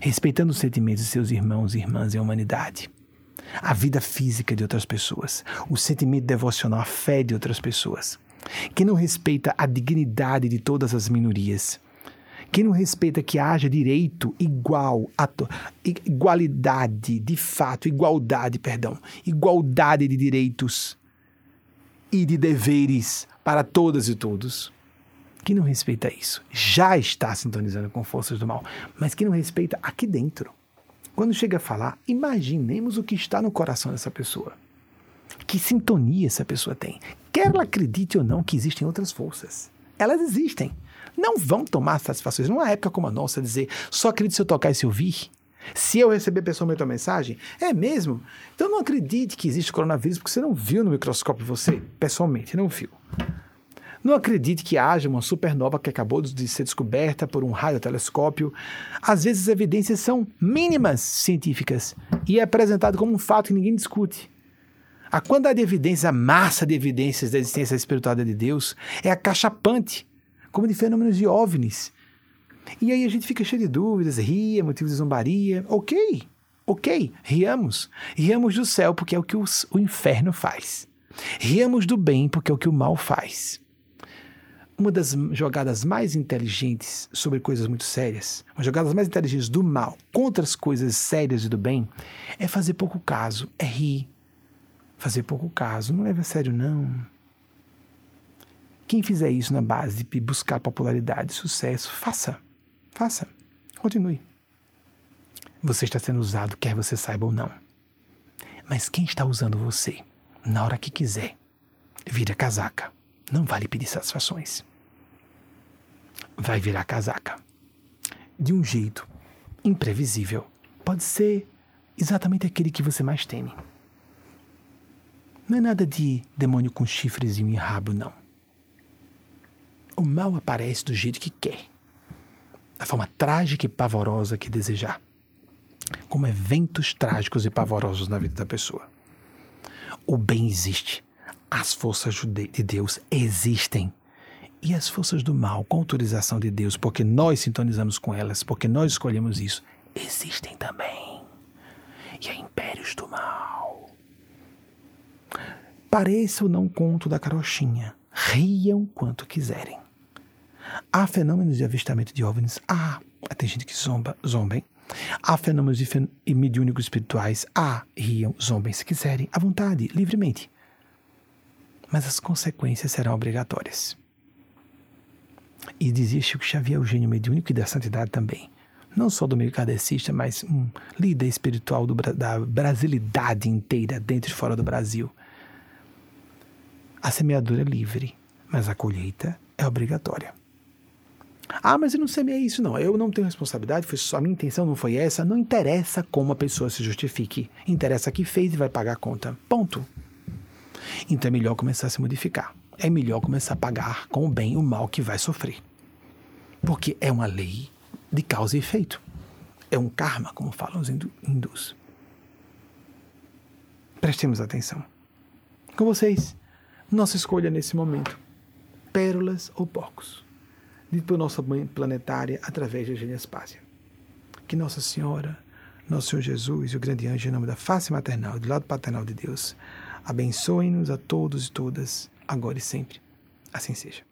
respeitando os sentimentos de seus irmãos e irmãs e a humanidade, a vida física de outras pessoas, o sentimento devocional, a fé de outras pessoas, que não respeita a dignidade de todas as minorias, que não respeita que haja direito igual, igualdade, de fato, igualdade, perdão, igualdade de direitos e de deveres para todas e todos. Quem não respeita isso já está sintonizando com forças do mal, mas quem não respeita aqui dentro. Quando chega a falar, imaginemos o que está no coração dessa pessoa. Que sintonia essa pessoa tem. Quer ela acredite ou não que existem outras forças. Elas existem. Não vão tomar satisfações numa época como a nossa, dizer só acredito se eu tocar e se ouvir. Se eu receber pessoalmente uma mensagem, é mesmo? Então não acredite que existe coronavírus porque você não viu no microscópio você, pessoalmente, não viu. Não acredite que haja uma supernova que acabou de ser descoberta por um radiotelescópio. Às vezes as evidências são mínimas científicas e é apresentado como um fato que ninguém discute. A quantidade de evidências, a massa de evidências da existência espiritual de Deus é acachapante, como de fenômenos de OVNIs. E aí a gente fica cheio de dúvidas, ria, motivos de zombaria. Ok, ok, riamos. Riamos do céu porque é o que os, o inferno faz. Riamos do bem porque é o que o mal faz uma das jogadas mais inteligentes sobre coisas muito sérias, uma jogadas mais inteligentes do mal contra as coisas sérias e do bem, é fazer pouco caso, é rir. Fazer pouco caso, não leva a sério, não. Quem fizer isso na base de buscar popularidade, sucesso, faça. Faça. Continue. Você está sendo usado, quer você saiba ou não. Mas quem está usando você, na hora que quiser, vira casaca não vale pedir satisfações. Vai virar casaca. De um jeito imprevisível. Pode ser exatamente aquele que você mais teme. Não é nada de demônio com chifres e rabo, não. O mal aparece do jeito que quer, da forma trágica e pavorosa que desejar, como eventos trágicos e pavorosos na vida da pessoa. O bem existe as forças de Deus existem. E as forças do mal, com autorização de Deus, porque nós sintonizamos com elas, porque nós escolhemos isso, existem também. E há impérios do mal. Pareça ou não conto da carochinha. Riam quanto quiserem. Há fenômenos de avistamento de OVNIs? Há. Ah, tem gente que zomba, zombem. Há fenômenos de fen mediúnicos espirituais? Há. Riam, zombem se quiserem, à vontade, livremente. Mas as consequências serão obrigatórias. E dizia Chico Xavier, o gênio mediúnico e da santidade também. Não só do meio kardecista, mas um líder espiritual do, da brasilidade inteira, dentro e fora do Brasil. A semeadura é livre, mas a colheita é obrigatória. Ah, mas eu não semeei isso, não. Eu não tenho responsabilidade, foi só a minha intenção, não foi essa. Não interessa como a pessoa se justifique. Interessa que fez e vai pagar a conta. Ponto. Então é melhor começar a se modificar. É melhor começar a pagar com o bem o mal que vai sofrer. Porque é uma lei de causa e efeito. É um karma, como falam os hindus. Prestemos atenção. Com vocês, nossa escolha nesse momento: pérolas ou porcos dito por nossa mãe planetária através de Eugênia Spásia. Que Nossa Senhora, Nosso Senhor Jesus e o grande anjo, em nome da face maternal e do lado paternal de Deus, abençoem-nos a todos e todas, agora e sempre. Assim seja.